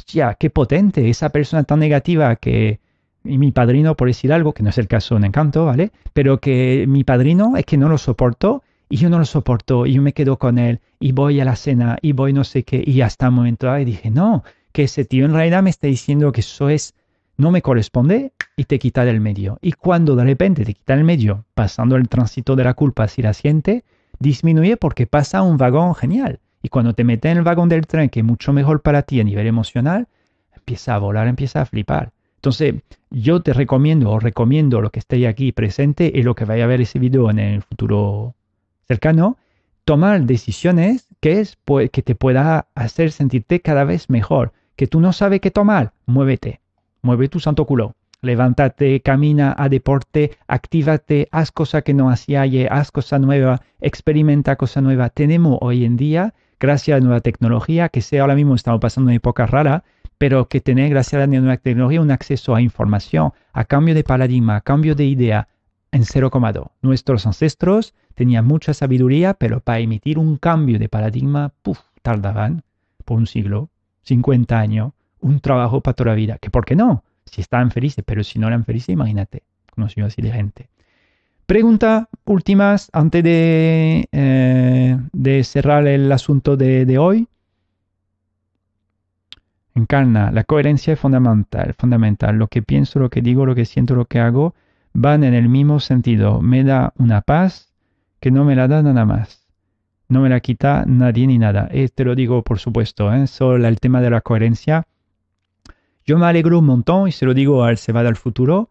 [SPEAKER 1] hostia, qué potente, esa persona tan negativa que, y mi padrino, por decir algo, que no es el caso en Encanto, ¿vale? Pero que mi padrino es que no lo soportó y yo no lo soporto, y yo me quedo con él, y voy a la cena, y voy no sé qué, y hasta un momento ahí dije, no, que ese tío en realidad me está diciendo que eso es, no me corresponde, y te quita del medio. Y cuando de repente te quita del medio, pasando el tránsito de la culpa si la siente, disminuye porque pasa un vagón genial. Y cuando te metes en el vagón del tren, que es mucho mejor para ti a nivel emocional, empieza a volar, empieza a flipar. Entonces, yo te recomiendo o recomiendo lo que esté aquí presente y lo que vaya a ver ese video en el futuro cercano, tomar decisiones que, es, que te pueda hacer sentirte cada vez mejor. Que tú no sabes qué tomar, muévete, mueve tu santo culo. Levántate, camina, a deporte, actívate, haz cosas que no hacía ayer, haz cosas nuevas, experimenta cosas nuevas. Tenemos hoy en día, gracias a la nueva tecnología, que sea ahora mismo estamos pasando una época rara, pero que tener, gracias a la nueva tecnología, un acceso a información, a cambio de paradigma, a cambio de idea, en 0,2. Nuestros ancestros tenían mucha sabiduría, pero para emitir un cambio de paradigma, puff, tardaban por un siglo, 50 años, un trabajo para toda la vida. Que por qué no? Si estaban felices, pero si no eran felices, imagínate. Conocí así de gente. Pregunta últimas antes de, eh, de cerrar el asunto de, de hoy. Encarna, la coherencia es fundamental, fundamental. Lo que pienso, lo que digo, lo que siento, lo que hago, van en el mismo sentido. Me da una paz que no me la da nada más. No me la quita nadie ni nada. Eh, te lo digo por supuesto, ¿eh? solo el tema de la coherencia. Yo me alegro un montón y se lo digo al Se va del futuro.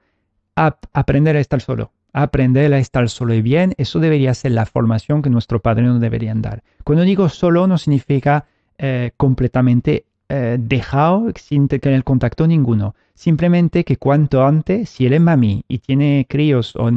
[SPEAKER 1] aprender a estar solo. Aprender a estar solo y bien, eso debería ser la formación que nuestro padre nos deberían dar. Cuando digo solo no significa eh, completamente eh, dejado sin tener contacto ninguno. Simplemente que cuanto antes, si él es mami y tiene críos o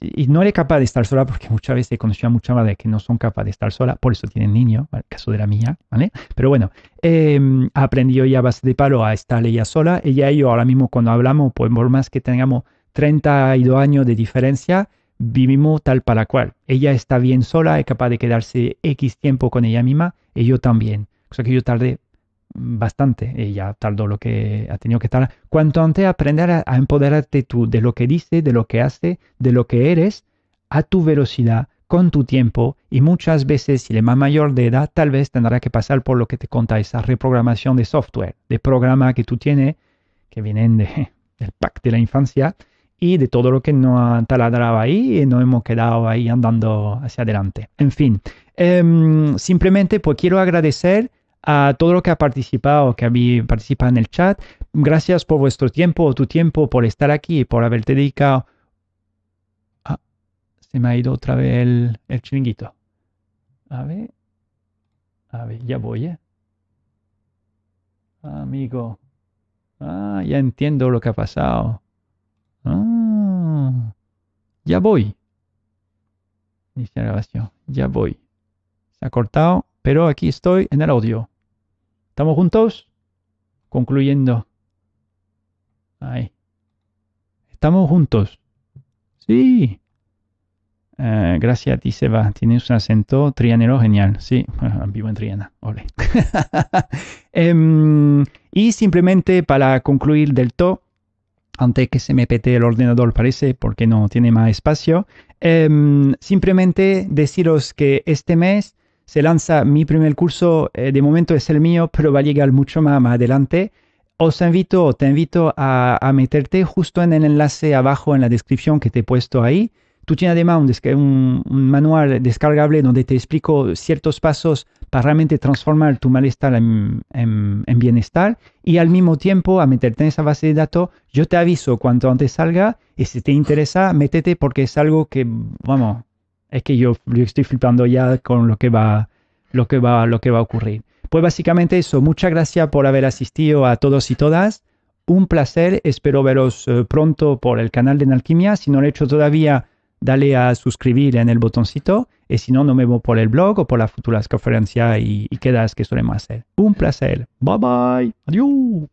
[SPEAKER 1] y no eres capaz de estar sola, porque muchas veces he conocido a muchas madres que no son capaces de estar sola, por eso tienen niños, el caso de la mía, ¿vale? Pero bueno, eh, ha aprendido ya a base de palo a estar ella sola. Ella y yo ahora mismo cuando hablamos, pues por más que tengamos 32 años de diferencia, vivimos tal para cual. Ella está bien sola, es capaz de quedarse X tiempo con ella misma, y yo también. O sea que yo tardé bastante, ella tardó lo que ha tenido que tardar. Cuanto antes aprender a, empoderarte tú de lo que dice, de lo que hace, de lo que eres, a tu velocidad, con tu tiempo, y muchas veces, si eres más mayor de edad, tal vez tendrá que pasar por lo que te conta esa reprogramación de software, de programa que tú tienes, que vienen de, del pack de la infancia, y de todo lo que nos ha taladrado ahí y nos hemos quedado ahí andando hacia adelante. En fin, em, simplemente pues quiero agradecer a todo lo que ha participado, que había participado en el chat. Gracias por vuestro tiempo, tu tiempo, por estar aquí por haberte dedicado. Ah, se me ha ido otra vez el, el chiringuito. A ver. A ver, ya voy, ¿eh? Amigo. Ah, ya entiendo lo que ha pasado. Ah, ya voy. Iniciar grabación. Ya voy. Se ha cortado, pero aquí estoy en el audio. ¿Estamos juntos? Concluyendo. Ahí. ¿Estamos juntos? Sí. Eh, gracias a ti, Seba. Tienes un acento trianero genial. Sí, vivo en Triana. Ole. Em, y simplemente para concluir del todo, antes que se me pete el ordenador, parece, porque no tiene más espacio, em, simplemente deciros que este mes se lanza mi primer curso, eh, de momento es el mío, pero va a llegar mucho más, más adelante. Os invito, te invito a, meterte justo en el enlace abajo en la descripción que te he puesto ahí. Tú tienes además un, manual descargable donde te explico ciertos pasos para realmente transformar tu malestar en, en, bienestar y al mismo tiempo a meterte en esa base de datos. Yo te aviso cuanto antes salga y si te interesa, métete porque es algo que, vamos, es que yo, estoy flipando ya con lo que va, lo que va, lo que va a ocurrir. Pues básicamente eso. Muchas gracias por haber asistido a todos y todas. Un placer. Espero veros eh, pronto por el canal de Nalquimia. Si no lo he hecho todavía, dale a suscribir en el botoncito. Y si no, no me voy por el blog o por las futuras conferencias y, y quedas que solemos hacer. Un placer. Bye bye. Adiós.